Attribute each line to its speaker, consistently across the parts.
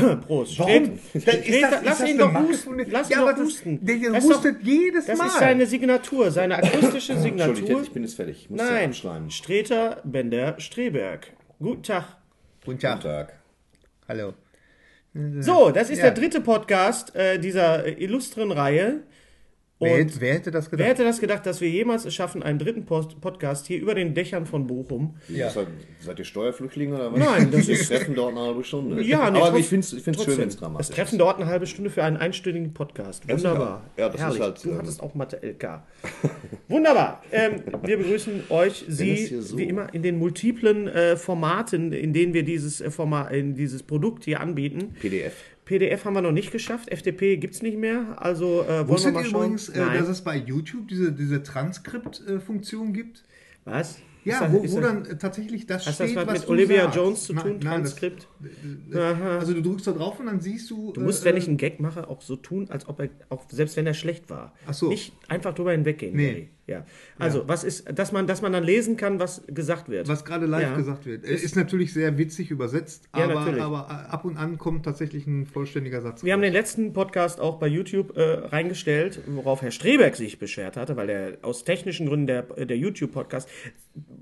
Speaker 1: Prost.
Speaker 2: Warum?
Speaker 1: Steht, steht,
Speaker 2: ist das-
Speaker 1: lass
Speaker 2: das
Speaker 1: ihn doch husten. Lass
Speaker 2: Ja,
Speaker 1: ihn doch
Speaker 2: das-
Speaker 1: husten.
Speaker 2: der-
Speaker 1: Das
Speaker 2: hustet jedes
Speaker 1: das
Speaker 2: Mal.
Speaker 1: ist seine Signatur, seine akustische
Speaker 3: Entschuldigung,
Speaker 1: Signatur.
Speaker 3: ich bin jetzt fertig. Ich muss ja
Speaker 1: Nein,
Speaker 3: abschneiden.
Speaker 1: Streter Bender Streberg. Guten Tag.
Speaker 2: Guten
Speaker 3: Guten
Speaker 2: Tag.
Speaker 3: Tag.
Speaker 2: Hallo.
Speaker 1: So, das ist
Speaker 2: Ja.
Speaker 1: der dritte Podcast äh, dieser äh, illustren Reihe.
Speaker 2: Wer, wer hätte das gedacht?
Speaker 1: wer hätte das gedacht, dass wir jemals es schaffen, einen dritten Post Podcast hier über den Dächern von Bochum?
Speaker 3: Ja. Seid, seid ihr Steuerflüchtlinge oder was?
Speaker 1: Nein, das
Speaker 3: Wir
Speaker 1: ist-
Speaker 3: treffen dort eine halbe Stunde.
Speaker 1: Ja, nee,
Speaker 3: aber ich finde es schön, wenn es dramatisch
Speaker 1: Das Treffen
Speaker 3: ist.
Speaker 1: dauert eine halbe Stunde für einen einstündigen Podcast.
Speaker 3: Ja,
Speaker 1: Wunderbar.
Speaker 3: sicher. Ja, das ist
Speaker 1: Herrlich.
Speaker 3: halt,
Speaker 1: du
Speaker 3: ähm,
Speaker 1: hattest auch Mathe LK. Wunderbar. Ähm, wir begrüßen euch, Sie,
Speaker 3: so-
Speaker 1: wie immer, in den multiplen äh, Formaten, in denen wir dieses, äh, Format, in dieses Produkt hier anbieten.
Speaker 3: PDF.
Speaker 1: PDF haben wir noch nicht geschafft, FTP gibt es nicht mehr. Also äh, wollen wir
Speaker 4: Wusstet
Speaker 1: mal
Speaker 4: ihr
Speaker 1: schauen.
Speaker 4: übrigens, äh,
Speaker 1: Nein.
Speaker 4: dass es bei YouTube diese, diese Transkript-Funktion gibt?
Speaker 1: Was?
Speaker 4: Ja,
Speaker 1: das-
Speaker 4: wo, wo
Speaker 1: das-
Speaker 4: dann äh, tatsächlich das
Speaker 1: Hast das
Speaker 4: steht,
Speaker 1: was
Speaker 4: was
Speaker 1: mit
Speaker 4: du
Speaker 1: Olivia
Speaker 4: sagst.
Speaker 1: Jones zu
Speaker 4: Nein,
Speaker 1: tun?
Speaker 4: nein, das-
Speaker 1: Transkript?
Speaker 4: Also du drückst da drauf und dann siehst du...
Speaker 1: Du musst, wenn ich einen Gag mache, auch so tun, als ob er, auch selbst wenn er schlecht war.
Speaker 4: Ach so.
Speaker 1: Nicht einfach drüber hinweggehen.
Speaker 4: Nee.
Speaker 1: Gary. Ja. Also, was ist, dass man, dass man dann lesen kann, was gesagt wird.
Speaker 4: was gerade live
Speaker 1: Ja.
Speaker 4: gesagt wird. Äh, Ist natürlich sehr witzig übersetzt,
Speaker 1: Ja,
Speaker 4: aber, aber äh, ab und an kommt tatsächlich ein vollständiger Satz.
Speaker 1: Wir haben den letzten Podcast auch bei YouTube äh, reingestellt, worauf Herr Streberg sich beschwert hatte, weil er aus technischen Gründen der, der YouTube-Podcast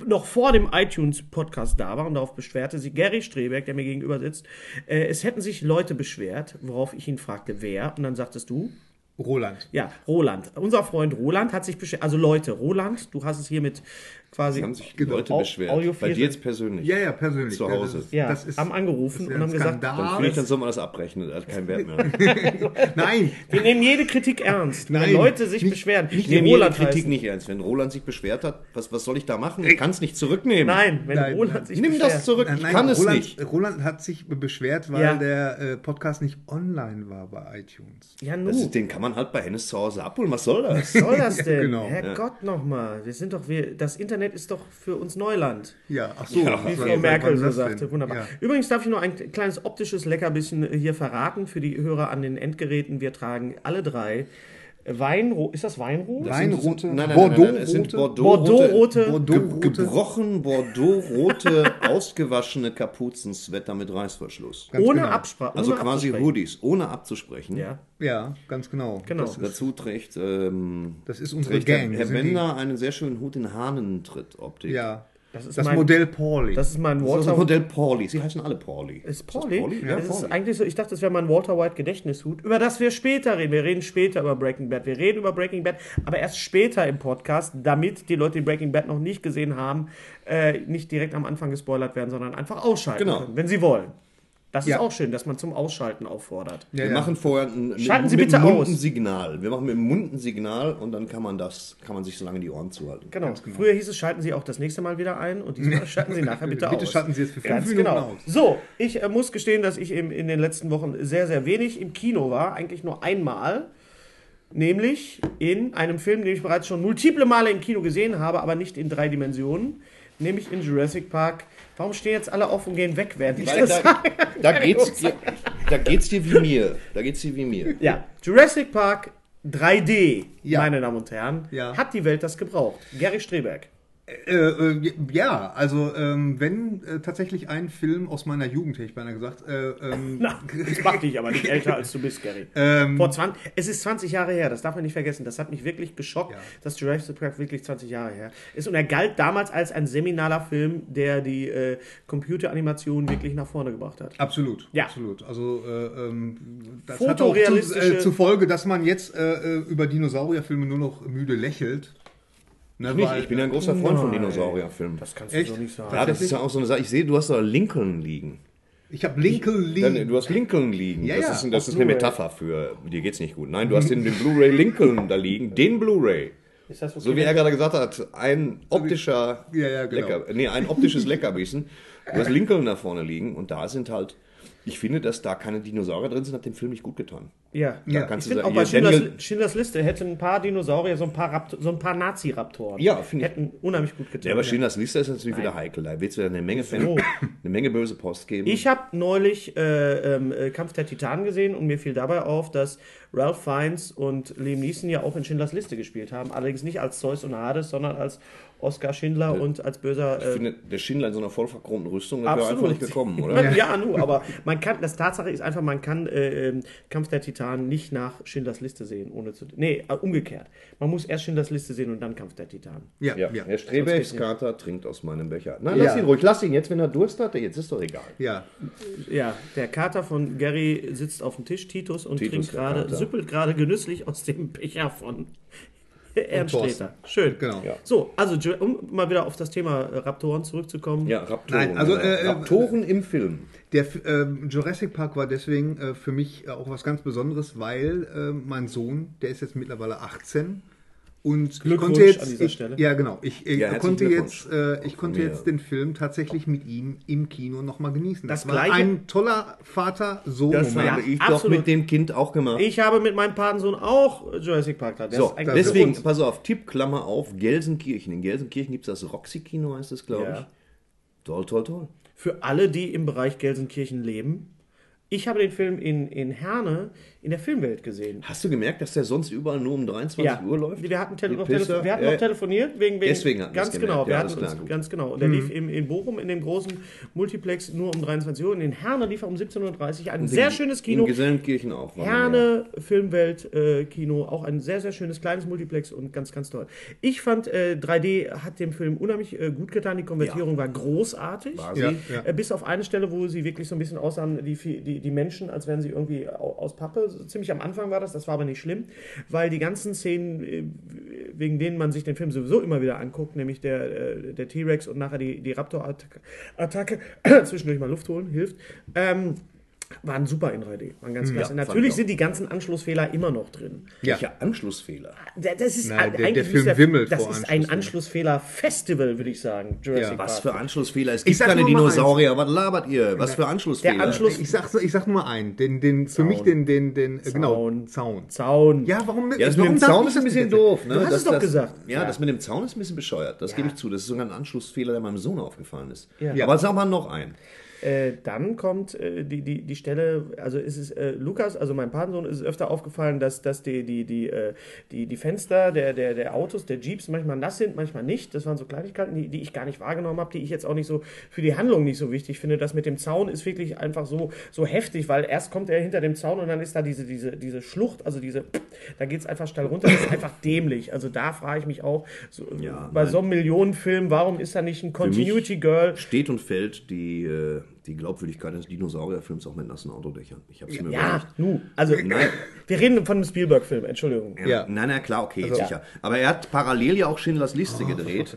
Speaker 1: noch vor dem iTunes-Podcast da war und darauf beschwerte sich Gary Streberg, der mir gegenüber sitzt. Äh, es hätten sich Leute beschwert, worauf ich ihn fragte, wer? Und dann sagtest du,
Speaker 4: Roland.
Speaker 1: ja, Roland. Unser Freund Roland hat sich beschwert. Also Leute, Roland, du hast es hiermit quasi
Speaker 3: haben sich Leute
Speaker 1: Au-
Speaker 3: beschwert.
Speaker 1: Audiophile-
Speaker 3: Bei dir jetzt persönlich.
Speaker 4: Ja, ja, persönlich.
Speaker 3: Zu Hause.
Speaker 4: Das ist,
Speaker 1: ja,
Speaker 4: das ist,
Speaker 1: haben angerufen
Speaker 4: das
Speaker 1: und haben gesagt,
Speaker 3: Dann finde ich, dann soll man das abrechnen. Das hat keinen Wert mehr.
Speaker 4: Nein,
Speaker 1: wir nehmen jede Kritik ernst. Wenn
Speaker 4: Nein,
Speaker 1: Leute sich
Speaker 4: nicht-
Speaker 1: beschweren,
Speaker 3: Ich nehme jede
Speaker 1: Roland
Speaker 3: Kritik
Speaker 1: heißen.
Speaker 3: nicht ernst. Wenn Roland sich beschwert hat, was, was soll ich da machen? Ich kann es nicht zurücknehmen.
Speaker 1: Nein, wenn
Speaker 4: Nein,
Speaker 1: Roland sich
Speaker 3: Nimm
Speaker 1: beschwert.
Speaker 3: das zurück. Ich
Speaker 4: Nein,
Speaker 3: kann es
Speaker 4: Roland,
Speaker 3: nicht.
Speaker 4: Roland hat sich beschwert, weil
Speaker 1: Ja.
Speaker 4: der äh, Podcast nicht online war bei iTunes.
Speaker 1: Ja,
Speaker 3: Das
Speaker 1: nu.
Speaker 3: ist, den kann man halt bei Hennes zu Hause abholen. Was soll das?
Speaker 1: Was soll das denn?
Speaker 4: genau.
Speaker 1: Herrgott nochmal. Wir sind doch, wir, das Internet ist doch für uns Neuland.
Speaker 4: Ja, ach so.
Speaker 3: Ja,
Speaker 1: Wie Frau Merkel so sagte. Wunderbar.
Speaker 4: Ja.
Speaker 1: Übrigens darf ich noch ein kleines optisches Leckerbissen hier verraten für die Hörer an den Endgeräten. Wir tragen alle drei Weinrot. Ist das Weinrot?
Speaker 4: Weinrote,
Speaker 3: Nein, nein, nein, nein, es sind
Speaker 4: Bordeaux-rote,
Speaker 3: Bordeaux-rote,
Speaker 1: Bordeaux-rote.
Speaker 3: ge gebrochen Bordeaux-rote, ausgewaschene Kapuzenswetter mit Reißverschluss.
Speaker 4: Ganz
Speaker 1: ohne
Speaker 4: genau.
Speaker 1: Absprache.
Speaker 3: Also
Speaker 1: ohne
Speaker 3: quasi. Hoodies, ohne abzusprechen.
Speaker 1: Ja,
Speaker 4: Ja, ganz genau.
Speaker 1: genau.
Speaker 4: Das ist,
Speaker 3: Dazu trägt, ähm,
Speaker 4: das ist unsere
Speaker 3: trägt
Speaker 4: Gang.
Speaker 3: Herr, Bender einen sehr schönen Hut in Hahnentritt-Optik.
Speaker 4: Ja,
Speaker 1: Das
Speaker 4: das,
Speaker 1: ist mein-
Speaker 4: Modell Pauli.
Speaker 1: Das ist mein
Speaker 3: Das ist das
Speaker 1: Walter.
Speaker 3: Modell Pauli. Sie heißen alle Pauli.
Speaker 1: Ist
Speaker 3: das
Speaker 1: Pauli?
Speaker 3: Ja,
Speaker 1: das ist
Speaker 3: Pauli.
Speaker 1: eigentlich so, ich dachte, das wäre mein Walter White Gedächtnishut, über das wir später reden. Wir reden später über Breaking Bad. Wir reden über Breaking Bad, aber erst später im Podcast, damit die Leute, die Breaking Bad noch nicht gesehen haben, äh, nicht direkt am Anfang gespoilert werden, sondern einfach ausschalten
Speaker 3: Genau.
Speaker 1: können, wenn sie wollen. Das
Speaker 4: Ja.
Speaker 1: ist auch schön, dass man zum Ausschalten auffordert.
Speaker 4: ja,
Speaker 3: Wir
Speaker 4: ja.
Speaker 3: machen vorher ein, mit,
Speaker 1: Schalten Sie
Speaker 3: mit
Speaker 1: bitte
Speaker 3: Mund
Speaker 1: aus.
Speaker 3: Signal. Wir machen mit dem Mund ein Signal und dann kann man das, kann man sich so lange die Ohren zuhalten.
Speaker 1: Genau. Früher hieß es, schalten Sie auch das nächste Mal wieder ein und diesmal schalten Sie nachher bitte,
Speaker 4: Bitte
Speaker 1: aus.
Speaker 4: schalten Sie jetzt für fünf
Speaker 1: Ganz
Speaker 4: Minuten
Speaker 1: genau.
Speaker 4: aus.
Speaker 1: So, ich äh, muss gestehen, dass ich im, in den letzten Wochen sehr, sehr wenig im Kino war. Eigentlich nur einmal. Nämlich in einem Film, den ich bereits schon multiple Male im Kino gesehen habe, aber nicht in drei Dimensionen. Nämlich in Jurassic Park. Warum stehen jetzt alle auf und gehen weg, während ich
Speaker 3: Weil
Speaker 1: das
Speaker 3: da,
Speaker 1: sage?
Speaker 3: da, geht's dir, da geht's dir wie mir. Da geht's dir wie mir.
Speaker 1: Ja, Jurassic Park 3D,
Speaker 2: Ja.
Speaker 1: meine Damen und Herren,
Speaker 2: Ja.
Speaker 1: hat die Welt das gebraucht. Gary Streberg.
Speaker 2: Äh, äh, ja, also ähm, wenn äh, tatsächlich ein Film aus meiner Jugend, hätte ich beinahe gesagt, äh, ähm,
Speaker 1: Na, das macht dich aber nicht älter, als du bist, Gary.
Speaker 2: Ähm,
Speaker 1: Vor 20, es ist 20 Jahre her, das darf man nicht vergessen. Das hat mich wirklich geschockt,
Speaker 2: Ja.
Speaker 1: dass Jurassic Park wirklich 20 Jahre her ist. Und er galt damals als ein seminaler Film, der die äh, Computeranimation wirklich nach vorne gebracht hat.
Speaker 2: Absolut,
Speaker 1: Ja.
Speaker 2: absolut. Also äh, ähm, das hat auch zu,
Speaker 1: Fotorealistische-
Speaker 2: äh, zur Folge, dass man jetzt über Dinosaurierfilme nur noch müde lächelt. Ne,
Speaker 3: Nicht,
Speaker 2: weil-
Speaker 3: ich bin ja ein großer Freund von
Speaker 1: Nein.
Speaker 3: Dinosaurierfilmen.
Speaker 1: Das kannst
Speaker 2: Echt?
Speaker 1: du so nicht sagen.
Speaker 3: Ja, das ist ja auch so eine Sache. Ich sehe, du hast da Lincoln liegen.
Speaker 2: Ich habe Lincoln
Speaker 3: Dann,
Speaker 2: liegen.
Speaker 3: du hast Lincoln liegen.
Speaker 2: Ja,
Speaker 3: das
Speaker 2: ja,
Speaker 3: ist, ein- das ist eine. Metapher für, dir geht's nicht gut. Nein, du hast den, den Blu-ray Lincoln da liegen, den Bluray.
Speaker 1: Okay?
Speaker 3: So wie er gerade gesagt hat, ein optischer
Speaker 2: Ja, ja, genau.
Speaker 3: Lecker, nee, ein optisches Leckerbissen. Du hast Lincoln da vorne liegen und da sind halt, ich finde, dass da keine Dinosaurier drin sind, hat dem Film nicht gut getan.
Speaker 1: Ja,
Speaker 2: Ja,
Speaker 3: kannst
Speaker 1: ich
Speaker 3: du
Speaker 1: finde auch bei Schindlers, Schindlers Liste hätten ein paar Dinosaurier, so ein paar, Rapt so ein paar Nazi-Raptoren.
Speaker 3: Ja, finde ich.
Speaker 1: Hätten unheimlich gut getan.
Speaker 3: Ja, aber Schindlers Liste ist natürlich wieder heikel. Da wird es wieder eine Menge, Fan,
Speaker 1: So.
Speaker 3: eine Menge böse Post geben.
Speaker 1: Ich habe neulich äh, ähm, äh, Kampf der Titanen gesehen und mir fiel dabei auf, dass Ralph Fiennes und Liam Neeson ja auch in Schindlers Liste gespielt haben. Allerdings nicht als Zeus und Hades, sondern als Oskar Schindler und als böser.
Speaker 3: Ich
Speaker 1: Äh,
Speaker 3: finde, der Schindler in so einer voll verchromten Rüstung, wäre einfach nicht gekommen, oder?
Speaker 1: Ja, nu, aber man kann, das Tatsache ist einfach, man kann äh, ähm, Kampf der Titanen nicht nach Schindlers Liste sehen, ohne zu. Nee, äh, umgekehrt. Man muss erst Schindlers Liste sehen und dann Kampf der Titanen.
Speaker 2: ja,
Speaker 3: Ja,
Speaker 2: ja,
Speaker 3: Herr Strebecks Kater trinkt aus meinem Becher. Nein,
Speaker 2: Ja.
Speaker 3: lass ihn ruhig, lass ihn jetzt, wenn er Durst hat, jetzt ist doch egal.
Speaker 2: ja.
Speaker 1: Ja, der Kater von Gary sitzt auf dem Tisch, Titus, und
Speaker 3: Titus,
Speaker 1: trinkt gerade, süppelt gerade genüsslich aus dem Becher von Ernst. Sträter. Schön.
Speaker 2: Genau.
Speaker 3: Ja.
Speaker 1: So, also um mal wieder auf das Thema Raptoren zurückzukommen.
Speaker 3: Ja, Raptoren.
Speaker 2: Nein, also,
Speaker 3: genau.
Speaker 2: äh, äh,
Speaker 3: Raptoren im Film.
Speaker 2: Der ähm, Jurassic Park war deswegen äh, für mich äh, auch was ganz Besonderes, weil äh, mein Sohn, der ist jetzt mittlerweile 18 und ich konnte jetzt,
Speaker 1: an dieser
Speaker 2: ich,
Speaker 1: Stelle.
Speaker 2: ja genau, ich, ich
Speaker 3: Ja,
Speaker 2: konnte jetzt, äh, ich konnte jetzt den Film tatsächlich mit ihm im Kino nochmal genießen. Das,
Speaker 1: Das
Speaker 2: war
Speaker 1: Gleiche-
Speaker 2: ein toller Vater-Sohn-Moment.
Speaker 3: Das
Speaker 1: Ja,
Speaker 3: habe ich
Speaker 1: absolut.
Speaker 3: doch mit dem Kind auch gemacht.
Speaker 1: Ich habe mit meinem Patensohn auch Jurassic Park. Der
Speaker 3: so, deswegen, pass auf, Tipp, Klammer auf, Gelsenkirchen. In Gelsenkirchen gibt es das Roxy-Kino, heißt es, glaube
Speaker 1: Ja.
Speaker 3: ich. Toll, toll, toll.
Speaker 1: Für alle, die im Bereich Gelsenkirchen leben. Ich habe den Film in, in Herne in der Filmwelt gesehen.
Speaker 3: Hast du gemerkt, dass der sonst überall nur um 23 Uhr läuft?
Speaker 1: Wir hatten, tele noch, telefo wir hatten
Speaker 3: Ja,
Speaker 1: noch telefoniert wegen, wegen
Speaker 3: Deswegen hatten wir
Speaker 1: ganz
Speaker 3: es
Speaker 1: genau, wir
Speaker 3: Ja,
Speaker 1: hatten
Speaker 3: klar,
Speaker 1: uns,
Speaker 3: gut.
Speaker 1: ganz genau. Und der lief in, in Bochum in dem großen Multiplex nur um 23 Uhr. Und in Herne lief er um 17:30 Uhr. Ein sehr schönes Kino.
Speaker 3: In Gesellenkirchen auch. ja.
Speaker 1: Herne Filmwelt äh, Kino, auch ein sehr, sehr schönes kleines Multiplex und ganz, ganz toll. Ich fand, äh, 3D hat dem Film unheimlich äh, gut getan. Die Konvertierung war großartig.
Speaker 3: War sie?
Speaker 2: Ja, ja.
Speaker 1: Äh, bis auf eine Stelle, wo sie wirklich so ein bisschen aussahen, die, die, die Menschen, als wären sie irgendwie au- aus Pappe. So Ziemlich am Anfang war das, das war aber nicht schlimm, weil die ganzen Szenen, äh, wegen denen man sich den Film sowieso immer wieder anguckt, nämlich der, äh, der T-Rex und nachher die, die Raptor-Attacke, zwischendurch mal Luft holen, hilft, ähm, waren super in 3D. Waren ganz klasse.
Speaker 3: fand ich
Speaker 1: Natürlich sind die ganzen Anschlussfehler immer noch drin.
Speaker 2: Ja.
Speaker 3: Welcher Anschlussfehler?
Speaker 1: Da- Das ist
Speaker 2: Nein, der- der Film
Speaker 1: ist
Speaker 2: wimmelt
Speaker 1: Das
Speaker 2: vor
Speaker 1: ist ein. Anschlussfehler-Festival, würde ich sagen. Jurassic
Speaker 2: Ja.
Speaker 3: Was für Anschlussfehler? Es gibt keine Dinosaurier. Was labert ihr? Was für Anschlussfehler?
Speaker 1: Der Anschluss-
Speaker 2: Ich sag, ich sag nur einen, den, den, für mich den, den, den, äh, genau,
Speaker 1: Zaun.
Speaker 2: Zaun.
Speaker 1: Zaun.
Speaker 2: Ja, warum
Speaker 3: Ja, das mit
Speaker 2: warum
Speaker 3: dem
Speaker 2: darf
Speaker 3: Zaun ist ein bisschen doof. Ne?
Speaker 1: Du hast
Speaker 3: Das-
Speaker 1: es doch
Speaker 3: das,
Speaker 1: gesagt.
Speaker 3: Ja,
Speaker 1: Ja.
Speaker 3: das mit dem Zaun ist ein bisschen bescheuert. Das
Speaker 1: Ja.
Speaker 3: gebe ich zu. Das ist sogar ein Anschlussfehler, der meinem Sohn aufgefallen ist.
Speaker 1: Ja.
Speaker 3: Aber sag mal noch einen.
Speaker 1: Äh, dann kommt äh, die, die, die Stelle, also ist es äh, Lukas, also mein Patensohn, ist es öfter aufgefallen, dass, dass die, die, die, äh, die, die Fenster der, der, der Autos, der Jeeps manchmal nass sind, manchmal nicht. Das waren so Kleinigkeiten, die, die ich gar nicht wahrgenommen habe, die ich jetzt auch nicht so für die Handlung nicht so wichtig finde. Das mit dem Zaun ist wirklich einfach so, so heftig, weil erst kommt er hinter dem Zaun und dann ist da diese, diese, diese Schlucht, also diese, da geht es einfach steil runter. Das ist einfach dämlich. Also da frage ich mich auch, so,
Speaker 3: Ja,
Speaker 1: bei
Speaker 3: nein.
Speaker 1: so einem Millionenfilm, warum ist da nicht ein Continuity Girl?
Speaker 3: Steht und fällt die, äh, die Glaubwürdigkeit des Dinosaurierfilms auch mit nassen Autodächern. Ich habe es mir
Speaker 1: Ja,
Speaker 3: überlegt.
Speaker 1: nu, also
Speaker 3: Nein.
Speaker 1: wir reden von einem Spielberg-Film, Entschuldigung.
Speaker 3: Ja.
Speaker 2: Ja.
Speaker 3: Nein, nein, klar, okay,
Speaker 1: Also-
Speaker 3: sicher. Aber er hat parallel ja auch Schindlers Liste gedreht.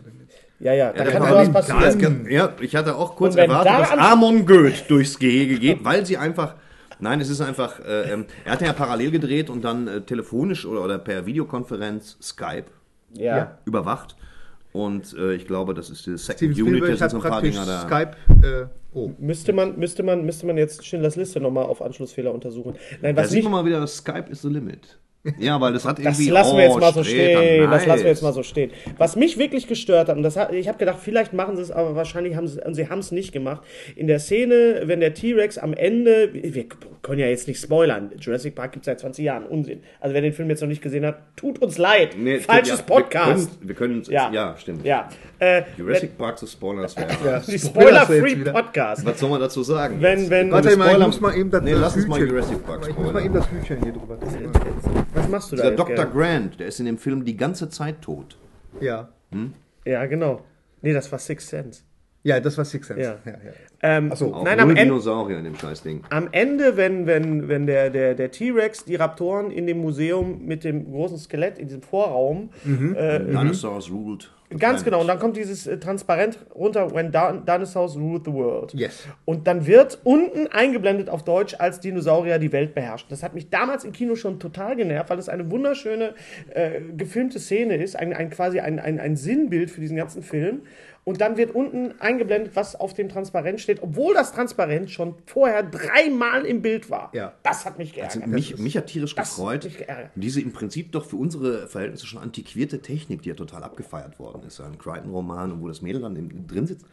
Speaker 1: Ja, ja, da
Speaker 3: Ja,
Speaker 1: kann sowas passieren.
Speaker 3: Ja, ich hatte auch kurz erwartet,
Speaker 1: da
Speaker 3: dass Amon Goeth durchs Gehege geht, weil sie einfach. Nein, es ist einfach. Äh, ähm, er hat ja parallel gedreht und dann äh, telefonisch oder, oder per Videokonferenz Skype
Speaker 1: Ja.
Speaker 2: Ja.
Speaker 3: überwacht. Und äh, ich glaube, das ist die
Speaker 2: Steven
Speaker 3: Second Unit,
Speaker 2: Spielberg
Speaker 3: das sind
Speaker 2: hat
Speaker 3: so ein paar
Speaker 2: praktisch
Speaker 3: Dinger da.
Speaker 2: Skype, äh, oh.
Speaker 1: Müsste man, müsste, man, müsste man jetzt Schindlers Liste nochmal auf Anschlussfehler untersuchen. Nein,
Speaker 3: Da
Speaker 1: was
Speaker 3: sieht
Speaker 1: nicht,
Speaker 3: man mal wieder, Skype is the limit. Ja, weil das hat
Speaker 1: Das
Speaker 3: irgendwie.
Speaker 1: lassen wir jetzt
Speaker 3: oh,
Speaker 1: mal so
Speaker 3: Sträter,
Speaker 1: stehen. Das lassen wir jetzt mal so stehen. Was mich wirklich gestört hat, und das hat, ich habe gedacht, vielleicht machen sie es, aber wahrscheinlich haben sie, sie haben es nicht gemacht. In der Szene, wenn der T-Rex am Ende, wir können ja jetzt nicht spoilern, Jurassic Park gibt es seit 20 Jahren, Unsinn. Also wer den Film jetzt noch nicht gesehen hat, tut uns leid.
Speaker 3: Nee,
Speaker 1: Falsches
Speaker 3: ja,
Speaker 1: Podcast.
Speaker 3: Wir können, wir
Speaker 1: ja.
Speaker 3: ja, stimmt.
Speaker 1: Ja. Äh,
Speaker 3: Jurassic Park zu spoilern, das wäre.
Speaker 1: Spoiler-Free. Podcast.
Speaker 3: Was soll man dazu sagen?
Speaker 1: Wenn, wenn,
Speaker 2: Warte mal, ich
Speaker 3: spoilern-
Speaker 2: muss mal eben das
Speaker 3: Nee, lass uns mal Jurassic Park
Speaker 2: Ich muss mal
Speaker 3: spoilern.
Speaker 2: eben das Hütchen hier drüber tun.
Speaker 1: was machst du da
Speaker 3: Der Dr.
Speaker 1: Gerrit?
Speaker 3: Grant, der ist in dem Film die ganze Zeit tot.
Speaker 2: Ja.
Speaker 1: Ja, genau. Nee, das war Six Sense.
Speaker 2: Ja, das war Six Sense.
Speaker 1: Ja.
Speaker 2: Ja, ja.
Speaker 1: Ähm,
Speaker 2: so.
Speaker 3: Auch
Speaker 1: nein,
Speaker 3: null
Speaker 1: am Ende,
Speaker 3: Dinosaurier in dem Scheißding.
Speaker 1: Am Ende, wenn, wenn, wenn der, der, der T-Rex die Raptoren in dem Museum mit dem großen Skelett in diesem Vorraum,
Speaker 3: Dinosaurs ruled.
Speaker 1: ganz genau, und dann kommt dieses äh, Transparent runter, when Di- Dinosaurs ruled the world.
Speaker 2: Yes.
Speaker 1: Und dann wird unten eingeblendet auf Deutsch, als Dinosaurier die Welt beherrschen. Das hat mich damals im Kino schon total genervt, weil es eine wunderschöne äh, gefilmte Szene ist, ein, ein, quasi ein, ein, ein Sinnbild für diesen ganzen Film. Und dann wird unten eingeblendet, was auf dem Transparent steht, obwohl das Transparent schon vorher dreimal im Bild war.
Speaker 2: Ja.
Speaker 1: Das hat mich geärgert.
Speaker 3: Mich, mich hat tierisch
Speaker 1: Das
Speaker 3: gefreut,
Speaker 1: hat
Speaker 3: diese im Prinzip doch für unsere Verhältnisse schon antiquierte Technik, die ja total abgefeiert worden ist. Ein Crichton-Roman, wo das Mädel dann im- drin sitzt.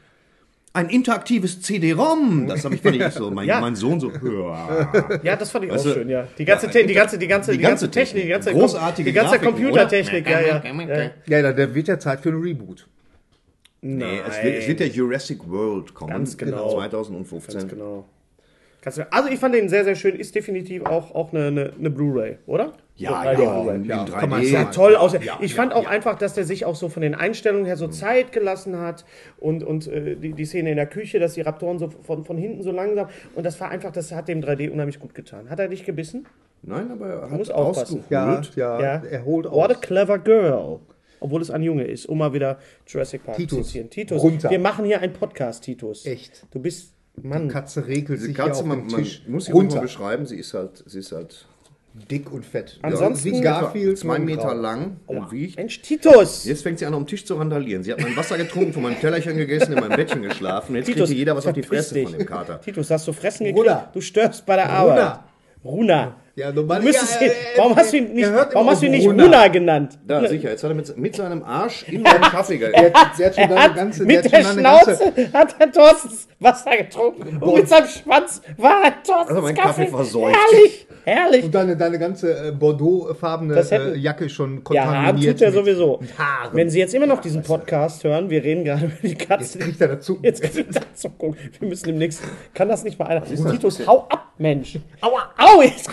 Speaker 3: Ein interaktives CD-ROM! Das habe ich fand ich so. Mein,
Speaker 1: Ja.
Speaker 3: mein Sohn so. "Ja."
Speaker 1: Ja, das fand ich
Speaker 3: Weißt
Speaker 1: auch
Speaker 3: du,
Speaker 1: schön, ja. Die ganze,
Speaker 3: ja,
Speaker 1: die ganze, die ganze,
Speaker 3: die
Speaker 1: ganze Technik, die ganze,
Speaker 3: Großartige
Speaker 1: die ganze
Speaker 3: Grafiken,
Speaker 1: Computertechnik, ja, ja. ja.
Speaker 2: Ja, da, da wird ja Zeit für ein Reboot.
Speaker 3: Nee, es wird, es wird der Jurassic World kommen.
Speaker 1: Ganz genau.
Speaker 3: 2015.
Speaker 1: Ganz genau. Also ich fand den sehr, sehr schön. Ist definitiv auch, auch eine, eine, eine Blu-ray, oder?
Speaker 3: Ja, ja,
Speaker 2: Ja, man
Speaker 3: 3D.
Speaker 2: sagen.
Speaker 1: toll aus.
Speaker 2: Ja,
Speaker 1: ich
Speaker 2: ja,
Speaker 1: fand auch
Speaker 2: ja.
Speaker 1: einfach, dass der sich auch so von den Einstellungen her so Zeit gelassen hat und, und äh, die, die Szene in der Küche, dass die Raptoren so von, von hinten so langsam und das war einfach, das hat dem 3D unheimlich gut getan. Hat er dich gebissen?
Speaker 3: Nein, aber er
Speaker 1: muss
Speaker 3: hat
Speaker 1: aufpassen.
Speaker 3: ausgeholt.
Speaker 2: Ja, ja, er holt
Speaker 1: What a clever girl. Obwohl es ein Junge ist, um mal wieder Jurassic Park
Speaker 2: Titus,
Speaker 1: zu zitieren. Titus,
Speaker 2: runter.
Speaker 1: wir machen hier einen Podcast, Titus.
Speaker 2: Echt.
Speaker 1: Du bist, Mann,
Speaker 2: Katze regelt
Speaker 3: Diese
Speaker 2: sich
Speaker 3: Katze,
Speaker 2: hier auf
Speaker 3: man,
Speaker 2: dem
Speaker 3: man
Speaker 2: Tisch
Speaker 3: muss sie runter beschreiben, sie ist halt, sie ist halt
Speaker 2: Dick und fett.
Speaker 1: Ansonsten-
Speaker 2: wie Garfield.
Speaker 3: zwei Meter lang und wiegt.
Speaker 1: Mensch, Titus!
Speaker 3: Jetzt fängt sie an, am Tisch zu randalieren. Sie hat mein Wasser getrunken, von meinem Tellerchen gegessen, in meinem Bettchen geschlafen. Jetzt kriegt
Speaker 1: Titus,
Speaker 3: hier jeder was auf die Fresse
Speaker 1: dich.
Speaker 3: von dem Kater.
Speaker 1: Titus, hast du Fressen gekriegt?
Speaker 2: Runa.
Speaker 1: Du störst bei der Arbeit. Runa.
Speaker 2: Ja, normal.
Speaker 1: müsstest
Speaker 2: ja,
Speaker 1: ihn,
Speaker 2: äh,
Speaker 1: warum hast du ihn
Speaker 2: er
Speaker 1: nicht, warum hast du ihn nicht
Speaker 2: Runa.
Speaker 1: Runa genannt?
Speaker 3: Da, sicher, jetzt hat er mit, mit seinem Arsch in meinem Kaffee ge
Speaker 2: Der, der hat
Speaker 1: Er
Speaker 2: ganze,
Speaker 1: mit
Speaker 2: der
Speaker 1: der
Speaker 2: deine ganze,
Speaker 1: Schnauze hat Herr Thorstens Wasser getrunken und mit seinem Schwanz war Herr Thorstens
Speaker 3: Also mein Kaffee verseucht.
Speaker 1: Herrlich, herrlich.
Speaker 2: und deine, deine ganze äh, Bordeaux-farbene äh, Jacke schon
Speaker 1: Ja,
Speaker 2: kontaminiert.
Speaker 1: tut er sowieso.
Speaker 2: Haaren.
Speaker 1: Wenn Sie jetzt immer noch diesen Podcast hören, wir reden gerade über die Katze.
Speaker 2: Jetzt kriegt er dazu.
Speaker 1: Jetzt kriegt er dazu gucken. Wir müssen demnächst. Kann das nicht mal einer? Titus, hau ab, Mensch. Aua, au, jetzt.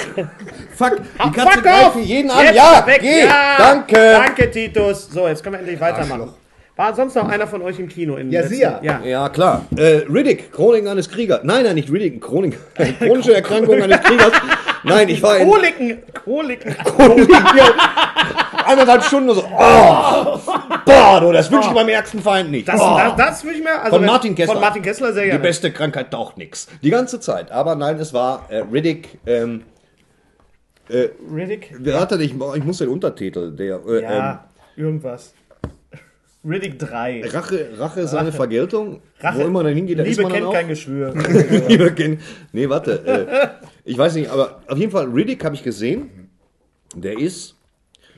Speaker 3: Fuck, die
Speaker 1: Fuck
Speaker 3: Katze
Speaker 1: off!
Speaker 3: greift hier jeden an.
Speaker 1: Jetzt
Speaker 3: Ja,
Speaker 1: weg.
Speaker 3: geh,
Speaker 1: Ja,
Speaker 3: danke.
Speaker 1: Danke, Titus. So, jetzt können wir endlich weitermachen.
Speaker 2: Arschloch.
Speaker 1: War sonst noch einer von euch im Kino? In
Speaker 2: Ja, Sie ja.
Speaker 1: ja.
Speaker 3: Klar. Äh, Riddick, Chroniken eines Kriegers. Nein, nein, nicht Riddick, Chronik. Chronische Erkrankung eines Kriegers. Nein, ich war in
Speaker 1: Koliken, Koliken.
Speaker 3: eineinhalb Stunden so, oh, boah, du, das wünsche ich meinem ärgsten Feind nicht.
Speaker 1: Das,
Speaker 3: oh.
Speaker 1: das, das will ich mir. Also
Speaker 3: Von
Speaker 1: wenn-
Speaker 3: Martin Kessler.
Speaker 1: Von Martin Kessler sehr
Speaker 3: Die
Speaker 1: gerne.
Speaker 3: beste Krankheit taucht nix. Die ganze Zeit. Aber nein, es war äh, Riddick. Ähm,
Speaker 1: Riddick.
Speaker 3: wer hatte ich? Ich muss den Untertitel. Der äh,
Speaker 1: Ja, irgendwas. Riddick 3.
Speaker 3: ähm, Rache, Rache, seine Vergeltung.
Speaker 1: Rache.
Speaker 3: Wo immer man hingeht, da ist
Speaker 1: Liebe
Speaker 3: man dann
Speaker 1: kennt
Speaker 3: auch.
Speaker 1: kein Geschwür.
Speaker 3: Liebe kennt. Nee, warte. Äh, ich weiß nicht, aber auf jeden Fall, Riddick habe ich gesehen. Der ist.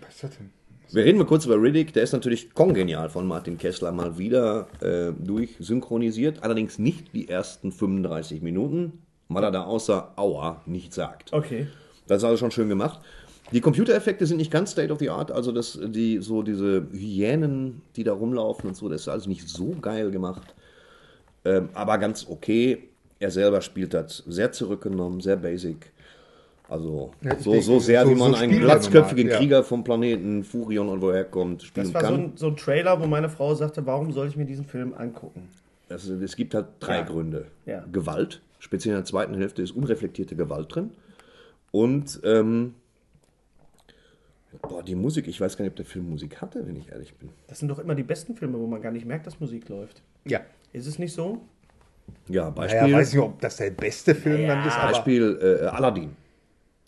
Speaker 2: Was ist das denn?
Speaker 3: Wir reden mal kurz über Riddick. Der ist natürlich kongenial von Martin Kessler mal wieder äh, durchsynchronisiert. Allerdings nicht die ersten 35 Minuten, weil er da außer Aua nichts sagt.
Speaker 1: Okay.
Speaker 3: Das ist also schon schön gemacht. Die Computereffekte sind nicht ganz state of the art, also das, die, so diese Hyänen, die da rumlaufen und so, das ist alles nicht so geil gemacht. Ähm, aber ganz okay. Er selber spielt das sehr zurückgenommen, sehr basic. Also
Speaker 2: ich
Speaker 3: so,
Speaker 2: denke,
Speaker 3: so sehr,
Speaker 2: so-
Speaker 3: wie man
Speaker 2: so
Speaker 3: einen glatzköpfigen
Speaker 2: ja.
Speaker 3: Krieger vom Planeten Furion und woher kommt, spielen
Speaker 1: Das war so
Speaker 3: kann.
Speaker 1: ein, so ein Trailer, wo meine Frau sagte, warum soll ich mir diesen Film angucken?
Speaker 3: Also, es gibt halt drei
Speaker 1: Ja.
Speaker 3: Gründe.
Speaker 1: Ja.
Speaker 3: Gewalt, speziell in der zweiten Hälfte ist unreflektierte Gewalt drin. Und ähm, boah, die Musik, ich weiß gar nicht, ob der Film Musik hatte, wenn ich ehrlich bin.
Speaker 1: Das sind doch immer die besten Filme, wo man gar nicht merkt, dass Musik läuft.
Speaker 2: Ja.
Speaker 1: Ist es nicht so?
Speaker 3: Ja, Beispiel,
Speaker 2: Naja, weiß nicht, ob das der beste Film dann ist, aber
Speaker 3: Beispiel äh, Aladdin.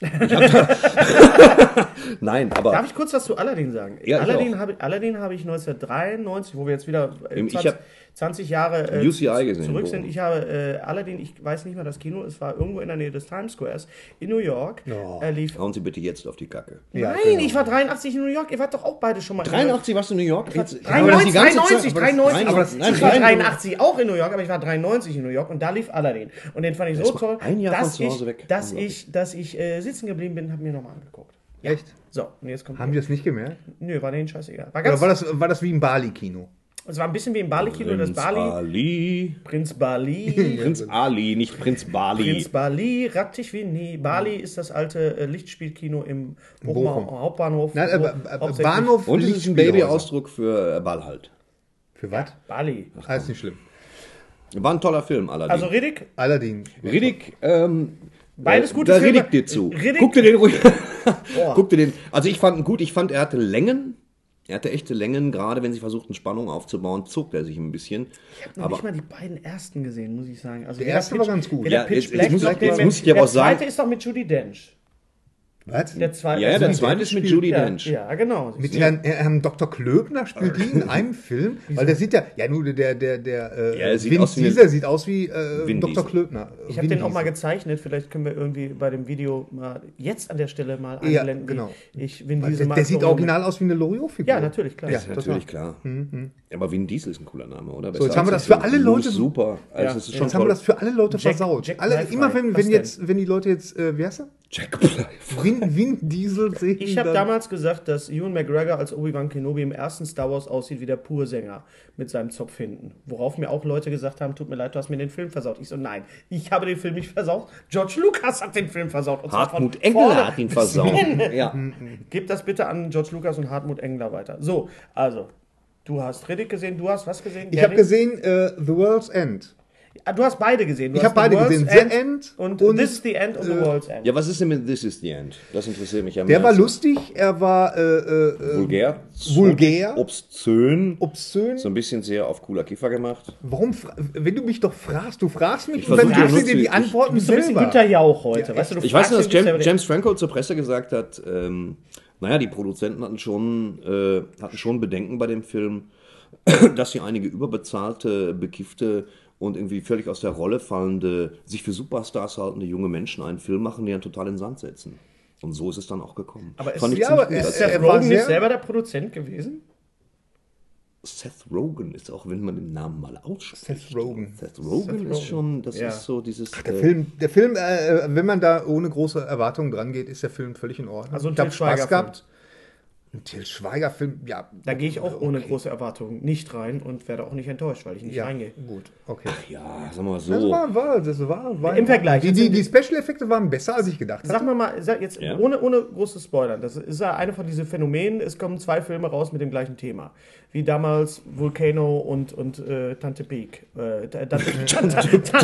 Speaker 3: Hab Nein, aber
Speaker 1: Darf ich kurz was zu Aladdin sagen?
Speaker 3: Ja, ich
Speaker 1: Aladdin habe Aladdin habe ich 1993, wo wir jetzt wieder äh,
Speaker 3: Ich
Speaker 1: 20,
Speaker 3: hab-
Speaker 1: 20 Jahre äh,
Speaker 3: UCI gesehen,
Speaker 1: zurück sind. Ich habe äh, Aladdin, ich weiß nicht mehr das Kino, es war irgendwo in der Nähe des Times Squares in New York.
Speaker 2: Ja.
Speaker 1: Er lief.
Speaker 3: Hauen Sie bitte jetzt auf die Kacke.
Speaker 2: Ja,
Speaker 1: Nein,
Speaker 2: genau.
Speaker 1: ich war 83 in New York. Ihr wart doch auch beide schon mal in
Speaker 3: 83 warst du in New York? Jetzt,
Speaker 1: 93, 93,
Speaker 3: aber das-
Speaker 1: 93.
Speaker 3: aber das- nein,
Speaker 1: ich war
Speaker 3: nein,
Speaker 1: 83 auch in New York, aber ich war 93 in New York und da lief Aladdin. Und den fand ich so toll,
Speaker 3: ein Jahr von
Speaker 1: dass ich,
Speaker 3: weg.
Speaker 1: dass ich, dass ich äh, sitzen geblieben bin, habe mir nochmal angeguckt.
Speaker 2: Echt?
Speaker 1: So, und jetzt kommt.
Speaker 2: Haben die das nicht gemerkt?
Speaker 1: Nö, war denen scheißegal. War
Speaker 2: Oder war das, war das wie im Bali-Kino?
Speaker 1: Es war ein bisschen wie im Bali-Kino, das
Speaker 3: Prinz
Speaker 1: Bali.
Speaker 3: Ali.
Speaker 1: Prinz Bali.
Speaker 3: Prinz Ali, nicht Prinz Bali.
Speaker 1: Prinz Bali, rattig wie nie. Bali ist das alte äh, Lichtspielkino im Bochumer
Speaker 2: Bochum.
Speaker 1: Hauptbahnhof.
Speaker 2: Nein, äh, äh, Bahnhof
Speaker 3: Und es ist ein. Babyausdruck für äh, Ball halt.
Speaker 2: Für was?
Speaker 1: Bali.
Speaker 2: Ah, ist nicht schlimm.
Speaker 3: War ein toller Film, Aladdin.
Speaker 1: Also Riddick,
Speaker 2: Aladdin.
Speaker 3: Riddick, ähm,
Speaker 1: Beides gute
Speaker 3: da
Speaker 1: Filme.
Speaker 3: Riddick dir zu.
Speaker 1: Riddick-
Speaker 3: Guck dir den ruhig. Guck dir den. Also ich fand ihn gut. Ich fand, er hatte Längen. Er hatte echte Längen. Gerade wenn sie versuchten, Spannung aufzubauen, zog er sich ein bisschen.
Speaker 1: noch
Speaker 3: Aber
Speaker 1: nicht mal die beiden ersten gesehen, muss ich sagen. Also
Speaker 2: Der erste war ganz gut.
Speaker 3: Ja,
Speaker 1: Pitch
Speaker 3: jetzt- jetzt
Speaker 1: Black
Speaker 3: muss ich-
Speaker 1: den
Speaker 3: jetzt muss ich dir aber
Speaker 1: Der
Speaker 3: auch sagen-
Speaker 1: zweite ist doch mit Judy Dench.
Speaker 2: Was?
Speaker 1: Der zweite.
Speaker 3: ja, ja, der
Speaker 1: also-
Speaker 3: zweite ist mit Judy
Speaker 1: ja,
Speaker 3: Dench.
Speaker 1: Ja, genau.
Speaker 2: Mit Herrn, Herrn Dr. Klöbner spielt die in einem Film? Weil der sieht ja, ja nur der, der, der, äh,
Speaker 3: Ja, er sieht
Speaker 2: Vin
Speaker 3: aus wie
Speaker 2: Diesel sieht aus wie äh,
Speaker 3: Vin
Speaker 2: Dr.
Speaker 3: Diesel.
Speaker 2: Klöbner.
Speaker 1: ich habe den auch mal gezeichnet. Vielleicht können wir irgendwie bei dem Video mal jetzt an der Stelle mal
Speaker 2: Ja,
Speaker 1: einblenden. wie
Speaker 2: genau.
Speaker 1: Ich Vin
Speaker 2: Der,
Speaker 1: Diesel mal
Speaker 2: der sieht original aus wie eine Loriot-Figur.
Speaker 1: Ja, natürlich, klar.
Speaker 2: Ja,
Speaker 3: natürlich
Speaker 2: total.
Speaker 3: klar. Aber Vin Diesel ist ein cooler Name, oder?
Speaker 2: So, jetzt haben wir das für alle Leute-
Speaker 3: Super. Also
Speaker 1: Ja.
Speaker 3: das ist schon
Speaker 2: Jetzt haben wir das für alle Leute versaut. Alle, immer wenn, jetzt, wenn die Leute jetzt, äh, wie heißt er?
Speaker 3: Jack Blythe.
Speaker 2: Vin, Vin Diesel sehen.
Speaker 1: Ich habe damals gesagt, dass Ewan McGregor als Obi-Wan Kenobi im ersten Star Wars aussieht wie der Pursänger mit seinem Zopf hinten. Worauf mir auch Leute gesagt haben, tut mir leid, du hast mir den Film versaut. Ich so, nein, ich habe den Film nicht versaut. George Lucas hat den Film versaut. Und
Speaker 3: Hartmut Engler hat ihn versaut. Ja.
Speaker 1: Gebt das bitte an George Lucas und Hartmut Engler weiter. So, also, du hast Riddick gesehen, du hast was gesehen?
Speaker 2: Ich habe gesehen äh, The World's End.
Speaker 1: Ah, Du hast beide gesehen. Du
Speaker 2: Ich
Speaker 1: hast
Speaker 2: hab beide gesehen. The End
Speaker 1: und,
Speaker 2: und,
Speaker 1: This is the End und The
Speaker 2: äh,
Speaker 1: World's End.
Speaker 3: ja, was ist denn mit This is the End? Das interessiert mich ja
Speaker 2: Der war lustig, er war äh, äh,
Speaker 3: Vulgär.
Speaker 2: vulgär.
Speaker 3: Obszön.
Speaker 2: obszön.
Speaker 3: So ein bisschen sehr auf cooler Kiffer gemacht.
Speaker 2: Warum, wenn du mich doch fragst, du fragst mich
Speaker 3: Ich
Speaker 2: und dann gibst
Speaker 3: dir
Speaker 2: du dir die Antworten
Speaker 1: Du bist so ein bisschen
Speaker 2: selber.
Speaker 1: Jauch heute. weißt du, du
Speaker 3: Ich weiß nur, dass James,
Speaker 1: selber-
Speaker 3: James Franco zur Presse gesagt hat, ähm, naja, die Produzenten hatten schon, äh, hatten schon Bedenken bei dem Film, dass sie einige überbezahlte, bekiffte und irgendwie völlig aus der Rolle fallende, sich für Superstars haltende junge Menschen einen Film machen, die dann total in den Sand setzen. Und so ist es dann auch gekommen.
Speaker 1: Aber ist-
Speaker 3: Fand ich
Speaker 2: ja, aber
Speaker 3: Also
Speaker 1: Seth
Speaker 2: Er
Speaker 1: Rogen nicht selber der Produzent gewesen?
Speaker 3: Seth Rogen ist auch, wenn man den Namen mal ausspricht.
Speaker 2: Seth Rogen.
Speaker 3: Seth Rogen ist schon, das
Speaker 1: Ja.
Speaker 3: ist so dieses.
Speaker 2: Der
Speaker 3: äh,
Speaker 2: Film, der Film äh, wenn man da ohne große Erwartungen dran geht, ist der Film völlig in Ordnung.
Speaker 1: Also ein
Speaker 2: ich habe. Spaß gehabt. Ein Till Schweiger-Film, ja.
Speaker 1: Da gehe ich auch ohne
Speaker 2: okay.
Speaker 1: große Erwartungen nicht rein und werde auch nicht enttäuscht, weil ich nicht
Speaker 2: Ja,
Speaker 1: reingehe.
Speaker 2: gut, okay.
Speaker 3: ja, sag mal
Speaker 2: Das
Speaker 3: so.
Speaker 2: war, war, das war, war
Speaker 1: Im Vergleich,
Speaker 2: Die, die, die Special-Effekte waren besser, als ich gedacht
Speaker 1: Sag
Speaker 2: hatte.
Speaker 1: mal mal, sag jetzt
Speaker 3: Ja.
Speaker 1: ohne, ohne großes Spoilern, das ist ja eine von diesen Phänomenen, es kommen zwei Filme raus mit dem gleichen Thema. Wie damals Volcano und, und äh, Tante Peak. Äh, Dante,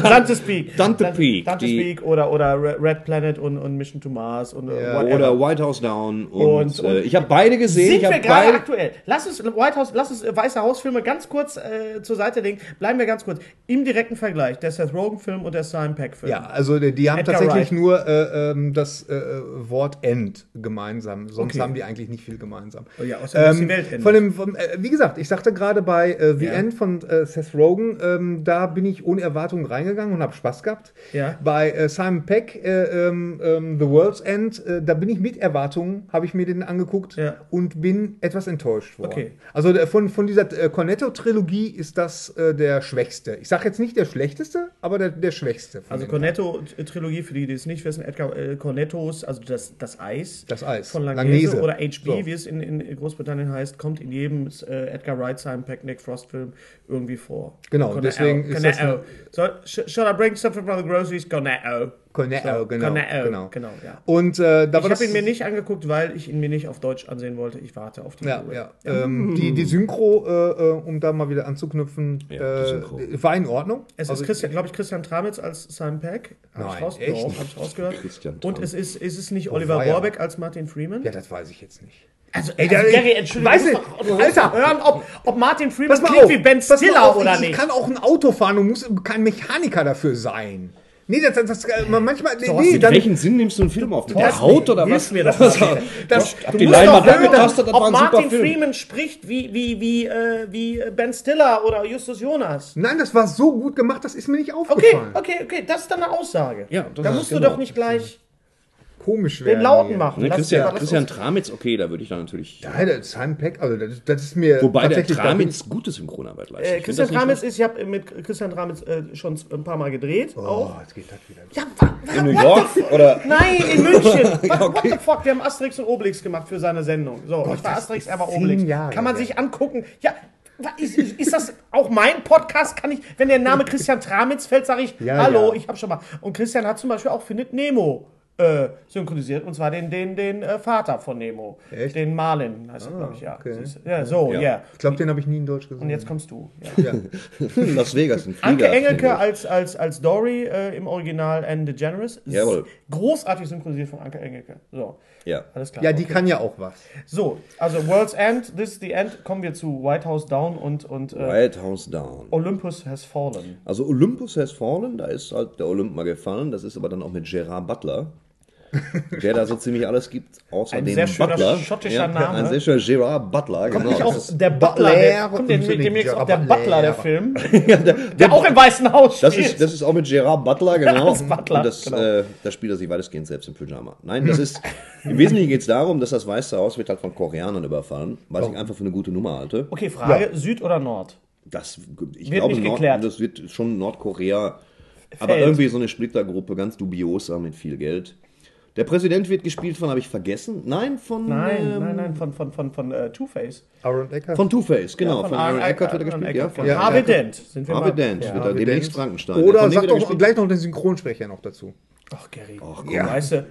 Speaker 1: Dante's Peak.
Speaker 3: Dante Peak,
Speaker 1: Dante's
Speaker 3: die-
Speaker 1: Peak oder, oder Red Planet und, und Mission to Mars und äh,
Speaker 2: Ja.
Speaker 3: Oder White House Down. Und,
Speaker 1: Und-
Speaker 3: äh,
Speaker 1: und-
Speaker 3: ich habe beide gesehen.
Speaker 1: Sind wir gerade
Speaker 3: beide.
Speaker 1: aktuell? Lass uns White House, lass uns äh, Weiße Haus-Filme ganz kurz äh, zur Seite legen. Bleiben wir ganz kurz. Im direkten Vergleich, der Seth Rogen-Film und der Simon Peck-Film.
Speaker 2: Ja, also die, die haben
Speaker 1: Edgar
Speaker 2: tatsächlich
Speaker 1: Wright.
Speaker 2: nur äh, ähm, das äh, Wort End gemeinsam. Sonst
Speaker 1: Okay.
Speaker 2: haben die eigentlich nicht viel gemeinsam.
Speaker 1: Oh ja, außer dass die
Speaker 2: Ähm,
Speaker 1: Welt endet.
Speaker 2: von dem, vom, äh, wie gesagt, ich sagte gerade bei äh, The
Speaker 1: Ja.
Speaker 2: End von äh, Seth Rogen, ähm, da bin ich ohne Erwartungen reingegangen und habe Spaß gehabt.
Speaker 1: Ja.
Speaker 2: Bei äh, Simon Peck, äh, ähm, ähm, The World's End, äh, da bin ich mit Erwartungen, habe ich mir den angeguckt
Speaker 1: Ja.
Speaker 2: Und bin etwas enttäuscht worden.
Speaker 1: Okay.
Speaker 2: Also äh, von, von dieser äh, Cornetto-Trilogie ist das äh, der schwächste. Ich sage jetzt nicht der schlechteste, aber der, der schwächste.
Speaker 1: Also Cornetto-Trilogie, für die, die es nicht wissen, Edgar äh, Cornettos, also das, das Eis.
Speaker 2: Das Eis.
Speaker 1: Von Langnese,
Speaker 2: Langnese.
Speaker 1: oder HB,
Speaker 2: So.
Speaker 1: wie es in, in Großbritannien heißt, kommt in jedem äh, Edgar Wright, Simon Peck, Nick Frost-Film irgendwie vor.
Speaker 2: Genau,
Speaker 1: Cornetto,
Speaker 2: deswegen ist das
Speaker 1: Cornetto. So, sh shall I bring something from the groceries? Cornetto.
Speaker 2: Cornetto,
Speaker 1: So,
Speaker 2: genau,
Speaker 1: Cornetto,
Speaker 2: genau.
Speaker 1: genau, ja.
Speaker 2: Und äh, da
Speaker 1: Ich habe ihn mir nicht angeguckt, weil ich ihn mir nicht auf Deutsch ansehen wollte. Ich warte auf die
Speaker 2: Ja, ja. Ähm, die, die Synchro, äh, äh, um da mal wieder anzuknüpfen,
Speaker 3: Ja,
Speaker 2: äh, war in Ordnung.
Speaker 1: Es
Speaker 2: Also,
Speaker 1: ist, Christian, glaube ich, Christian Tramitz als Simon Peck. Hab
Speaker 2: Nein,
Speaker 1: ich raus,
Speaker 2: echt
Speaker 1: doch,
Speaker 2: nicht?
Speaker 1: hab ich rausgehört.
Speaker 3: Christian
Speaker 1: Und es ist, ist es nicht
Speaker 2: Oh,
Speaker 1: Oliver. Warbeck als Martin Freeman?
Speaker 2: Ja, das weiß ich jetzt nicht.
Speaker 1: Also,
Speaker 2: Ey,
Speaker 1: also
Speaker 2: der-
Speaker 1: Gary, Entschuldigung,
Speaker 2: Weißt
Speaker 1: du
Speaker 2: du,
Speaker 1: musst doch-
Speaker 2: Alter!
Speaker 1: hören, ob, ob Martin Freeman klingt
Speaker 2: auf,
Speaker 1: wie Ben Stiller
Speaker 2: auf,
Speaker 1: oder
Speaker 2: ich,
Speaker 1: nicht.
Speaker 2: Ich kann auch ein Auto fahren und muss kein Mechaniker dafür sein. Nee, das, das, das äh, manchmal. Nee, nee, dann,
Speaker 3: Welchen Sinn nimmst du einen Film auf? Mit der Haut oder was?
Speaker 1: mir
Speaker 3: war-
Speaker 2: das,
Speaker 3: Hab
Speaker 2: du
Speaker 3: die
Speaker 2: musst
Speaker 3: Leinwand
Speaker 2: doch
Speaker 1: hören,
Speaker 3: angetastet, das
Speaker 1: ob Martin. Freeman spricht wie, wie, wie, äh, wie Ben Stiller oder Justus Jonas.
Speaker 2: Nein, das war so gut gemacht, das ist mir nicht
Speaker 1: Okay,
Speaker 2: aufgefallen.
Speaker 1: okay, okay, das ist dann eine Aussage.
Speaker 3: Ja, das
Speaker 1: da musst du
Speaker 3: genau.
Speaker 1: doch nicht gleich
Speaker 2: Komisch
Speaker 1: den
Speaker 2: werden.
Speaker 1: Lauten
Speaker 2: hier.
Speaker 1: machen.
Speaker 3: Ne, Christian, Christian Tramitz, okay, da würde ich dann natürlich.
Speaker 2: Ja, das Simon Peck, also das, das ist mir
Speaker 3: Wobei der
Speaker 2: da
Speaker 3: Tramitz gute Synchronarbeit leistet.
Speaker 1: Äh, Christian Tramitz ist, ich habe mit Christian Tramitz äh, schon ein paar Mal gedreht.
Speaker 2: ich-
Speaker 1: auch.
Speaker 2: Oh, jetzt geht das wieder.
Speaker 1: Ja,
Speaker 3: In New York oder.
Speaker 1: Nein, in München. What, what
Speaker 3: okay.
Speaker 1: the fuck? Wir haben Asterix und Obelix gemacht für seine Sendung. So, ich war Asterix, er war Obelix.
Speaker 2: Jahre
Speaker 1: Kann man sich angucken. Ja, ist ist das auch mein Podcast? Kann ich, wenn der Name Christian Tramitz fällt, sage ich,
Speaker 2: Ja,
Speaker 1: hallo,
Speaker 2: ja.
Speaker 1: ich habe schon mal. Und Christian hat zum Beispiel auch Findet Nemo äh, synchronisiert. Und zwar den, den, den äh, Vater von Nemo.
Speaker 2: Echt?
Speaker 1: Den Marlin, heißt er, glaube ich, ja.
Speaker 2: okay.
Speaker 1: Ja, so, ja.
Speaker 3: Ja.
Speaker 2: Ich glaube, den habe ich nie in Deutsch gesehen.
Speaker 1: Und jetzt kommst du. Ja.
Speaker 3: Las Vegas, ein Flieger.
Speaker 1: Anke Engelke als, als, als Dory äh, im Original Anne DeGeneres.
Speaker 3: Jawohl.
Speaker 1: Großartig synchronisiert von Anke Engelke. So,
Speaker 3: Ja.
Speaker 1: alles klar.
Speaker 2: ja, die
Speaker 1: Okay.
Speaker 2: kann ja auch was.
Speaker 1: So, also World's End, This is the End, kommen wir zu White House Down und, und äh,
Speaker 3: White House Down.
Speaker 1: Olympus has fallen.
Speaker 3: Also Olympus has fallen, da ist halt der Olymp mal gefallen. Das ist aber dann auch mit Gerard Butler, der da so ziemlich alles gibt, außer
Speaker 1: Ein
Speaker 3: dem
Speaker 1: sehr schöner
Speaker 3: Butler.
Speaker 1: schottischer Name.
Speaker 3: Ein sehr schöner Gerard Butler,
Speaker 1: Kommt
Speaker 3: genau. Das
Speaker 1: auch der Butler, der,
Speaker 2: Butler
Speaker 1: kommt dem, demnächst auch der Butler, der. Film, der auch im Weißen Haus
Speaker 3: Das
Speaker 1: spielt.
Speaker 3: ist, das ist auch mit Gerard Butler, genau.
Speaker 1: als Butler,
Speaker 3: Und das,
Speaker 1: genau.
Speaker 3: äh, das spielt er sich weitestgehend selbst im Pyjama. Nein, das ist, im Wesentlichen geht es darum, dass das Weiße Haus wird halt von Koreanern überfallen, was ich einfach für eine gute Nummer halte.
Speaker 1: okay, Frage, Süd oder Nord?
Speaker 3: Das, ich
Speaker 1: Wird
Speaker 3: glaube,
Speaker 1: nicht
Speaker 3: Nord,
Speaker 1: geklärt.
Speaker 3: das wird schon Nordkorea, aber
Speaker 1: Fällt.
Speaker 3: irgendwie so eine Splittergruppe, ganz dubioser mit viel Geld. Der Präsident wird gespielt von, habe ich vergessen? Nein, von,
Speaker 1: Nein,
Speaker 3: ähm,
Speaker 1: nein, nein, von, von, von, von äh, Two-Face.
Speaker 2: Aaron Eckert.
Speaker 3: Von Two-Face, genau.
Speaker 1: Ja,
Speaker 3: von, Aaron Eckhart wird er
Speaker 1: Aaron
Speaker 3: gespielt. Ja,
Speaker 1: Eckhart,
Speaker 3: von
Speaker 1: von
Speaker 2: Ja,
Speaker 1: Harvey
Speaker 2: ja.
Speaker 1: Dent. Sind wir
Speaker 3: Harvey
Speaker 1: mal-
Speaker 3: Dent
Speaker 1: Ja.
Speaker 3: wird er
Speaker 2: Harvey
Speaker 3: demnächst
Speaker 2: Dent.
Speaker 3: Frankenstein.
Speaker 2: Oder
Speaker 3: Von
Speaker 2: sag
Speaker 3: er
Speaker 2: doch gleich noch den Synchronsprecher noch dazu.
Speaker 1: Ach, Gary.
Speaker 3: komm.
Speaker 1: Weißt du,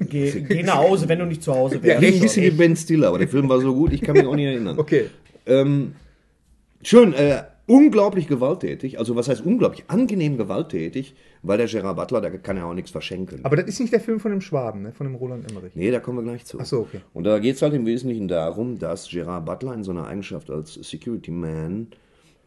Speaker 1: geh, geh nach Hause, wenn du nicht zu Hause wärst.
Speaker 3: Klingt ein bisschen wie Ben Stiller, aber der Film war so gut, ich kann mich auch nicht erinnern.
Speaker 2: Okay.
Speaker 3: Ähm, schön, äh, unglaublich gewalttätig, also was heißt unglaublich, angenehm gewalttätig, weil der Gerard Butler, der kann ja auch nichts verschenken.
Speaker 2: Aber das ist nicht der Film von dem Schwaben, ne? von dem Roland Emmerich.
Speaker 3: Nee, da kommen wir gleich zu.
Speaker 2: Ach so, okay.
Speaker 3: Und da geht es halt im Wesentlichen darum, dass Gerard Butler in seiner Eigenschaft als Security Man,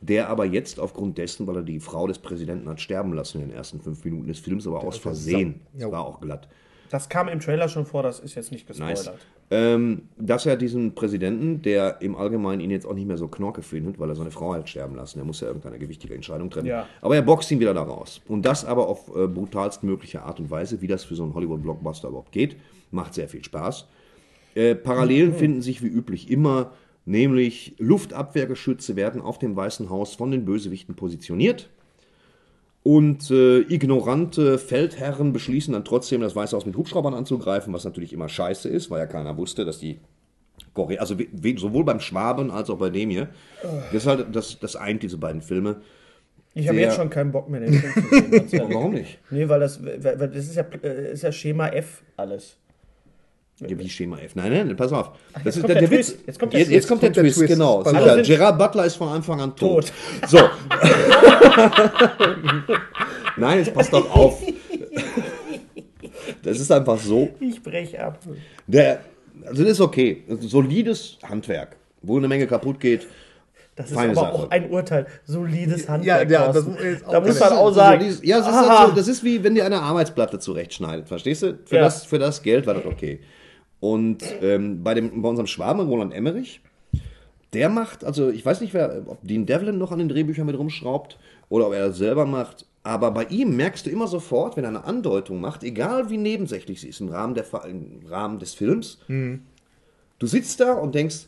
Speaker 3: der aber jetzt aufgrund dessen, weil er die Frau des Präsidenten hat sterben lassen in den ersten fünf Minuten des Films, aber aus Versehen, das war auch glatt,
Speaker 1: Das kam im Trailer schon vor, das ist jetzt nicht gespoilert.
Speaker 3: Nice. Ähm, dass er diesen Präsidenten, der im Allgemeinen ihn jetzt auch nicht mehr so knorke findet, weil er seine Frau hat sterben lassen, er muss ja irgendeine gewichtige Entscheidung treffen.
Speaker 1: Ja.
Speaker 3: Aber er boxt ihn wieder da raus. Und das aber auf äh, brutalst mögliche Art und Weise, wie das für so einen Hollywood-Blockbuster überhaupt geht. Macht sehr viel Spaß. Äh, Parallelen finden sich wie üblich immer, nämlich Luftabwehrgeschütze werden auf dem Weißen Haus von den Bösewichten positioniert. Und äh, ignorante Feldherren beschließen dann trotzdem, das Weiße Haus mit Hubschraubern anzugreifen, was natürlich immer scheiße ist, weil ja keiner wusste, dass die Korea, also sowohl beim Schwaben als auch bei dem hier, das, ist halt, das, das eint diese beiden Filme.
Speaker 1: Ich habe jetzt schon keinen Bock mehr, den Film zu sehen.
Speaker 3: Warum nicht?
Speaker 1: Nee, weil das, weil, weil das ist, ja, äh, ist ja Schema F alles.
Speaker 3: Ja, wie Schema F. Nein, nein, pass auf. Das
Speaker 1: jetzt kommt der Twist. Jetzt kommt der
Speaker 3: jetzt, jetzt
Speaker 1: Twist.
Speaker 3: kommt der
Speaker 2: der
Speaker 3: Twist,
Speaker 2: Twist.
Speaker 3: genau. Sicher. Gerard Butler ist von Anfang an tot.
Speaker 1: Tot.
Speaker 3: So. nein, jetzt passt doch auf. Das ist einfach so.
Speaker 1: Ich brech ab.
Speaker 3: Der, also das ist okay. Das ist solides Handwerk, wo eine Menge kaputt geht.
Speaker 1: Das ist aber
Speaker 3: Sache.
Speaker 1: auch ein Urteil. Solides Handwerk.
Speaker 2: ja, das jetzt auch
Speaker 1: da muss man auch sagen.
Speaker 3: Solides- ja, das ist, halt so, das ist wie wenn dir eine Arbeitsplatte zurechtschneidet, verstehst du? Für,
Speaker 1: Ja.
Speaker 3: das, für das Geld war das okay. Und ähm, bei, dem, bei unserem Schwaben, Roland Emmerich, der macht, also ich weiß nicht, wer, ob Dean Devlin noch an den Drehbüchern mit rumschraubt oder ob er das selber macht, aber bei ihm merkst du immer sofort, wenn er eine Andeutung macht, egal wie nebensächlich sie ist im Rahmen, der, im Rahmen des Films,
Speaker 2: Mhm.
Speaker 3: du sitzt da und denkst,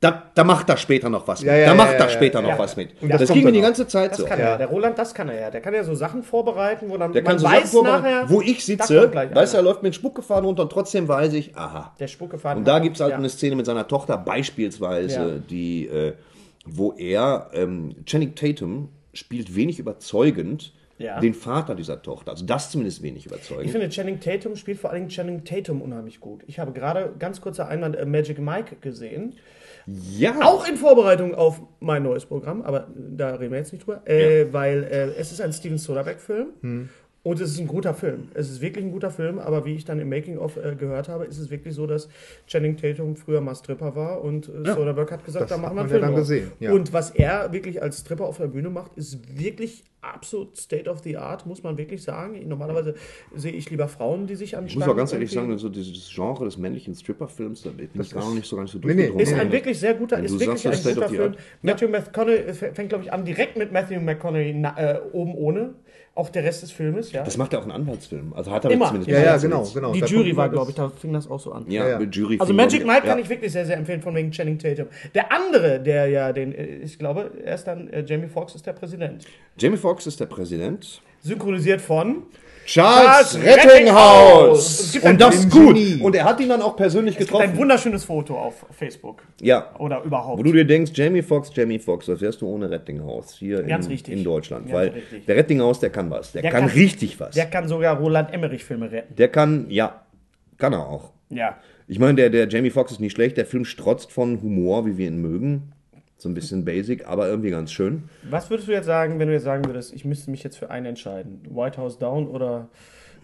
Speaker 3: da, da macht er später noch was mit.
Speaker 2: Ja, ja,
Speaker 3: da
Speaker 2: ja,
Speaker 3: macht
Speaker 2: ja,
Speaker 3: er
Speaker 2: ja,
Speaker 3: später noch
Speaker 1: ja.
Speaker 3: was mit.
Speaker 2: Und das
Speaker 3: das ging mir die ganze Zeit
Speaker 1: Das
Speaker 3: so.
Speaker 1: kann er. Der Roland, das kann er ja. Der kann ja so Sachen vorbereiten, wo dann
Speaker 3: Der kann
Speaker 1: man
Speaker 3: so
Speaker 1: weiß
Speaker 3: Sachen
Speaker 1: nachher,
Speaker 3: wo ich sitze, du, er läuft mit Spuckgefahren runter und trotzdem weiß ich, aha.
Speaker 1: der Spuck gefahren
Speaker 3: Und da gibt es halt
Speaker 1: Ja.
Speaker 3: eine Szene mit seiner Tochter beispielsweise,
Speaker 1: Ja.
Speaker 3: die, äh, wo er, ähm, Channing Tatum spielt wenig überzeugend
Speaker 1: Ja.
Speaker 3: den Vater dieser Tochter. Also das zumindest wenig
Speaker 1: Ich
Speaker 3: überzeugend.
Speaker 1: finde, Channing Tatum spielt vor allem Channing Tatum unheimlich gut. Ich habe gerade ganz kurzer Einwand äh, Magic Mike gesehen.
Speaker 3: Ja,
Speaker 1: Auch in Vorbereitung auf mein neues Programm, aber da reden wir jetzt nicht drüber, äh, weil äh, es ist ein Steven Soderbergh-Film und es ist ein guter Film. Es ist wirklich ein guter Film, aber wie ich dann im Making-of äh, gehört habe, ist es wirklich so, dass Channing Tatum früher mal Stripper war und äh, Soderbergh hat gesagt, da machen wir
Speaker 2: man
Speaker 1: einen
Speaker 2: ja
Speaker 1: Film
Speaker 2: dann
Speaker 1: draus.
Speaker 2: gesehen, ja.
Speaker 1: Und was er wirklich als Stripper auf der Bühne macht, ist wirklich absolut State of the Art, muss man wirklich sagen. Normalerweise sehe ich lieber Frauen, die sich an
Speaker 3: Ich muss auch ganz ehrlich sagen, so dieses Genre des männlichen Stripper-Films, da bin ich gar noch nicht so ganz so
Speaker 2: Nee, nee,
Speaker 3: durchgedrungen.
Speaker 1: Ist ein wirklich sehr guter, ist
Speaker 3: du
Speaker 1: wirklich
Speaker 3: sagst,
Speaker 1: ein
Speaker 3: das State
Speaker 1: guter
Speaker 3: of the
Speaker 1: Film.
Speaker 3: Art.
Speaker 1: Matthew McConaughey es fängt, glaube ich, an direkt mit Matthew McConaughey na, äh, oben ohne. Auch der Rest des Filmes, ja.
Speaker 3: Das macht er auch einen Anwaltsfilm. Also hat er
Speaker 1: Immer.
Speaker 3: zumindest
Speaker 2: Ja, ja, genau, genau.
Speaker 1: die
Speaker 2: Da
Speaker 1: Jury war, glaube ich, da fing das auch so an.
Speaker 3: Ja,
Speaker 2: Ja, ja.
Speaker 3: mit Jury.
Speaker 1: Also Magic Mike kann
Speaker 3: ja.
Speaker 1: ich wirklich sehr, sehr empfehlen, von wegen Channing Tatum. Der andere, der ja den, äh, ich glaube, er ist dann, äh, Jamie Foxx ist der Präsident.
Speaker 3: Jamie Foxx ist der Präsident.
Speaker 1: Synchronisiert von
Speaker 3: Charles
Speaker 1: Charles
Speaker 3: Rettinghaus!
Speaker 1: Es gibt
Speaker 3: Und
Speaker 1: ein-
Speaker 3: das ist
Speaker 2: ein
Speaker 3: gut.
Speaker 2: Genie.
Speaker 3: Und er hat ihn dann auch persönlich
Speaker 1: ein
Speaker 3: getroffen.
Speaker 1: wunderschönes Foto auf Facebook.
Speaker 3: Ja.
Speaker 1: Oder überhaupt.
Speaker 3: Wo du dir denkst, Jamie Foxx, Jamie Foxx, das wärst du ohne Rettinghaus hier
Speaker 1: Ganz
Speaker 3: in,
Speaker 1: richtig.
Speaker 3: in Deutschland.
Speaker 1: Ganz
Speaker 3: weil
Speaker 1: richtig.
Speaker 3: der Rettinghaus, der kann was. Der,
Speaker 1: Der
Speaker 3: kann,
Speaker 1: kann-
Speaker 3: richtig was.
Speaker 1: der
Speaker 3: Der,
Speaker 1: kann sogar Roland Emmerich-Filme retten.
Speaker 3: kann, ja, kann er auch.
Speaker 1: Ja.
Speaker 3: Ich meine, der, der Jamie Foxx ist nicht schlecht. Der Film strotzt von Humor, wie wir ihn mögen. So ein bisschen basic, aber irgendwie ganz schön.
Speaker 1: Was würdest du jetzt sagen, wenn du jetzt sagen würdest, ich müsste mich jetzt für einen entscheiden? White House Down oder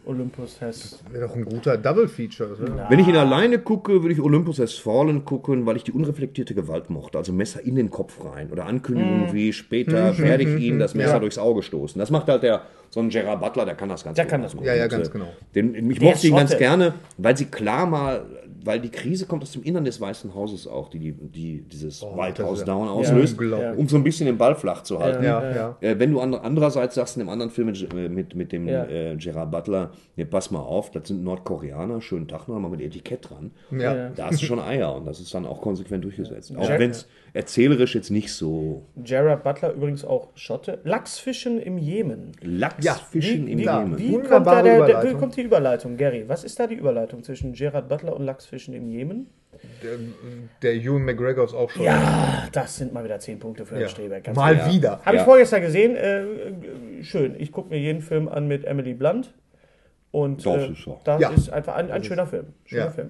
Speaker 1: Olympus Has?
Speaker 2: Wäre doch ein guter Double-Feature. oder?
Speaker 3: Wenn ich ihn alleine gucke, würde ich Olympus Has Fallen gucken, weil ich die unreflektierte Gewalt mochte. Also Messer in den Kopf rein oder Ankündigungen wie später werde ich Ihnen das Messer
Speaker 2: Ja.
Speaker 3: durchs Auge stoßen. Das macht halt der, so ein Gerard Butler, der kann das ganz
Speaker 1: Der
Speaker 3: gut
Speaker 1: kann das gut.
Speaker 2: Ja, ja, ganz genau.
Speaker 3: Den, ich
Speaker 1: Der
Speaker 3: mochte ihn ganz gerne, weil sie klar mal, weil die Krise kommt aus dem Innern des Weißen Hauses auch, die, die, die dieses White
Speaker 2: das
Speaker 3: House Down auslöst,
Speaker 2: unglaublich.
Speaker 3: um so ein bisschen den Ball flach zu halten.
Speaker 2: Ja, ja.
Speaker 3: Äh, wenn du an, andererseits sagst in dem anderen Film mit, äh, mit, mit dem
Speaker 1: Ja.
Speaker 3: äh, Gerard Butler, ne, pass mal auf, das sind Nordkoreaner, schönen Tag noch mal mit Etikett dran.
Speaker 2: Ja.
Speaker 3: Da hast du schon Eier und das ist dann auch konsequent durchgesetzt. Auch
Speaker 1: Ja.
Speaker 3: wenn es erzählerisch jetzt nicht so
Speaker 1: Gerard Butler übrigens auch Schotte. Lachsfischen im Jemen.
Speaker 3: Lachsfischen
Speaker 1: Wie,
Speaker 3: im
Speaker 1: wie,
Speaker 3: Jemen.
Speaker 1: wie, kommt da der, der, wie kommt die Überleitung, Gary? Was ist da die Überleitung zwischen Gerard Butler und Lachsfischen im Jemen?
Speaker 2: Der Ewan McGregor ist auch schon.
Speaker 1: Ja, das sind mal wieder 10 Punkte für Herrn
Speaker 2: Ja.
Speaker 1: Streberg. ganz
Speaker 2: Mal
Speaker 1: klar.
Speaker 2: wieder.
Speaker 1: Habe ich
Speaker 3: Ja.
Speaker 1: vorgestern gesehen. Äh, äh, schön. Ich gucke mir jeden Film an mit Emily Blunt. Und
Speaker 3: Das
Speaker 1: äh,
Speaker 3: ist so.
Speaker 1: das
Speaker 2: Ja.
Speaker 1: ist einfach ein, ein schöner Film. Schöner
Speaker 2: Ja,
Speaker 1: Film.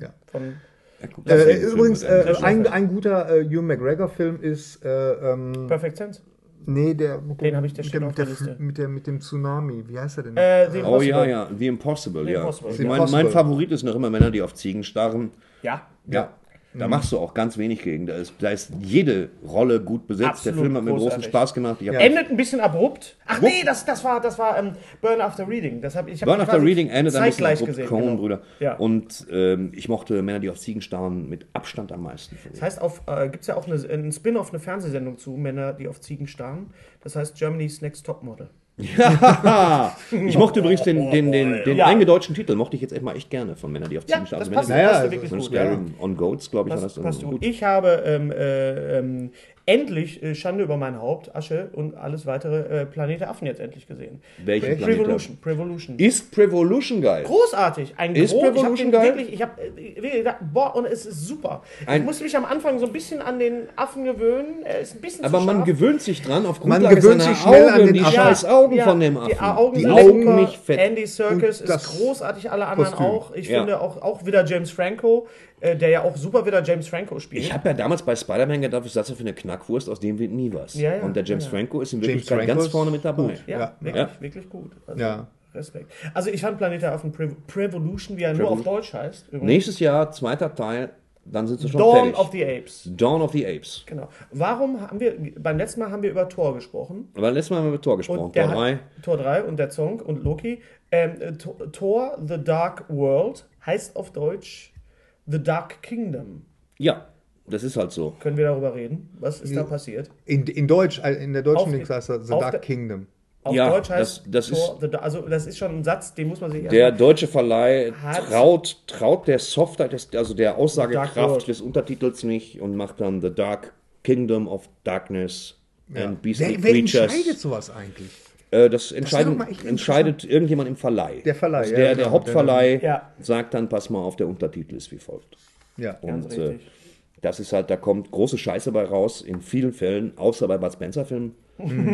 Speaker 2: Ja.
Speaker 1: Von,
Speaker 2: Äh, übrigens, äh,
Speaker 1: Film.
Speaker 2: ein, ein guter äh, Ewan McGregor-Film ist. Äh, ähm,
Speaker 1: Perfect Sense.
Speaker 2: nee, der.
Speaker 1: Den
Speaker 2: dem-
Speaker 1: hab ich, der
Speaker 2: mit dem,
Speaker 1: auf
Speaker 2: mit,
Speaker 1: der
Speaker 2: der,
Speaker 1: Liste.
Speaker 2: mit, der, mit dem Tsunami. Wie heißt er denn?
Speaker 1: Äh, The
Speaker 3: Oh ja, ja, The Impossible,
Speaker 1: The
Speaker 3: ja.
Speaker 1: Impossible.
Speaker 3: Mein, mein. Favorit ist noch immer Männer, die auf Ziegen starren.
Speaker 1: Ja.
Speaker 3: Ja. Da machst du auch ganz wenig gegen. Da ist, da ist jede Rolle gut besetzt.
Speaker 1: Absolut
Speaker 3: Der Film hat mir großen. Spaß gemacht. Ich hab
Speaker 1: Endet ein bisschen abrupt. Ach nee, das, das war, das war ähm, Burn After Reading. Das hab, ich hab
Speaker 3: Burn After Reading endet ein bisschen abrupt,
Speaker 1: gesehen.
Speaker 3: Coen,
Speaker 1: genau.
Speaker 3: Brüder.
Speaker 1: Ja.
Speaker 3: Und ähm, ich mochte Männer, die auf Ziegen starren, mit Abstand am meisten.
Speaker 1: Das heißt, auf, äh, gibt es ja auch eine, einen Spin-off, eine Fernsehsendung zu Männer, die auf Ziegen starren. Das heißt Germany's Next Topmodel.
Speaker 3: Ja, ich mochte übrigens den, den, den, den
Speaker 1: Ja.
Speaker 3: eingedeutschten Titel, mochte ich jetzt echt mal echt gerne von Männern, die auf
Speaker 1: Ja,
Speaker 3: Ziegen starren.
Speaker 1: das
Speaker 3: Also
Speaker 1: passt,
Speaker 3: wenn
Speaker 2: Naja,
Speaker 1: passt
Speaker 2: also
Speaker 1: wirklich
Speaker 3: das
Speaker 1: gut.
Speaker 3: Scary
Speaker 1: Ja.
Speaker 3: on Goats, glaube ich, war
Speaker 1: Passt,
Speaker 3: das
Speaker 1: passt gut. Ich habe ähm, äh, ähm, endlich äh, Schande über mein Haupt, Asche und alles weitere äh, Planet der Affen jetzt endlich gesehen.
Speaker 3: Welchen Planet?
Speaker 1: Prevolution. Prevolution.
Speaker 3: Ist Prevolution geil?
Speaker 1: Großartig. Ein
Speaker 3: Ist
Speaker 1: gro- ich hab
Speaker 3: Prevolution
Speaker 1: den
Speaker 3: geil?
Speaker 1: Wirklich, ich habe wirklich gedacht, boah, und es ist super.
Speaker 3: Ein-
Speaker 1: ich musste mich am Anfang so ein bisschen an den Affen gewöhnen. Er ist ein bisschen
Speaker 3: Aber
Speaker 1: zu
Speaker 3: man gewöhnt sich dran auf
Speaker 2: Man
Speaker 3: Grundlage
Speaker 2: gewöhnt
Speaker 3: seiner
Speaker 2: sich schnell
Speaker 3: Augen,
Speaker 2: an den
Speaker 3: die
Speaker 2: Affen.
Speaker 3: scheiß Augen
Speaker 1: Ja,
Speaker 3: von dem Affen.
Speaker 1: Die Augen,
Speaker 3: die
Speaker 1: sind
Speaker 3: Augen
Speaker 1: super.
Speaker 3: nicht fett.
Speaker 1: Andy
Speaker 2: das
Speaker 1: ist großartig, alle anderen
Speaker 2: Kostüm.
Speaker 1: auch. Ich
Speaker 3: Ja.
Speaker 1: finde auch, auch wieder James Franco, äh, der ja auch super wieder James Franco spielt.
Speaker 3: Ich habe ja damals bei Spider-Man gedacht, ich setze für eine Knackwurst, aus dem wird nie was.
Speaker 1: Ja, ja,
Speaker 3: Und der James
Speaker 1: ja.
Speaker 3: Franco ist in Wirklichkeit ganz vorne mit dabei.
Speaker 1: ja,
Speaker 2: Ja.
Speaker 1: wirklich,
Speaker 3: Ja.
Speaker 1: wirklich gut. Also,
Speaker 2: Ja.
Speaker 1: Respekt. Also ich fand Planet der Affen Pre Prevolution, wie er nur auf Deutsch heißt. übrigens.
Speaker 3: Nächstes Jahr, zweiter Teil, dann sind sie schon
Speaker 1: Dawn
Speaker 3: fertig.
Speaker 1: of the Apes.
Speaker 3: Dawn of the Apes.
Speaker 1: Genau. Warum haben wir, beim letzten Mal haben wir über Thor gesprochen.
Speaker 3: Aber letztes Mal haben wir mit Tor gesprochen. Tor 3.
Speaker 1: hat, Tor 3 und der Song und Loki. Ähm, äh, Tor- Thor The Dark World heißt auf Deutsch The Dark Kingdom.
Speaker 3: Ja, das ist halt so.
Speaker 1: Können wir darüber reden? Was ist da passiert?
Speaker 2: In, in Deutsch, äh, in der deutschen Dings heißt das The Dark Kingdom.
Speaker 1: Auf
Speaker 3: Ja,
Speaker 1: Deutsch heißt
Speaker 3: das- das
Speaker 1: Thor, the, Da- also das ist schon ein Satz, den muss man sich
Speaker 3: Der deutsche Verleih traut, traut der Software, des, also der Aussagekraft des Untertitels nicht und macht dann The Dark Kingdom of Darkness and Beastly
Speaker 2: Wer, wer
Speaker 3: Creatures.
Speaker 2: entscheidet sowas eigentlich?
Speaker 3: Äh, das
Speaker 2: mal echt
Speaker 3: entscheidet irgendjemand im Verleih.
Speaker 2: Der Verleih,
Speaker 3: also
Speaker 2: ja,
Speaker 3: der,
Speaker 2: genau.
Speaker 3: der Hauptverleih
Speaker 1: Ja.
Speaker 3: sagt dann, pass mal auf, der Untertitel ist wie folgt.
Speaker 2: Ja.
Speaker 3: Und äh,
Speaker 1: richtig.
Speaker 3: das ist halt, da kommt große Scheiße bei raus, in vielen Fällen, außer bei Bud Spencer-Filmen.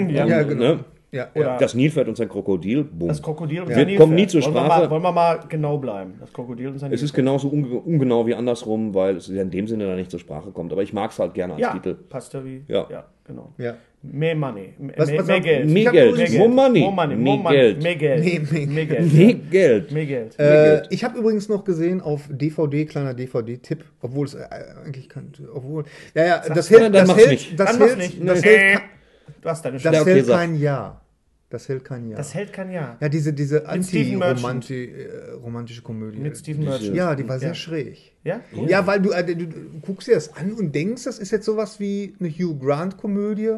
Speaker 1: Ja.
Speaker 2: Ja, genau.
Speaker 3: Ne?
Speaker 2: Ja,
Speaker 1: Oder-
Speaker 2: ja.
Speaker 3: Das Nilpferd und sein Krokodil, boom.
Speaker 1: Das Krokodil und
Speaker 3: Wird-
Speaker 1: sein
Speaker 3: kommt nie zur
Speaker 1: wollen wir,
Speaker 3: Sprache.
Speaker 1: mal, wollen wir mal genau bleiben? Das Krokodil und sein
Speaker 3: Es ist genauso unge ungenau wie andersrum, weil es ja in dem Sinne da nicht zur Sprache kommt. Aber ich mag es halt gerne als
Speaker 1: Ja,
Speaker 3: Titel.
Speaker 1: passt ja wie.
Speaker 3: Ja.
Speaker 1: ja genau.
Speaker 2: ja.
Speaker 1: Mehr Money. Mehr,
Speaker 2: Was-
Speaker 1: mehr,
Speaker 2: was-
Speaker 1: mehr Geld.
Speaker 3: Mehr Geld, more money,
Speaker 1: More money.
Speaker 3: mehr
Speaker 1: More money.
Speaker 3: Geld,
Speaker 1: Mehr Geld.
Speaker 2: Nee, mehr-
Speaker 1: Mehr Geld.
Speaker 3: mehr. Geld.
Speaker 1: Mehr Geld.
Speaker 2: Äh, ich habe übrigens noch gesehen auf DVD, kleiner DVD-Tipp, obwohl es äh, eigentlich kann, obwohl, ja, ja, das hält, das hält,
Speaker 3: nicht.
Speaker 2: das hält,
Speaker 1: nicht.
Speaker 2: das hält,
Speaker 1: Du hast deine
Speaker 2: das hält kein Jahr. Das hält kein Jahr.
Speaker 1: Das hält kein Jahr.
Speaker 2: ja, diese, diese anti-romantische Komödie.
Speaker 1: Mit Stephen Merchant.
Speaker 2: Ja, die war sehr
Speaker 1: Ja.
Speaker 2: schräg.
Speaker 1: Ja?
Speaker 2: Ja, weil du, äh, du, du guckst dir das an und denkst, das ist jetzt sowas wie eine Hugh Grant-Komödie.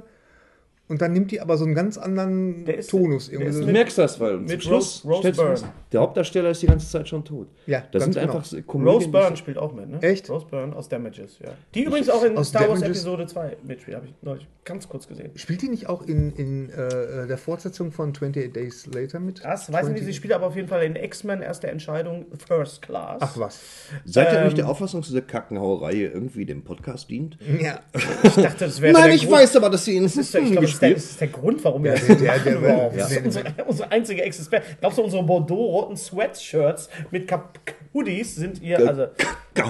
Speaker 2: Und dann nimmt die aber so einen ganz anderen
Speaker 1: Der ist-
Speaker 2: Tonus.
Speaker 1: der
Speaker 2: Irgendwie
Speaker 1: ist
Speaker 2: so.
Speaker 3: Du merkst das, weil
Speaker 1: Mit
Speaker 3: zum Schluss
Speaker 1: Rose- Rose Byrne.
Speaker 3: der Hauptdarsteller ist die ganze Zeit schon tot.
Speaker 2: Ja,
Speaker 3: das
Speaker 2: ganz
Speaker 3: sind
Speaker 2: genau.
Speaker 3: einfach Komödien,
Speaker 1: Rose Byrne spielt auch mit, ne?
Speaker 2: Echt?
Speaker 1: Rose Byrne aus Damages, ja. Die übrigens auch in
Speaker 2: Aus
Speaker 1: Star Wars
Speaker 2: Damages?
Speaker 1: Episode 2 mitspielt, habe ich neulich ganz kurz gesehen.
Speaker 2: Spielt die nicht auch in, in äh, der Fortsetzung von 28 Days Later mit?
Speaker 1: Das weiß ich nicht, sie spielt aber auf jeden Fall in X-Men erste Entscheidung First Class.
Speaker 2: Ach was.
Speaker 3: Seid ihr
Speaker 1: Ähm,
Speaker 3: nicht der Auffassung, dass diese Kackenhauerei irgendwie dem Podcast dient?
Speaker 2: Ja.
Speaker 1: Ich dachte, das wäre
Speaker 3: Nein,
Speaker 1: der
Speaker 3: ich
Speaker 1: Grund,
Speaker 3: weiß aber, dass sie in
Speaker 1: Das ist, der, ich glaube, das, ist der, das ist der Grund, warum wir das
Speaker 2: der-
Speaker 1: machen
Speaker 2: der-
Speaker 1: überhaupt.
Speaker 2: ja.
Speaker 1: Das ist unsere, unsere einzige Existenz. Glaubst du, unsere Bordeaux-roten Sweatshirts mit Kap Hoodies sind ihr, also,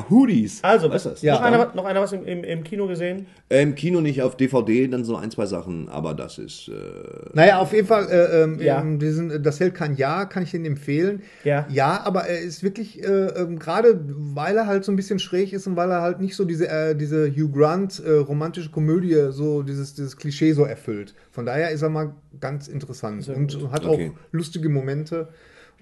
Speaker 3: Hoodies.
Speaker 1: also
Speaker 3: Was ist das?
Speaker 1: noch,
Speaker 2: Ja.
Speaker 1: einer, noch einer was im, im, im Kino gesehen?
Speaker 3: Äh, Im Kino nicht, auf DVD dann so ein, zwei Sachen, aber das ist. Äh,
Speaker 2: Naja, auf jeden Fall, äh, ähm,
Speaker 1: Ja.
Speaker 2: ähm, diesen, das hält kein Jahr, kann ich Ihnen empfehlen.
Speaker 1: Ja.
Speaker 2: Ja, aber er ist wirklich, äh, ähm, gerade weil er halt so ein bisschen schräg ist und weil er halt nicht so diese, äh, diese Hugh Grant äh, romantische Komödie, so dieses, dieses Klischee so erfüllt. Von daher ist er mal ganz interessant und hat
Speaker 3: Okay.
Speaker 2: auch lustige Momente.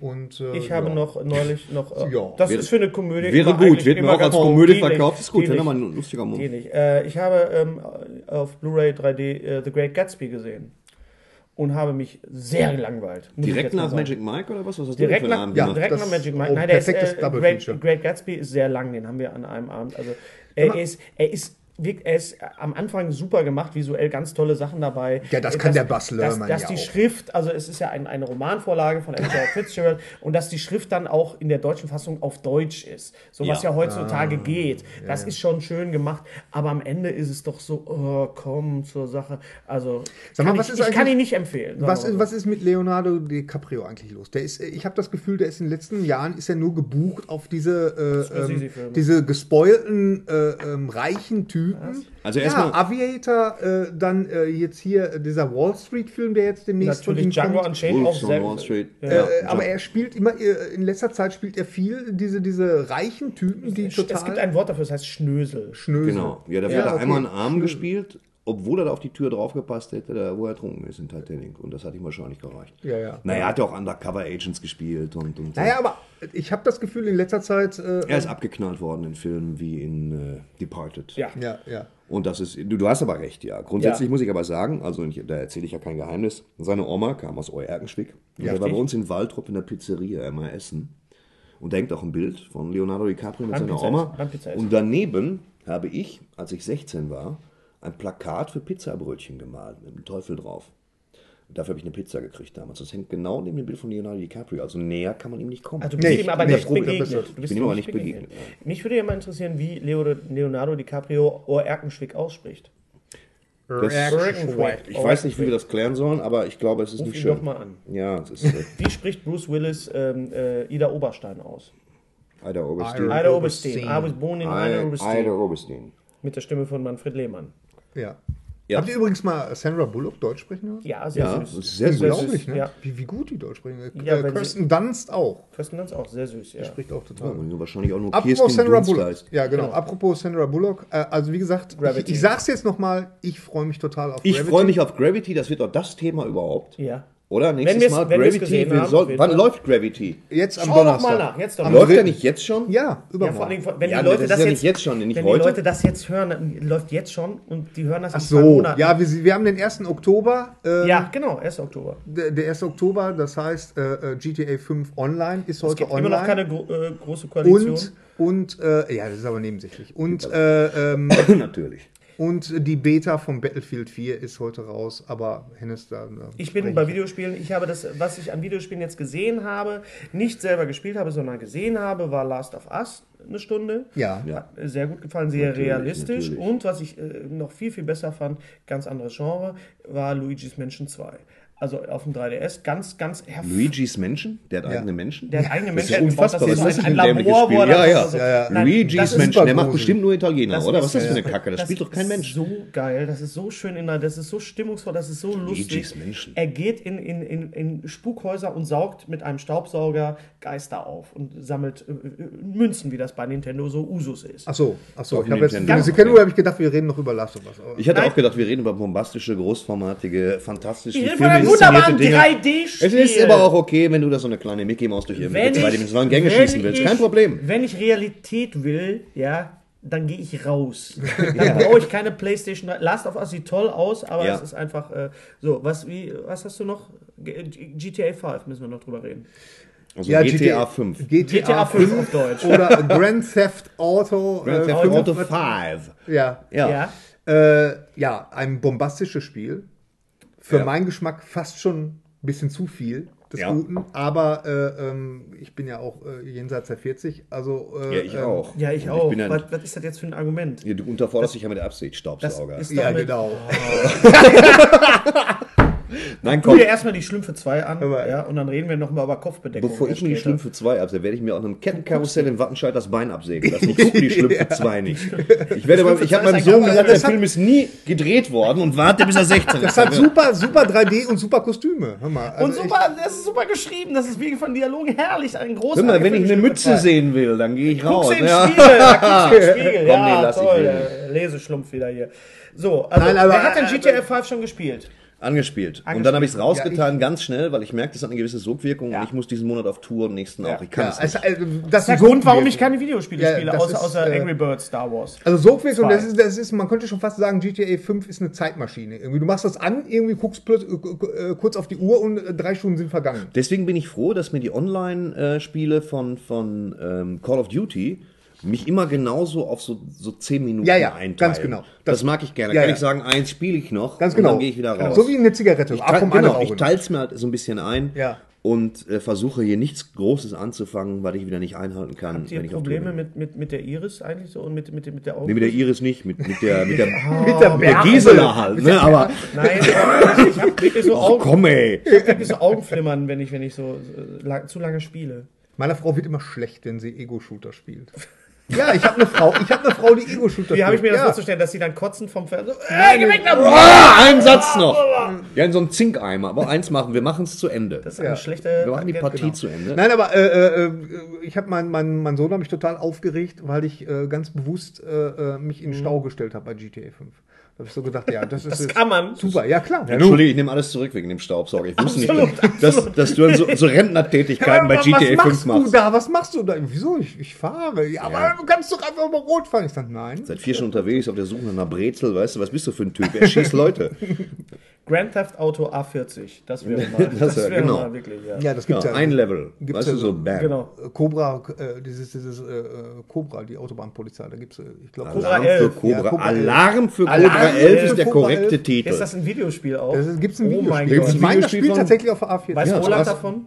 Speaker 2: Und, äh,
Speaker 1: Ich habe
Speaker 2: ja.
Speaker 1: noch neulich noch. Äh,
Speaker 2: Ja.
Speaker 1: das
Speaker 3: Wäre-
Speaker 1: ist für eine Komödie.
Speaker 3: wäre gut, wird mir auch als
Speaker 1: ganz-
Speaker 3: Komödie
Speaker 1: nicht,
Speaker 3: verkauft. Ist gut, wäre
Speaker 1: nicht.
Speaker 3: nochmal ein lustiger Moment.
Speaker 1: nicht. Äh, ich habe ähm, auf Blu-ray 3D äh, The Great Gatsby gesehen und habe mich sehr gelangweilt.
Speaker 3: Direkt
Speaker 1: mal
Speaker 3: nach
Speaker 1: sagen.
Speaker 3: Magic Mike oder was? Was hast du
Speaker 1: Direkt nach,
Speaker 3: Abend
Speaker 1: ja,
Speaker 3: gemacht?
Speaker 1: direkt
Speaker 2: Das
Speaker 1: nach Magic Mike. Nein, der ist, äh,
Speaker 2: Double
Speaker 1: Great. Great Gatsby ist sehr lang, den haben wir an einem Abend. Also er ist, er ist wirkt- er ist am Anfang super gemacht, visuell ganz tolle Sachen dabei.
Speaker 2: Ja, das
Speaker 1: Äh,
Speaker 2: kann
Speaker 1: dass-
Speaker 2: der Baz Luhrmann
Speaker 1: Dass, dass
Speaker 2: ja
Speaker 1: die
Speaker 2: auch.
Speaker 1: Schrift, also es ist ja ein, eine Romanvorlage von Edgar Fitzgerald und dass die Schrift dann auch in der deutschen Fassung auf Deutsch ist. So was
Speaker 3: Ja.
Speaker 1: ja, heutzutage
Speaker 2: Ah,
Speaker 1: geht. Das ist schon schön gemacht, aber am Ende ist es doch so, oh, komm zur Sache. Also
Speaker 2: Sag mal,
Speaker 1: kann
Speaker 2: was
Speaker 1: ich,
Speaker 2: ist
Speaker 1: ich kann ihn nicht empfehlen.
Speaker 2: Was, ist- was ist mit Leonardo DiCaprio eigentlich los? Der ist, ich habe das Gefühl, der ist in den letzten Jahren ist er nur gebucht auf diese, äh, ähm, diese gespoilten, äh, ähm, reichen Typen.
Speaker 3: Also
Speaker 2: ja,
Speaker 3: erstmal-
Speaker 2: Aviator, äh, dann äh, jetzt hier äh, dieser Wall Street Film, der jetzt demnächst
Speaker 1: Natürlich Django
Speaker 2: kommt.
Speaker 1: Unchained auch sehr
Speaker 3: Wall Street.
Speaker 2: Äh,
Speaker 3: Ja,
Speaker 2: aber er spielt immer, äh, in letzter Zeit spielt er viel diese, diese reichen Typen, die
Speaker 1: es
Speaker 2: total
Speaker 1: gibt ein Wort dafür, das heißt Schnösel.
Speaker 2: schnösel.
Speaker 3: Genau. Ja,
Speaker 2: Ja,
Speaker 3: wird da
Speaker 2: okay.
Speaker 3: einmal einen Arm gespielt, obwohl er da auf die Tür draufgepasst hätte, da, wo er ertrunken ist in Titanic. Und das hat ihm wahrscheinlich gereicht.
Speaker 2: Ja, ja.
Speaker 3: Naja, er hat ja auch Undercover Agents gespielt und. und so.
Speaker 2: Naja, aber ich habe das Gefühl, in letzter Zeit. Äh,
Speaker 3: Er ist abgeknallt worden in Filmen wie in äh, Departed.
Speaker 1: Ja.
Speaker 2: ja, ja.
Speaker 3: Und das ist, du, du hast aber recht, ja. Grundsätzlich
Speaker 1: Ja.
Speaker 3: muss ich aber sagen, also ich, da erzähle ich ja kein Geheimnis, seine Oma kam aus Euerkenschwick. Und er war bei uns in Waldrop in der Pizzeria immer essen. Und da hängt auch ein Bild von Leonardo DiCaprio mit seiner Oma. Und daneben habe ich, als ich 16 war, ein Plakat für Pizzabrötchen gemalt mit dem Teufel drauf. Und dafür habe ich eine Pizza gekriegt damals. Das hängt genau neben dem Bild von Leonardo DiCaprio. Also näher kann man ihm nicht kommen.
Speaker 1: Also du bist
Speaker 2: Nee,
Speaker 1: ihm aber nicht
Speaker 2: Probe
Speaker 1: begegnet. Du bist
Speaker 3: bin ihm aber nicht begegnet,
Speaker 1: Mich würde ja mal interessieren, wie Leo, Leonardo DiCaprio Oerkenschwick ausspricht.
Speaker 3: Das- ich weiß nicht, wie wir das klären sollen, aber ich glaube, es ist
Speaker 1: Ruf
Speaker 3: nicht
Speaker 1: ihn
Speaker 3: schön.
Speaker 1: doch mal an.
Speaker 3: Ja, es ist äh,
Speaker 1: Wie spricht Bruce Willis ähm, äh, Ida Oberstein aus?
Speaker 3: Ida Oberstein.
Speaker 2: Ida. Oberstein.
Speaker 1: I was born in Ida Oberstein.
Speaker 3: Ida Oberstein.
Speaker 1: Mit der Stimme von Manfred Lehmann.
Speaker 2: Ja.
Speaker 3: Ja.
Speaker 2: Habt ihr übrigens mal Sandra Bullock Deutsch sprechen hören?
Speaker 1: Ja, sehr
Speaker 3: Ja,
Speaker 1: süß.
Speaker 3: sehr süß.
Speaker 2: Unglaublich, ne?
Speaker 1: Ja.
Speaker 2: Wie, wie gut die Deutsch sprechen.
Speaker 1: Ja,
Speaker 2: äh, Kirsten Dunst auch.
Speaker 1: Kirsten Dunst auch sehr süß, ja.
Speaker 2: Spricht auch total.
Speaker 3: Ja, wahrscheinlich auch nur
Speaker 2: Apropos
Speaker 3: Kirsten
Speaker 2: Sandra
Speaker 3: Dunst
Speaker 2: Bullock.
Speaker 3: heißt.
Speaker 2: Ja, genau. Apropos Sandra Bullock. Äh, also wie gesagt, ich,
Speaker 1: Gravity.
Speaker 2: ich sag's jetzt nochmal, ich freue mich total auf
Speaker 3: Ich
Speaker 2: Gravity.
Speaker 3: freue mich auf Gravity, das wird auch das Thema überhaupt.
Speaker 1: Ja.
Speaker 3: Oder? Nächstes Mal
Speaker 1: wenn wir's
Speaker 3: Gravity.
Speaker 1: haben,
Speaker 3: soll, wann läuft Gravity?
Speaker 2: Jetzt am
Speaker 1: Schau doch
Speaker 2: Donnerstag.
Speaker 1: mal nach, jetzt doch mal.
Speaker 3: Läuft der nicht jetzt schon?
Speaker 2: Ja,
Speaker 1: Ja,
Speaker 2: übermorgen.
Speaker 1: vor allem, wenn
Speaker 3: Ja,
Speaker 1: die Leute
Speaker 3: das
Speaker 1: das,
Speaker 3: ja
Speaker 1: jetzt,
Speaker 3: jetzt schon, nicht
Speaker 1: wenn
Speaker 3: heute.
Speaker 1: die Leute das jetzt hören, läuft jetzt schon und die hören das
Speaker 2: Ach
Speaker 1: in zwei
Speaker 2: so,
Speaker 1: Monaten.
Speaker 2: ja, wir, wir haben den 1. Oktober. äh,
Speaker 1: ja, genau, 1. Oktober.
Speaker 2: Der, der 1. Oktober, das heißt äh, äh, GTA 5 online ist
Speaker 1: Es
Speaker 2: heute
Speaker 1: gibt
Speaker 2: online.
Speaker 1: immer noch keine gro äh, große Koalition.
Speaker 2: und und äh, ja, das ist aber nebensächlich. Und äh, ähm,
Speaker 3: Natürlich.
Speaker 2: Und die Beta von Battlefield 4 ist heute raus, aber Hennes da.
Speaker 1: Ich bin bei Videospielen, ich habe das, was ich an Videospielen jetzt gesehen habe, nicht selber gespielt habe, sondern gesehen habe, war Last of Us eine Stunde.
Speaker 2: Ja.
Speaker 3: Ja.
Speaker 1: Hat mir Sehr gut gefallen, sehr
Speaker 3: Natürlich,
Speaker 1: realistisch.
Speaker 3: natürlich.
Speaker 1: Und was ich äh, noch viel, viel besser fand, ganz anderes Genre, war Luigi's Mansion 2. Also auf dem 3DS, ganz, ganz hervorragend.
Speaker 3: Luigi's Menschen? Der hat eigene Menschen?
Speaker 1: Der hat eigene
Speaker 3: Das ist
Speaker 1: Menschen
Speaker 3: ja unfassbar. Was
Speaker 1: Das
Speaker 3: ist
Speaker 1: ist
Speaker 3: das
Speaker 1: so
Speaker 3: für
Speaker 1: ein
Speaker 3: ein
Speaker 1: Labor, wo
Speaker 3: Spiel?
Speaker 1: er
Speaker 3: Ja, ja.
Speaker 1: so-
Speaker 2: Ja, ja.
Speaker 1: Nein, das
Speaker 3: Luigi's
Speaker 1: ist
Speaker 3: Menschen. Der macht bestimmt nur Italiener,
Speaker 1: Das
Speaker 3: oder?
Speaker 1: ist-
Speaker 3: Was ist das für eine
Speaker 1: ja,
Speaker 3: Kacke? Das spielt doch kein
Speaker 1: ist
Speaker 3: Mensch.
Speaker 1: so geil, das ist so schön in der, das ist so stimmungsvoll, das ist so lustig.
Speaker 3: Luigi's Mansion.
Speaker 1: Er geht in, in, in, in Spukhäuser und saugt mit einem Staubsauger Geister auf und sammelt äh, äh, Münzen, wie das bei Nintendo so Usus ist.
Speaker 2: Ach so, ach so.
Speaker 3: Auf
Speaker 2: Ich habe jetzt, diese Sekunde habe ich gedacht, wir reden noch über Last of Us.
Speaker 3: Ich hatte auch gedacht, wir reden über bombastische, großformatige, fantastische Filme
Speaker 1: wunderbaren
Speaker 3: Dinge.
Speaker 1: 3D-Spiel.
Speaker 3: Es ist aber auch okay, wenn du da so eine kleine Mickey Maus durch irgendwelche zweidimensionalen Gänge
Speaker 1: wenn
Speaker 3: schießen willst.
Speaker 1: ich-
Speaker 3: Kein Problem.
Speaker 1: Wenn ich Realität will, ja, dann gehe ich raus. Dann brauche ich keine Playstation 3. Last of Us sieht toll aus, aber
Speaker 3: Ja.
Speaker 1: es ist einfach äh, so. Was, wie, was hast du noch? G GTA 5 müssen wir noch drüber reden.
Speaker 3: Also
Speaker 2: Ja,
Speaker 3: GTA 5.
Speaker 2: GTA,
Speaker 1: GTA
Speaker 2: 5
Speaker 1: 5 auf Deutsch.
Speaker 2: oder Grand Theft Auto.
Speaker 3: Grand
Speaker 2: äh,
Speaker 3: Theft
Speaker 2: fünf-
Speaker 3: Auto 5.
Speaker 2: Ja.
Speaker 3: Ja.
Speaker 1: Ja.
Speaker 2: Äh, ja, ein bombastisches Spiel. Für
Speaker 3: Ja.
Speaker 2: meinen Geschmack fast schon ein bisschen zu viel des
Speaker 3: Ja.
Speaker 2: Guten. Aber äh, ähm, ich bin ja auch äh, jenseits der 40. Also, äh,
Speaker 3: Ja, ich
Speaker 2: ähm,
Speaker 3: auch.
Speaker 1: Ja, ich auch.
Speaker 3: ein-
Speaker 1: was, was ist das jetzt für ein Argument?
Speaker 3: Ja, du unterforderst dich ja mit der
Speaker 1: Das
Speaker 3: Absichtstaubsauger.
Speaker 1: ist
Speaker 2: Ja, genau.
Speaker 3: Nein, komm.
Speaker 1: dir erstmal die Schlümpfe 2 an,
Speaker 2: Aber-
Speaker 1: ja, und dann reden wir nochmal über Kopfbedeckung.
Speaker 3: Bevor ich mir die. Schlümpfe 2 absäge, werde ich mir auf einem Kettenkarussell in Wattenscheid das Bein absägen lassen. Ich gucke die Schlümpfe 2 nicht. Ich, werde beim, ich habe meinem Sohn gesagt, der
Speaker 2: das
Speaker 3: Film ist nie gedreht worden und warte, bis er 16
Speaker 2: Das
Speaker 3: ist.
Speaker 2: hat super, super 3D und super Kostüme. Hör mal. Also
Speaker 1: Und super, das ist super geschrieben, das ist wegen von Dialogen herrlich, ein
Speaker 3: Hör
Speaker 1: großer.
Speaker 3: mal, wenn ich eine Mütze sehen will, dann gehe ich raus.
Speaker 1: Den
Speaker 3: Ja.
Speaker 1: Spiegel, da guckst du Spiegel.
Speaker 3: Komm,
Speaker 1: ja,
Speaker 3: nee, lass ich
Speaker 1: toll, der Leseschlumpf wieder hier. So, also,
Speaker 2: Nein, aber-
Speaker 1: wer hat denn GTA 5 schon gespielt?
Speaker 3: Angespielt. Und
Speaker 1: Angespielt.
Speaker 3: dann habe ich es rausgetan, ganz schnell, weil ich merke, das hat eine gewisse Sogwirkung
Speaker 1: Ja.
Speaker 3: und ich muss diesen Monat auf Tour und nächsten auch. Ich kann
Speaker 2: ja,
Speaker 3: es nicht.
Speaker 2: also, das
Speaker 1: ist der Grund, warum ich keine Videospiele
Speaker 2: Ja,
Speaker 1: spiele, außer,
Speaker 2: ist,
Speaker 1: außer
Speaker 2: äh,
Speaker 1: Angry Birds Star Wars.
Speaker 2: Also Sogwirkung, das ist, das ist, man könnte schon fast sagen, GTA 5 ist eine Zeitmaschine. Irgendwie, du machst das an, irgendwie guckst plötz- äh, äh, kurz auf die Uhr und äh, drei Stunden sind vergangen.
Speaker 3: Deswegen bin ich froh, dass mir die Online-Spiele von, von ähm, Call of Duty mich immer genauso auf so, so 10 Minuten
Speaker 2: Ja, ja,
Speaker 3: einteilen.
Speaker 2: ganz genau.
Speaker 3: Das,
Speaker 2: Das-
Speaker 3: mag ich gerne.
Speaker 2: ja,
Speaker 3: kann
Speaker 2: ja.
Speaker 3: ich sagen, eins spiele ich noch
Speaker 2: Ganz
Speaker 3: und
Speaker 2: genau.
Speaker 3: dann gehe ich wieder raus.
Speaker 2: So wie eine Zigarette.
Speaker 3: ich teil, genau, ich teile es mir halt so ein bisschen ein
Speaker 2: Ja.
Speaker 3: und äh, versuche hier nichts Großes anzufangen, weil ich wieder nicht einhalten kann,
Speaker 1: Habt ihr
Speaker 3: ich
Speaker 1: Probleme mit, mit, mit der Iris eigentlich so und mit, mit, mit der Augen?
Speaker 3: Nee, mit der Iris nicht, mit, mit der, mit der,
Speaker 2: Mit der
Speaker 3: mit der Gisela halt, ne? Aber,
Speaker 1: Nein, ich habe wirklich so
Speaker 3: ach
Speaker 1: Augen,
Speaker 3: komm ey.
Speaker 1: ich hab so Augenflimmern, wenn ich, wenn ich so äh, lang, zu lange spiele.
Speaker 2: Meiner Frau wird immer schlecht, wenn sie Ego-Shooter spielt. Ja, ich habe eine Frau, ich habe eine Frau, die Ego-Shooter
Speaker 1: Wie habe ich mir das
Speaker 2: ja.
Speaker 1: vorzustellen, dass sie dann kotzen vom Fernseher? So, äh, geh weg da!
Speaker 3: Ah, ein Satz noch. Ja, in so einem Zinkeimer. Aber eins machen, wir machen es zu Ende.
Speaker 1: Das ist eine
Speaker 2: Ja.
Speaker 1: schlechte.
Speaker 3: Wir machen die Partie
Speaker 1: Genau.
Speaker 3: zu Ende.
Speaker 2: Nein, aber äh, äh, ich habe mein, mein, mein Sohn hat mich total aufgeregt, weil ich äh, ganz bewusst äh, äh, mich in den Stau gestellt habe bei GTA 5. Da habe ich so gedacht, ja, das ist
Speaker 1: Das
Speaker 2: jetzt
Speaker 1: kann man.
Speaker 2: super. Ja, klar.
Speaker 3: Entschuldige, ich nehme alles zurück wegen dem Staubsauger. Ich wusste
Speaker 1: Absolut,
Speaker 3: nicht, dass, dass du dann so, so Rentnertätigkeiten bei
Speaker 2: was
Speaker 3: GTA 5
Speaker 2: machst
Speaker 3: machst.
Speaker 2: du da? Was machst du da? Wieso? Ich, ich fahre. Ja, aber
Speaker 3: Ja.
Speaker 2: du kannst doch einfach mal rot fahren. Ich sag, nein.
Speaker 3: Seit vier Stunden unterwegs auf der Suche nach einer Brezel, weißt du, was bist du für ein Typ? Er schießt Leute.
Speaker 1: Grand Theft Auto A40. Das wäre mal,
Speaker 3: Das
Speaker 1: das
Speaker 3: wär-
Speaker 1: wäre
Speaker 3: genau.
Speaker 1: mal wirklich, ja.
Speaker 2: Ja, das gibt's
Speaker 3: Ja,
Speaker 2: ja.
Speaker 3: ein Level.
Speaker 2: Gibt's
Speaker 3: weißt
Speaker 2: ja
Speaker 3: du, so bam.
Speaker 1: Genau.
Speaker 2: Cobra, äh, dieses, dieses äh, äh, Cobra, die Autobahnpolizei. Da gibt's, äh, ich glaube,
Speaker 1: Cobra
Speaker 3: Alarm für
Speaker 1: 11.
Speaker 3: Cobra.
Speaker 2: Ja, Cobra 11.
Speaker 3: Alarm für Cobra
Speaker 2: Alarm
Speaker 3: 11
Speaker 2: für
Speaker 3: ist der
Speaker 2: Cobra
Speaker 3: korrekte
Speaker 2: 11.
Speaker 3: Titel.
Speaker 1: Ist das ein Videospiel auch?
Speaker 2: Es gibt's ein
Speaker 1: Oh
Speaker 2: Videospiel.
Speaker 1: mein
Speaker 3: Gibt's
Speaker 1: Gott.
Speaker 3: ein
Speaker 2: Ich meine, das
Speaker 3: Videospiel
Speaker 2: spielt
Speaker 3: von-
Speaker 2: tatsächlich auf der A4.
Speaker 1: Weiß
Speaker 3: Ja,
Speaker 1: Roland davon?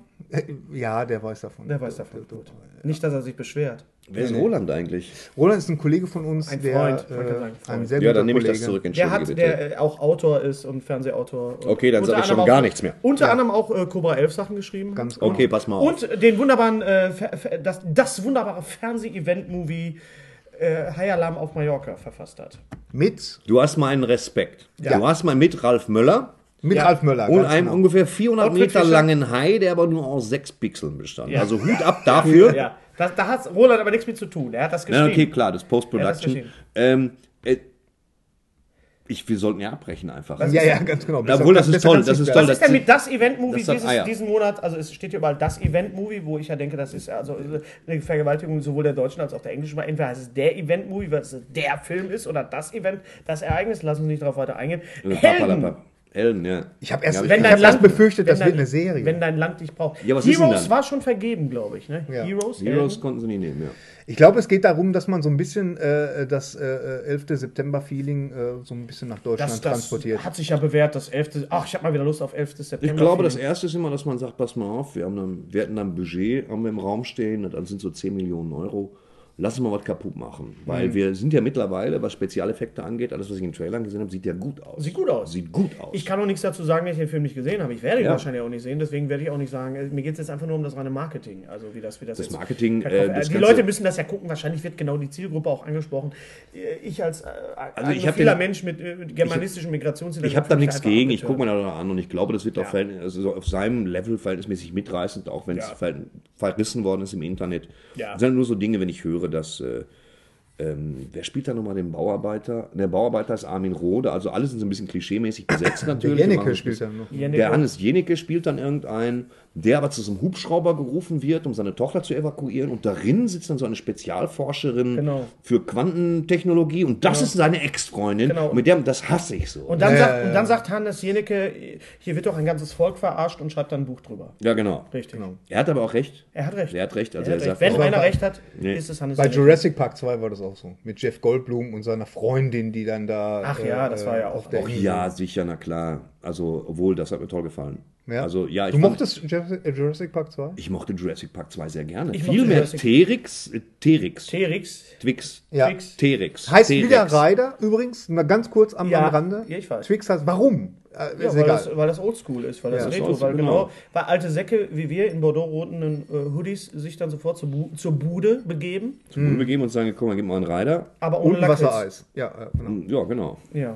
Speaker 2: Ja, der weiß davon.
Speaker 1: Der weiß davon. Gut. Nicht, dass er sich beschwert.
Speaker 3: Wer ist Roland eigentlich?
Speaker 2: Roland ist ein Kollege von uns,
Speaker 1: Ein
Speaker 2: der
Speaker 1: Freund, man kann
Speaker 2: äh,
Speaker 1: sagen
Speaker 2: ein
Speaker 1: Freund.
Speaker 2: sehr
Speaker 3: Ja, dann nehme ich das zurück,
Speaker 1: Der hat,
Speaker 3: bitte.
Speaker 1: der äh, auch Autor ist und Fernsehautor.
Speaker 3: Okay, dann
Speaker 1: Unter
Speaker 3: sag ich schon gar
Speaker 1: auch-
Speaker 3: nichts mehr.
Speaker 1: Unter anderem auch äh, Cobra 11 Sachen geschrieben.
Speaker 2: Ganz genau.
Speaker 3: Okay, pass mal auf.
Speaker 1: Und den wunderbaren, äh, das, das wunderbare Fernseh-Event-Movie äh, High Alarm auf Mallorca verfasst hat.
Speaker 2: Mit,
Speaker 3: Du hast meinen Respekt.
Speaker 2: Ja.
Speaker 3: Du hast mal mit Ralf Möller
Speaker 2: mit
Speaker 1: Ja.
Speaker 2: Ralf Möller.
Speaker 3: und einem
Speaker 2: genau.
Speaker 3: ungefähr 400
Speaker 1: Ottfried
Speaker 3: Meter
Speaker 1: Fischer.
Speaker 3: langen Hai, der aber nur aus sechs Pixeln bestand.
Speaker 1: Ja.
Speaker 3: Also Hut ab dafür.
Speaker 1: Ja, da, da hat Roland aber nichts mit zu tun. Er hat das geschrieben.
Speaker 3: Na, okay, klar, das
Speaker 1: Ja, das
Speaker 3: Post-Production. ähm, äh, ich, wir sollten ja abbrechen einfach.
Speaker 2: Ja, ja, ganz genau.
Speaker 3: Obwohl, das ist toll, das ist toll.
Speaker 1: Was ist denn mit das Event-Movie
Speaker 3: das
Speaker 1: dieses,
Speaker 3: Eier.
Speaker 1: diesen Monat? Also es steht hier überall das Event-Movie, wo ich ja denke, das ist also eine Vergewaltigung sowohl der deutschen als auch der englischen. Entweder heißt es der Event-Movie, weil es der Film ist, oder das Event, das Ereignis. Lass uns nicht darauf weiter eingehen.
Speaker 3: Also,
Speaker 1: Helden.
Speaker 3: Helden, ja.
Speaker 2: Ich habe erst,
Speaker 3: Ja,
Speaker 2: ich
Speaker 1: Wenn
Speaker 2: hab
Speaker 1: dein Land
Speaker 2: befürchtet, das
Speaker 1: wenn
Speaker 2: wird
Speaker 1: dein-
Speaker 2: eine Serie.
Speaker 1: Wenn dein Land dich braucht.
Speaker 3: Ja, was ist denn
Speaker 1: Heroes war schon vergeben, glaube ich. Ne?
Speaker 2: Ja.
Speaker 1: Heroes,
Speaker 3: Heroes konnten sie nicht nehmen, ja.
Speaker 2: Ich glaube, es geht darum, dass man so ein bisschen äh, das äh, 11. September-Feeling äh, so ein bisschen nach Deutschland
Speaker 1: Das, das
Speaker 2: transportiert.
Speaker 1: hat sich ja bewährt, das 11. Ach, ich habe mal wieder Lust auf 11. September.
Speaker 3: Ich glaube, das erste ist immer, dass man sagt, pass mal auf, wir, haben dann, wir hatten dann ein Budget, haben wir im Raum stehen, dann sind so 10 Millionen Euro. Lass uns mal was kaputt machen. Weil
Speaker 1: Mhm.
Speaker 3: wir sind ja mittlerweile, was Spezialeffekte angeht, alles, was ich in den Trailern gesehen habe, sieht ja gut aus.
Speaker 1: Sieht gut aus.
Speaker 3: Sieht gut aus.
Speaker 1: Ich kann auch nichts dazu sagen, wenn ich den Film nicht gesehen habe. Ich werde ihn
Speaker 3: Ja.
Speaker 1: wahrscheinlich auch nicht sehen, deswegen werde ich auch nicht sagen. äh, Mir geht es jetzt einfach nur um das reine Marketing. Also wie das, wie das,
Speaker 3: Das
Speaker 1: jetzt
Speaker 3: Marketing, äh, das
Speaker 1: die
Speaker 3: Ganze-
Speaker 1: Leute müssen das ja gucken. Wahrscheinlich wird genau die Zielgruppe auch angesprochen. Äh, Ich als äh,
Speaker 3: Also ich
Speaker 1: vieler
Speaker 3: den-
Speaker 1: Mensch mit äh, germanistischen Migrationshintergrund.
Speaker 3: Ich habe da nichts gegen, ich gucke mir da an und ich glaube, das wird auf, Verhältnis- also so auf seinem Level verhältnismäßig mitreißend, auch wenn es
Speaker 1: Ja.
Speaker 3: ver- verrissen worden ist im Internet.
Speaker 1: Ja.
Speaker 3: Das sind nur so Dinge, wenn ich höre, dass, äh, ähm, wer spielt da nochmal den Bauarbeiter? Der Bauarbeiter ist Armin Rohde, also alle sind so ein bisschen klischeemäßig besetzt natürlich.
Speaker 2: Der Jennecke spielt dann noch.
Speaker 1: Jennecke.
Speaker 3: Der Hannes Jenecke spielt dann irgendeinen, der aber zu so einem Hubschrauber gerufen wird, um seine Tochter zu evakuieren. Und darin sitzt dann so eine Spezialforscherin
Speaker 1: Genau.
Speaker 3: für Quantentechnologie. Und das ist seine Ex-Freundin.
Speaker 1: Genau.
Speaker 3: Und mit der, das hasse ich so.
Speaker 1: Und dann,
Speaker 2: Ja,
Speaker 1: sagt,
Speaker 2: ja, ja.
Speaker 1: und dann sagt Hannes Jenecke, hier wird doch ein ganzes Volk verarscht und schreibt dann ein Buch drüber.
Speaker 3: ja, genau.
Speaker 1: Richtig.
Speaker 3: Er hat aber auch recht.
Speaker 1: Er hat recht.
Speaker 3: Er hat recht. Also
Speaker 1: er
Speaker 3: er
Speaker 1: hat recht.
Speaker 3: sagt
Speaker 1: Wenn
Speaker 3: auch-
Speaker 1: einer recht hat,
Speaker 3: Nee.
Speaker 1: ist es Hannes
Speaker 2: Bei
Speaker 1: Jenecke.
Speaker 2: Jurassic Park 2 war das auch so. Mit Jeff Goldblum und seiner Freundin, die dann da.
Speaker 1: Ach ja, das war ja auch-
Speaker 2: auf der
Speaker 3: Auch
Speaker 2: Insel-
Speaker 3: ja, sicher, na klar. Also, obwohl, das hat mir toll gefallen.
Speaker 2: Ja.
Speaker 3: Also, ja, ich
Speaker 2: du
Speaker 3: fand-
Speaker 2: mochtest Jurassic, äh, Park 2?
Speaker 3: Ich mochte Jurassic Park 2 sehr gerne.
Speaker 1: Ich
Speaker 3: Viel mehr Terix, Terix,
Speaker 1: Terix.
Speaker 3: Twix,
Speaker 2: Ja.
Speaker 1: Twix.
Speaker 3: Terix.
Speaker 2: Heißt
Speaker 3: T-Rex.
Speaker 2: wieder Ryder übrigens, mal ganz kurz am,
Speaker 1: Ja,
Speaker 2: am Rande.
Speaker 1: ja, ich weiß.
Speaker 2: Twix heißt, warum? Äh,
Speaker 1: Ja, weil
Speaker 2: egal.
Speaker 1: das, weil das oldschool ist, weil das
Speaker 2: Ja,
Speaker 3: das
Speaker 1: Retro,
Speaker 3: ist
Speaker 1: weil genau,
Speaker 3: genau.
Speaker 1: weil alte Säcke wie wir in Bordeaux-roten äh, Hoodies sich dann sofort zur, Bu zur Bude begeben,
Speaker 3: Und wir geben uns sagen, guck mal, gib mal einen Reiter.
Speaker 1: aber ohne
Speaker 2: und. Wassereis. Ja, äh, genau.
Speaker 3: Ja, genau.
Speaker 1: Ja.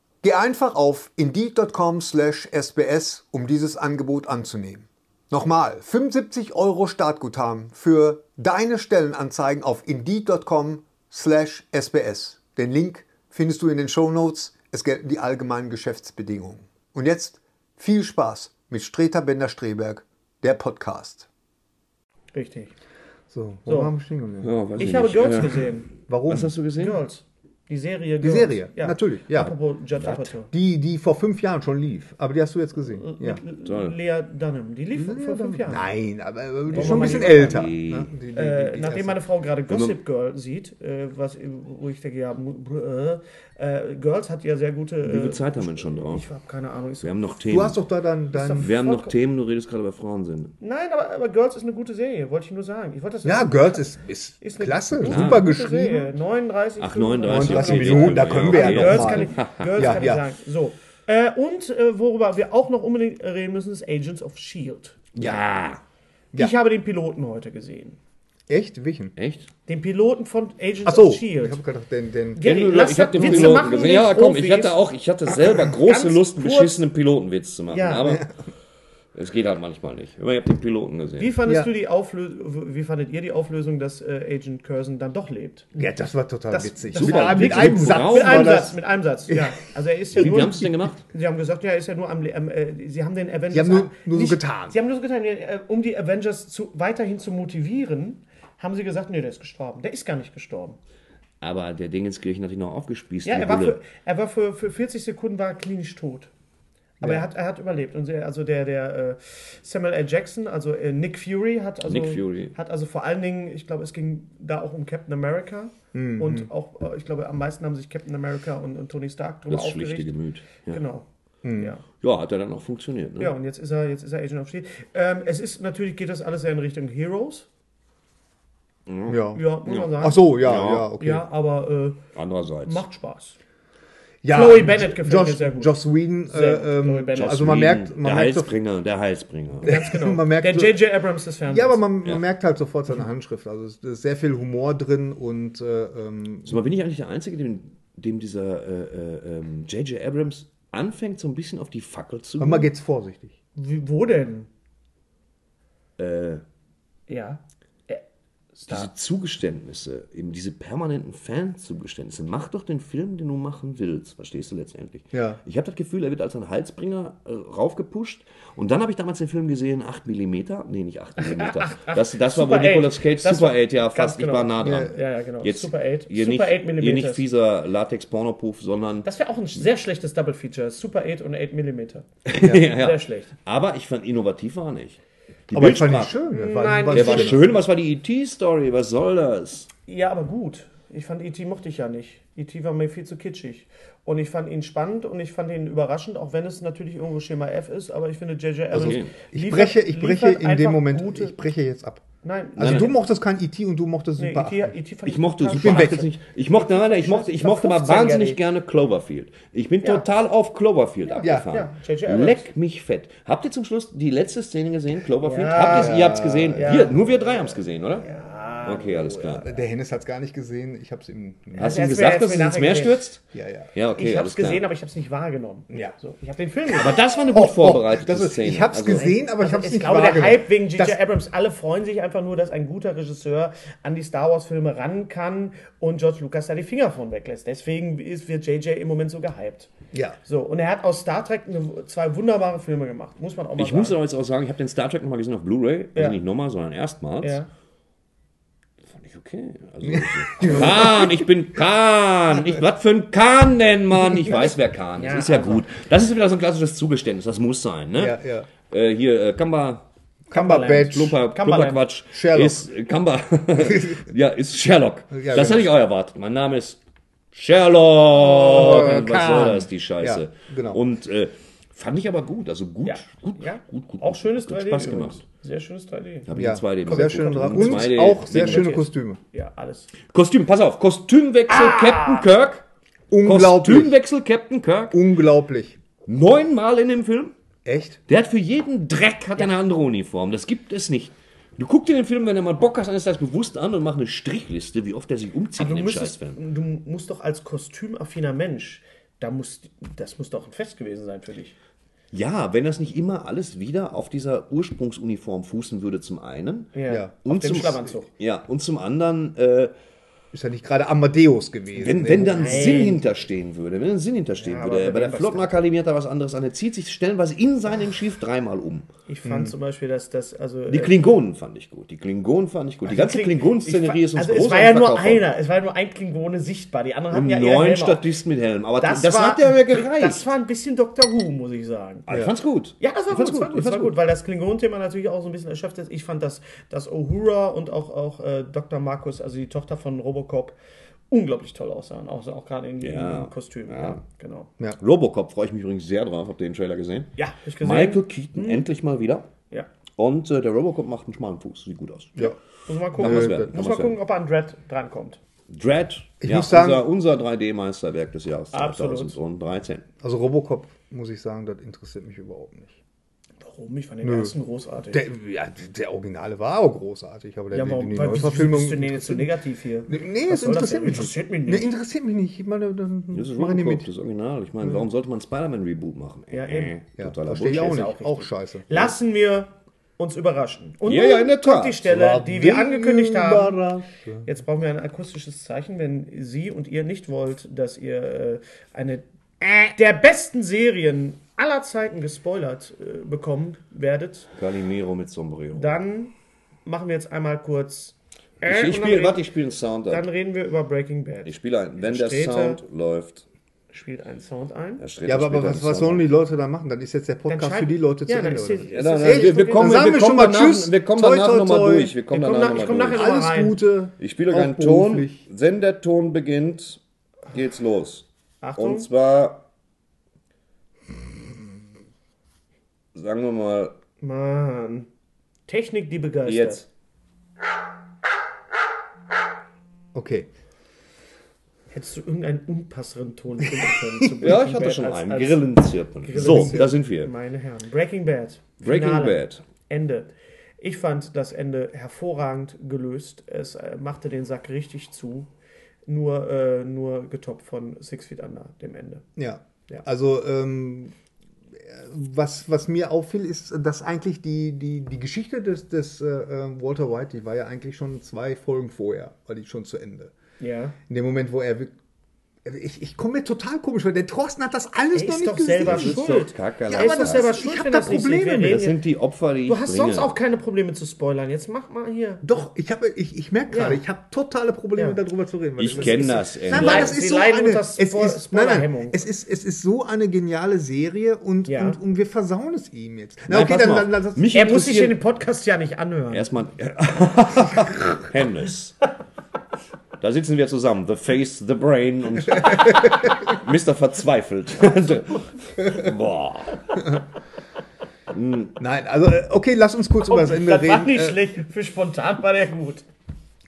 Speaker 5: Geh einfach auf indeed.com/sbs, um dieses Angebot anzunehmen. Nochmal, 75 Euro Startguthaben für deine Stellenanzeigen auf indeed.com/sbs. Den Link findest du in den Shownotes. Es gelten die allgemeinen Geschäftsbedingungen. Und jetzt viel Spaß mit Streter Bender-Streberg, der Podcast.
Speaker 1: Richtig.
Speaker 2: So, wo
Speaker 1: So.
Speaker 2: haben wir stehen geblieben?
Speaker 3: Ja,
Speaker 1: Ich habe
Speaker 3: nicht.
Speaker 1: Girls
Speaker 3: Äh,
Speaker 1: gesehen.
Speaker 2: Warum?
Speaker 3: Was hast du gesehen?
Speaker 1: Girls. Die Serie
Speaker 2: Die
Speaker 1: Girls.
Speaker 2: Serie, natürlich, ja.
Speaker 1: Apropos Judd Apatow.
Speaker 2: Die, die vor fünf Jahren schon lief. Aber die hast du jetzt gesehen. Ja.
Speaker 1: Mit
Speaker 3: Toll.
Speaker 1: Lea Dunham. Die lief vor fünf Jahren.
Speaker 2: Nein, aber äh, die ist schon ein bisschen älter.
Speaker 3: Die-
Speaker 2: ne? Die- die-
Speaker 1: Äh,
Speaker 2: die
Speaker 1: nachdem meine Frau gerade Gossip Girl sieht, äh, was, wo ich denke, ja, äh, Girls hat ja sehr gute.
Speaker 3: Wie viel
Speaker 1: Äh,
Speaker 3: Zeit haben wir schon drauf?
Speaker 1: ich habe keine Ahnung. Ist,
Speaker 3: Wir haben noch Themen.
Speaker 2: Du hast doch da dann dein.
Speaker 3: wir haben noch Themen, du redest gerade über Frauensinn.
Speaker 1: nein, aber, aber Girls ist eine gute Serie, wollte ich nur sagen. Ich wollte das
Speaker 2: Ja, Girls ist, ist,
Speaker 1: Ist eine
Speaker 2: klasse, super
Speaker 1: Serie.
Speaker 2: geschrieben.
Speaker 1: 39,
Speaker 3: Ach, 39
Speaker 2: 39
Speaker 3: Minuten.
Speaker 2: Da können wir ja
Speaker 3: okay.
Speaker 2: noch
Speaker 1: Girls kann ich, Girls
Speaker 2: Ja,
Speaker 1: kann
Speaker 2: ja.
Speaker 1: ich sagen. So. Äh, und äh, worüber wir auch noch unbedingt reden müssen, ist Agents of Shield.
Speaker 3: Ja.
Speaker 2: Ja.
Speaker 1: Ich habe den Piloten heute gesehen.
Speaker 2: Echt? Welchen?
Speaker 3: Echt?
Speaker 1: Den Piloten von Agents
Speaker 2: Achso,
Speaker 1: of
Speaker 2: ich
Speaker 1: Shield.
Speaker 2: habe gedacht, den, den
Speaker 1: Gary,
Speaker 3: ich habe
Speaker 1: das
Speaker 3: den
Speaker 1: Witze
Speaker 3: Piloten
Speaker 1: machen
Speaker 3: gesehen. Ja, komm, ich hatte auch, ich hatte selber große
Speaker 1: Ganz
Speaker 3: Lust, einen
Speaker 1: kurz.
Speaker 3: beschissenen Pilotenwitz zu machen.
Speaker 1: Ja.
Speaker 3: Aber es geht halt manchmal nicht. Aber ich habe den Piloten gesehen.
Speaker 1: Wie fandest
Speaker 2: Ja.
Speaker 1: du die Auflösung, wie fandet ihr die Auflösung, dass äh, Agent Curzon dann doch lebt?
Speaker 2: Ja, das war total
Speaker 1: Das-
Speaker 2: witzig.
Speaker 1: das
Speaker 2: mit,
Speaker 1: war
Speaker 2: mit einem Satz.
Speaker 3: Frauen
Speaker 1: Mit einem Satz, mit einem Satz, ja. Also er ist ja
Speaker 3: Wie,
Speaker 1: nur,
Speaker 3: wie haben sie es denn gemacht?
Speaker 1: Sie haben gesagt, ja, er ist ja nur am, am äh, Sie haben den Avengers.
Speaker 2: Die haben nur- nur so
Speaker 1: nicht-
Speaker 2: getan.
Speaker 1: Sie haben nur so getan, äh, um die Avengers zu, weiterhin zu motivieren, haben sie gesagt, nee, der ist gestorben. Der ist gar nicht gestorben.
Speaker 3: Aber der Dingenskirchen hat ihn noch aufgespießt.
Speaker 1: Ja, er war, für, er war für, für 40 Sekunden war klinisch tot. Aber er, hat, er hat überlebt. Und der, also der, der äh, Samuel L. Jackson, also äh, Nick Fury, hat also,
Speaker 3: Nick Fury.
Speaker 1: hat also vor allen Dingen, ich glaube, es ging da auch um Captain America.
Speaker 3: Mhm.
Speaker 1: Und auch, äh, ich glaube, am meisten haben sich Captain America und, und Tony Stark drüber
Speaker 3: das schlichte
Speaker 1: aufgeregt.
Speaker 3: Gemüt. Ja.
Speaker 1: Genau.
Speaker 3: Mhm.
Speaker 1: Ja.
Speaker 3: ja, hat er dann auch funktioniert. Ne?
Speaker 1: ja, und jetzt ist er, jetzt ist er Agent of Shield. Ähm, es ist natürlich, geht das alles sehr in Richtung Heroes.
Speaker 2: Ja.
Speaker 1: Ja, muss man sagen.
Speaker 2: Ach so, ja,
Speaker 3: Ja.
Speaker 2: ja, okay.
Speaker 1: Ja, aber
Speaker 3: Andererseits.
Speaker 1: äh, macht Spaß.
Speaker 2: Ja,
Speaker 1: Chloe Bennett gefällt
Speaker 2: Josh,
Speaker 1: mir sehr gut.
Speaker 2: Joss Whedon,
Speaker 1: Sehr
Speaker 2: äh, ähm, also man merkt, man
Speaker 3: der
Speaker 2: merkt, so,
Speaker 3: Heilsbringer, der Heilsbringer.
Speaker 1: Ganz genau.
Speaker 2: Man merkt
Speaker 1: der
Speaker 2: so-
Speaker 1: J.J. Abrams des Fernsehens.
Speaker 2: ja, aber man, man merkt halt sofort seine Handschrift. Also es ist sehr viel Humor drin und äh, ähm,
Speaker 3: Sag mal, bin ich eigentlich der Einzige, dem, dem dieser äh, äh, ähm, J.J. Abrams anfängt, so ein bisschen auf die Fackel zu
Speaker 2: manchmal geht's vorsichtig.
Speaker 1: Wie, wo denn?
Speaker 3: Äh,
Speaker 1: Ja.
Speaker 3: Diese Zugeständnisse, eben diese permanenten Fanzugeständnisse, mach doch den Film, den du machen willst, verstehst du letztendlich?
Speaker 2: Ja.
Speaker 3: Ich habe das Gefühl, er wird als ein Halsbringer äh, raufgepusht. Und dann habe ich damals den Film gesehen, 8 mm, nee, nicht 8 mm. Das, das war, wo Nicolas
Speaker 1: 8.
Speaker 3: Cage,
Speaker 1: Das
Speaker 3: Super
Speaker 1: war-
Speaker 3: 8, ja, fast, ich
Speaker 1: genau.
Speaker 3: war nah dran.
Speaker 1: Ja, ja, genau.
Speaker 3: Jetzt,
Speaker 1: Super 8.
Speaker 3: Hier
Speaker 1: Super
Speaker 3: nicht,
Speaker 1: 8 mm.
Speaker 3: Hier nicht fieser Latex-Porno-Proof, sondern
Speaker 1: Das wäre auch ein sehr schlechtes Double Feature. Super 8 und 8 mm.
Speaker 3: ja, ja.
Speaker 1: Sehr schlecht.
Speaker 3: Aber ich fand, innovativ war er nicht. Die
Speaker 2: Aber ich fand
Speaker 3: Bildsprache.
Speaker 2: schön. Der war,
Speaker 1: Nein,
Speaker 2: war
Speaker 3: Der war
Speaker 2: schön.
Speaker 3: was war die E.T.-Story? Was soll das?
Speaker 1: Ja, aber gut. Ich fand E.T. mochte ich ja nicht. E.T. war mir viel zu kitschig. Und ich fand ihn spannend und ich fand ihn überraschend, auch wenn es natürlich irgendwo Schema F ist, aber ich finde J.J. Abrams
Speaker 3: Okay.
Speaker 2: Ich breche, ich breche in dem Moment,
Speaker 1: Gute,
Speaker 2: ich breche jetzt ab.
Speaker 1: Nein,
Speaker 2: Also
Speaker 1: nein,
Speaker 2: du mochtest kein E.T. und du mochtest
Speaker 1: nee,
Speaker 2: Super
Speaker 1: E.T.
Speaker 2: 8.
Speaker 1: E.T. fand
Speaker 3: Ich mochte Super
Speaker 2: bin weg.
Speaker 3: 8 jetzt nicht. Ich mochte, nein, nein, ich mochte, ich mochte mal
Speaker 1: 15
Speaker 3: wahnsinnig gerne Cloverfield. Ich bin total auf Cloverfield abgefahren.
Speaker 1: ja, J.J. Abrams.
Speaker 3: Leck mich fett. Habt ihr zum Schluss die letzte Szene gesehen, Cloverfield?
Speaker 1: Ja.
Speaker 3: Habt ihr Ihr habt's gesehen?
Speaker 1: Ja.
Speaker 3: Wir, nur wir drei haben's gesehen, oder? Ja. Okay, alles klar.
Speaker 2: Der Hennes hat es gar nicht gesehen. Ich habe es ihm.
Speaker 3: Hast du ihm gesagt, dass es
Speaker 1: er
Speaker 3: ins Meer stürzt?
Speaker 2: Ja, ja.
Speaker 3: Ja, okay,
Speaker 1: ich habe es gesehen, aber ich habe es nicht wahrgenommen.
Speaker 2: Ja.
Speaker 1: So, ich habe den Film gesehen.
Speaker 3: Aber das war eine gut vorbereitete
Speaker 2: das ist,
Speaker 3: Szene.
Speaker 2: ich habe es
Speaker 3: Also-
Speaker 2: gesehen, aber ich habe es
Speaker 1: ich
Speaker 2: nicht
Speaker 1: glaube, der
Speaker 2: wahrgenommen.
Speaker 1: Hype wegen J.J. Abrams, alle freuen sich einfach nur, dass ein guter Regisseur an die Star Wars-Filme ran kann und George Lucas da die Finger von weglässt. Deswegen ist, wird J.J. im Moment so gehypt.
Speaker 2: Ja.
Speaker 1: So, und er hat aus Star Trek eine, zwei wunderbare Filme gemacht, muss man auch mal
Speaker 3: Ich
Speaker 1: sagen.
Speaker 3: muss aber jetzt auch sagen, ich habe den Star Trek nochmal gesehen auf Blu-ray. Also
Speaker 1: Ja.
Speaker 3: nicht nochmal, sondern erstmals.
Speaker 1: ja.
Speaker 3: Okay. Also, Kahn, ich bin Kahn. Ich, was für ein Kahn denn, Mann? Ich weiß, wer Kahn ist.
Speaker 1: Ja,
Speaker 3: ist ja
Speaker 1: also.
Speaker 3: gut. Das ist wieder so ein klassisches Zugeständnis. Das muss sein, ne?
Speaker 2: Ja, ja.
Speaker 3: Äh, hier, äh, Kamba,
Speaker 2: Cumberbatch.
Speaker 3: Klumper,
Speaker 1: Cumberland.
Speaker 3: Klumperquatsch.
Speaker 2: Sherlock.
Speaker 3: Ist, äh, Kamba, ja, ist Sherlock.
Speaker 2: Ja,
Speaker 3: das
Speaker 2: genau.
Speaker 3: hätte ich auch erwartet. Mein Name ist Sherlock. Und was soll das, die Scheiße?
Speaker 2: Ja, genau.
Speaker 3: Und äh, fand ich aber gut. Also gut,
Speaker 1: Ja.
Speaker 3: gut,
Speaker 1: Ja.
Speaker 3: gut, gut.
Speaker 1: Auch
Speaker 3: gut,
Speaker 1: schönes
Speaker 3: gut,
Speaker 1: 3D.
Speaker 3: Spaß
Speaker 1: übrigens.
Speaker 3: gemacht.
Speaker 1: Sehr schönes 3D.
Speaker 3: Habe ich
Speaker 2: Ja,
Speaker 3: in 2D
Speaker 2: sehr
Speaker 3: geguckt.
Speaker 2: schön dran.
Speaker 3: In
Speaker 2: Und
Speaker 3: 2D
Speaker 2: auch sehr schöne Kostüme.
Speaker 1: Ja, alles.
Speaker 3: Kostüm, pass auf, Kostümwechsel Captain Kirk.
Speaker 2: Unglaublich.
Speaker 3: Kostümwechsel Captain Kirk.
Speaker 2: Unglaublich.
Speaker 3: Neunmal in dem Film.
Speaker 2: Echt?
Speaker 3: Der hat für jeden Dreck hat er eine andere Uniform. Das gibt es nicht. Du guckst dir den Film, wenn du mal Bock hast, eines Tages bewusst an und mach eine Strichliste, wie oft er sich umzieht
Speaker 1: Du
Speaker 3: in dem Scheißfilm.
Speaker 1: du musst doch als kostümaffiner Mensch, da muss, das muss doch ein Fest gewesen sein für dich.
Speaker 3: Ja, wenn das nicht immer alles wieder auf dieser Ursprungsuniform fußen würde, zum einen.
Speaker 2: Ja.
Speaker 3: Und zum,
Speaker 1: Schlafanzug.
Speaker 3: Ja, und zum anderen, äh,
Speaker 2: Ist ja nicht gerade Amadeus gewesen.
Speaker 3: wenn, wenn da ein Sinn hinterstehen würde, wenn ein Sinn hinterstehen
Speaker 1: Ja,
Speaker 3: würde.
Speaker 1: bei
Speaker 3: der Flottenakademie hat er was anderes an. Er zieht sich stellenweise in seinem Schiff dreimal um.
Speaker 1: Ich fand zum Beispiel, dass das, also.
Speaker 3: Die
Speaker 1: äh,
Speaker 3: Klingonen fand ich gut. Die Klingonen fand ich gut. Die ganze
Speaker 1: Kling-
Speaker 3: Klingonen-Szenerie ist uns
Speaker 1: Also es
Speaker 3: groß
Speaker 1: war
Speaker 3: am
Speaker 1: ja nur einer, es war ja nur ein Klingone sichtbar. Die anderen hatten ja ihre
Speaker 3: neun
Speaker 1: auf.
Speaker 3: Statisten mit Helm. Aber das, das
Speaker 1: war,
Speaker 3: hat ja mir gereicht.
Speaker 1: Das war ein bisschen Dr. Who, muss ich sagen.
Speaker 3: Aber ich fand's gut.
Speaker 1: Ja, das war gut, das war gut, das war gut, weil das Klingon-Thema natürlich auch so ein bisschen erschöpft ist. Ich fand, dass, dass Uhura und auch, auch äh, Dr. Markus, also die Tochter von Robocop, unglaublich toll aussahen. Auch, auch gerade in,
Speaker 3: Ja.
Speaker 1: im Kostüm. Ja. genau.
Speaker 3: Robocop freue ich mich übrigens sehr drauf. Habt ihr den Trailer gesehen?
Speaker 1: Ja, hab ich gesehen.
Speaker 3: Michael Keaton endlich mal wieder.
Speaker 1: Ja.
Speaker 3: Und äh, der Robocop macht einen schmalen Fuß. Sieht gut aus.
Speaker 2: Ja.
Speaker 1: Muss mal gucken, muss
Speaker 3: werden, kann
Speaker 1: mal gucken ob er an Dread drankommt.
Speaker 3: Dread,
Speaker 2: Ich
Speaker 3: ja,
Speaker 2: muss sagen-
Speaker 3: unser, unser 3D-Meisterwerk des Jahres
Speaker 1: Absolut.
Speaker 3: 2013.
Speaker 2: Also Robocop, muss ich sagen, das interessiert mich überhaupt nicht.
Speaker 1: Warum? Ich fand den ersten großartig.
Speaker 2: Der, ja, der Originale war auch großartig, aber der,
Speaker 1: ja,
Speaker 2: die,
Speaker 1: warum?
Speaker 2: die
Speaker 1: weil, wieso
Speaker 2: Neuverfilmung.
Speaker 1: bist du denn jetzt so negativ hier?
Speaker 2: Nee, nee
Speaker 1: das
Speaker 2: interessiert mich
Speaker 1: Interessiert
Speaker 2: nicht.
Speaker 1: mich nicht.
Speaker 2: Nee, interessiert mich nicht. Ich meine, dann
Speaker 3: Das ist
Speaker 2: mach ich nicht
Speaker 3: Robocop,
Speaker 2: mit.
Speaker 3: das Original. Ich meine, warum sollte man ein Spider-Man-reboot machen?
Speaker 1: Ja, eben.
Speaker 2: Ja,
Speaker 3: totaler
Speaker 2: verstehe ich auch nicht. Auch,
Speaker 1: auch
Speaker 2: scheiße.
Speaker 1: Lassen wir uns überraschen. Und
Speaker 3: Ja, ja, in der
Speaker 1: kommt
Speaker 3: Tat.
Speaker 1: die Stelle, die wir angekündigt haben.
Speaker 2: haben.
Speaker 1: Jetzt brauchen wir ein akustisches Zeichen, wenn Sie und ihr nicht wollt, dass ihr äh, eine der besten Serien aller Zeiten gespoilert äh, bekommen werdet.
Speaker 3: Calimero mit Sombrero.
Speaker 1: Dann machen wir jetzt einmal kurz. äh,
Speaker 3: ich ich
Speaker 1: dann
Speaker 3: spiele,
Speaker 1: reden-
Speaker 3: warte, ich spiele einen Sound
Speaker 1: Dann
Speaker 3: ab.
Speaker 1: reden wir über Breaking Bad.
Speaker 3: Ich spiele einen. Wenn der
Speaker 1: Sträter.
Speaker 3: Sound läuft.
Speaker 1: Spielt einen Sound ein.
Speaker 2: Ja, aber, aber was, was sollen die Leute da machen? Dann ist jetzt der Podcast für die Leute zu
Speaker 1: Ja, dann
Speaker 2: Ende.
Speaker 1: ist
Speaker 3: Ja, dann, dann, wir, wir kommen,
Speaker 2: Dann sagen
Speaker 3: wir
Speaker 2: wir schon mal
Speaker 3: danach,
Speaker 2: Tschüss.
Speaker 3: wir kommen
Speaker 2: Toi,
Speaker 3: danach
Speaker 2: toi,
Speaker 3: nochmal durch. Wir kommen
Speaker 1: Wir kommen
Speaker 3: danach nochmal
Speaker 1: komm
Speaker 3: durch.
Speaker 2: Alles. Gute.
Speaker 3: Ich spiele keinen Ton. Wenn der Ton beginnt, geht's los.
Speaker 1: Achtung.
Speaker 3: Und zwar, sagen wir mal,
Speaker 1: Mann. Technik, die begeistert.
Speaker 3: jetzt.
Speaker 2: Okay.
Speaker 1: Hättest du irgendeinen unpasseren Ton finden können? zu
Speaker 3: Ja, ich hatte
Speaker 1: Bad
Speaker 3: schon
Speaker 1: als-
Speaker 3: einen. Grillenzirpen. So, da sind wir.
Speaker 1: Meine Herren. Breaking Bad.
Speaker 3: Breaking
Speaker 1: Finale.
Speaker 3: Bad.
Speaker 1: Ende. Ich fand das Ende hervorragend gelöst. Es äh, machte den Sack richtig zu. Nur, äh, nur getoppt von Six Feet Under, dem Ende.
Speaker 2: Ja.
Speaker 1: Ja.
Speaker 2: Also, ähm, was, was mir auffiel, ist, dass eigentlich die, die, die Geschichte des, des äh, äh, Walter White, die war ja eigentlich schon zwei Folgen vorher, war die schon zu Ende.
Speaker 1: Ja.
Speaker 2: In dem Moment, wo er ich, ich komme mir total komisch vor. Der Thorsten hat das alles
Speaker 1: Er
Speaker 2: noch
Speaker 1: ist
Speaker 2: nicht gesehen.
Speaker 1: selber
Speaker 3: Das ist
Speaker 1: schuld.
Speaker 3: doch Kacke.
Speaker 2: Ja,
Speaker 1: Er
Speaker 2: aber
Speaker 1: ist doch
Speaker 2: das-
Speaker 1: selber
Speaker 2: ich
Speaker 1: schuld,
Speaker 2: hab
Speaker 1: wenn
Speaker 2: da
Speaker 1: das
Speaker 2: Probleme mit.
Speaker 3: Das sind die Opfer, die ich
Speaker 1: Du hast
Speaker 3: bringe.
Speaker 1: sonst auch keine Probleme zu spoilern. Jetzt mach mal hier.
Speaker 2: Doch, ich, habe, ich, ich merke gerade,
Speaker 1: Ja.
Speaker 2: ich habe totale Probleme,
Speaker 1: Ja.
Speaker 2: darüber zu reden.
Speaker 3: Ich
Speaker 2: das
Speaker 3: kenne
Speaker 2: ist-
Speaker 3: das
Speaker 2: Nein, weil das ist so eine, es ist, nein, nein,
Speaker 1: Spoilerhemmung.
Speaker 2: es ist, es ist so eine geniale Serie und,
Speaker 1: Ja.
Speaker 2: und, und wir versauen es ihm jetzt. Na,
Speaker 3: Nein,
Speaker 2: okay, dann, dann, dann,
Speaker 3: Mich
Speaker 1: Er muss sich den Podcast ja nicht anhören.
Speaker 3: Erstmal. Hennes. Da sitzen wir zusammen. The Face, The Brain und Mr. Verzweifelt. Boah.
Speaker 2: Nein, also äh, okay, lass uns kurz über das Ende
Speaker 1: das war
Speaker 2: reden.
Speaker 1: nicht
Speaker 2: Äh,
Speaker 1: schlecht. Für spontan war der gut.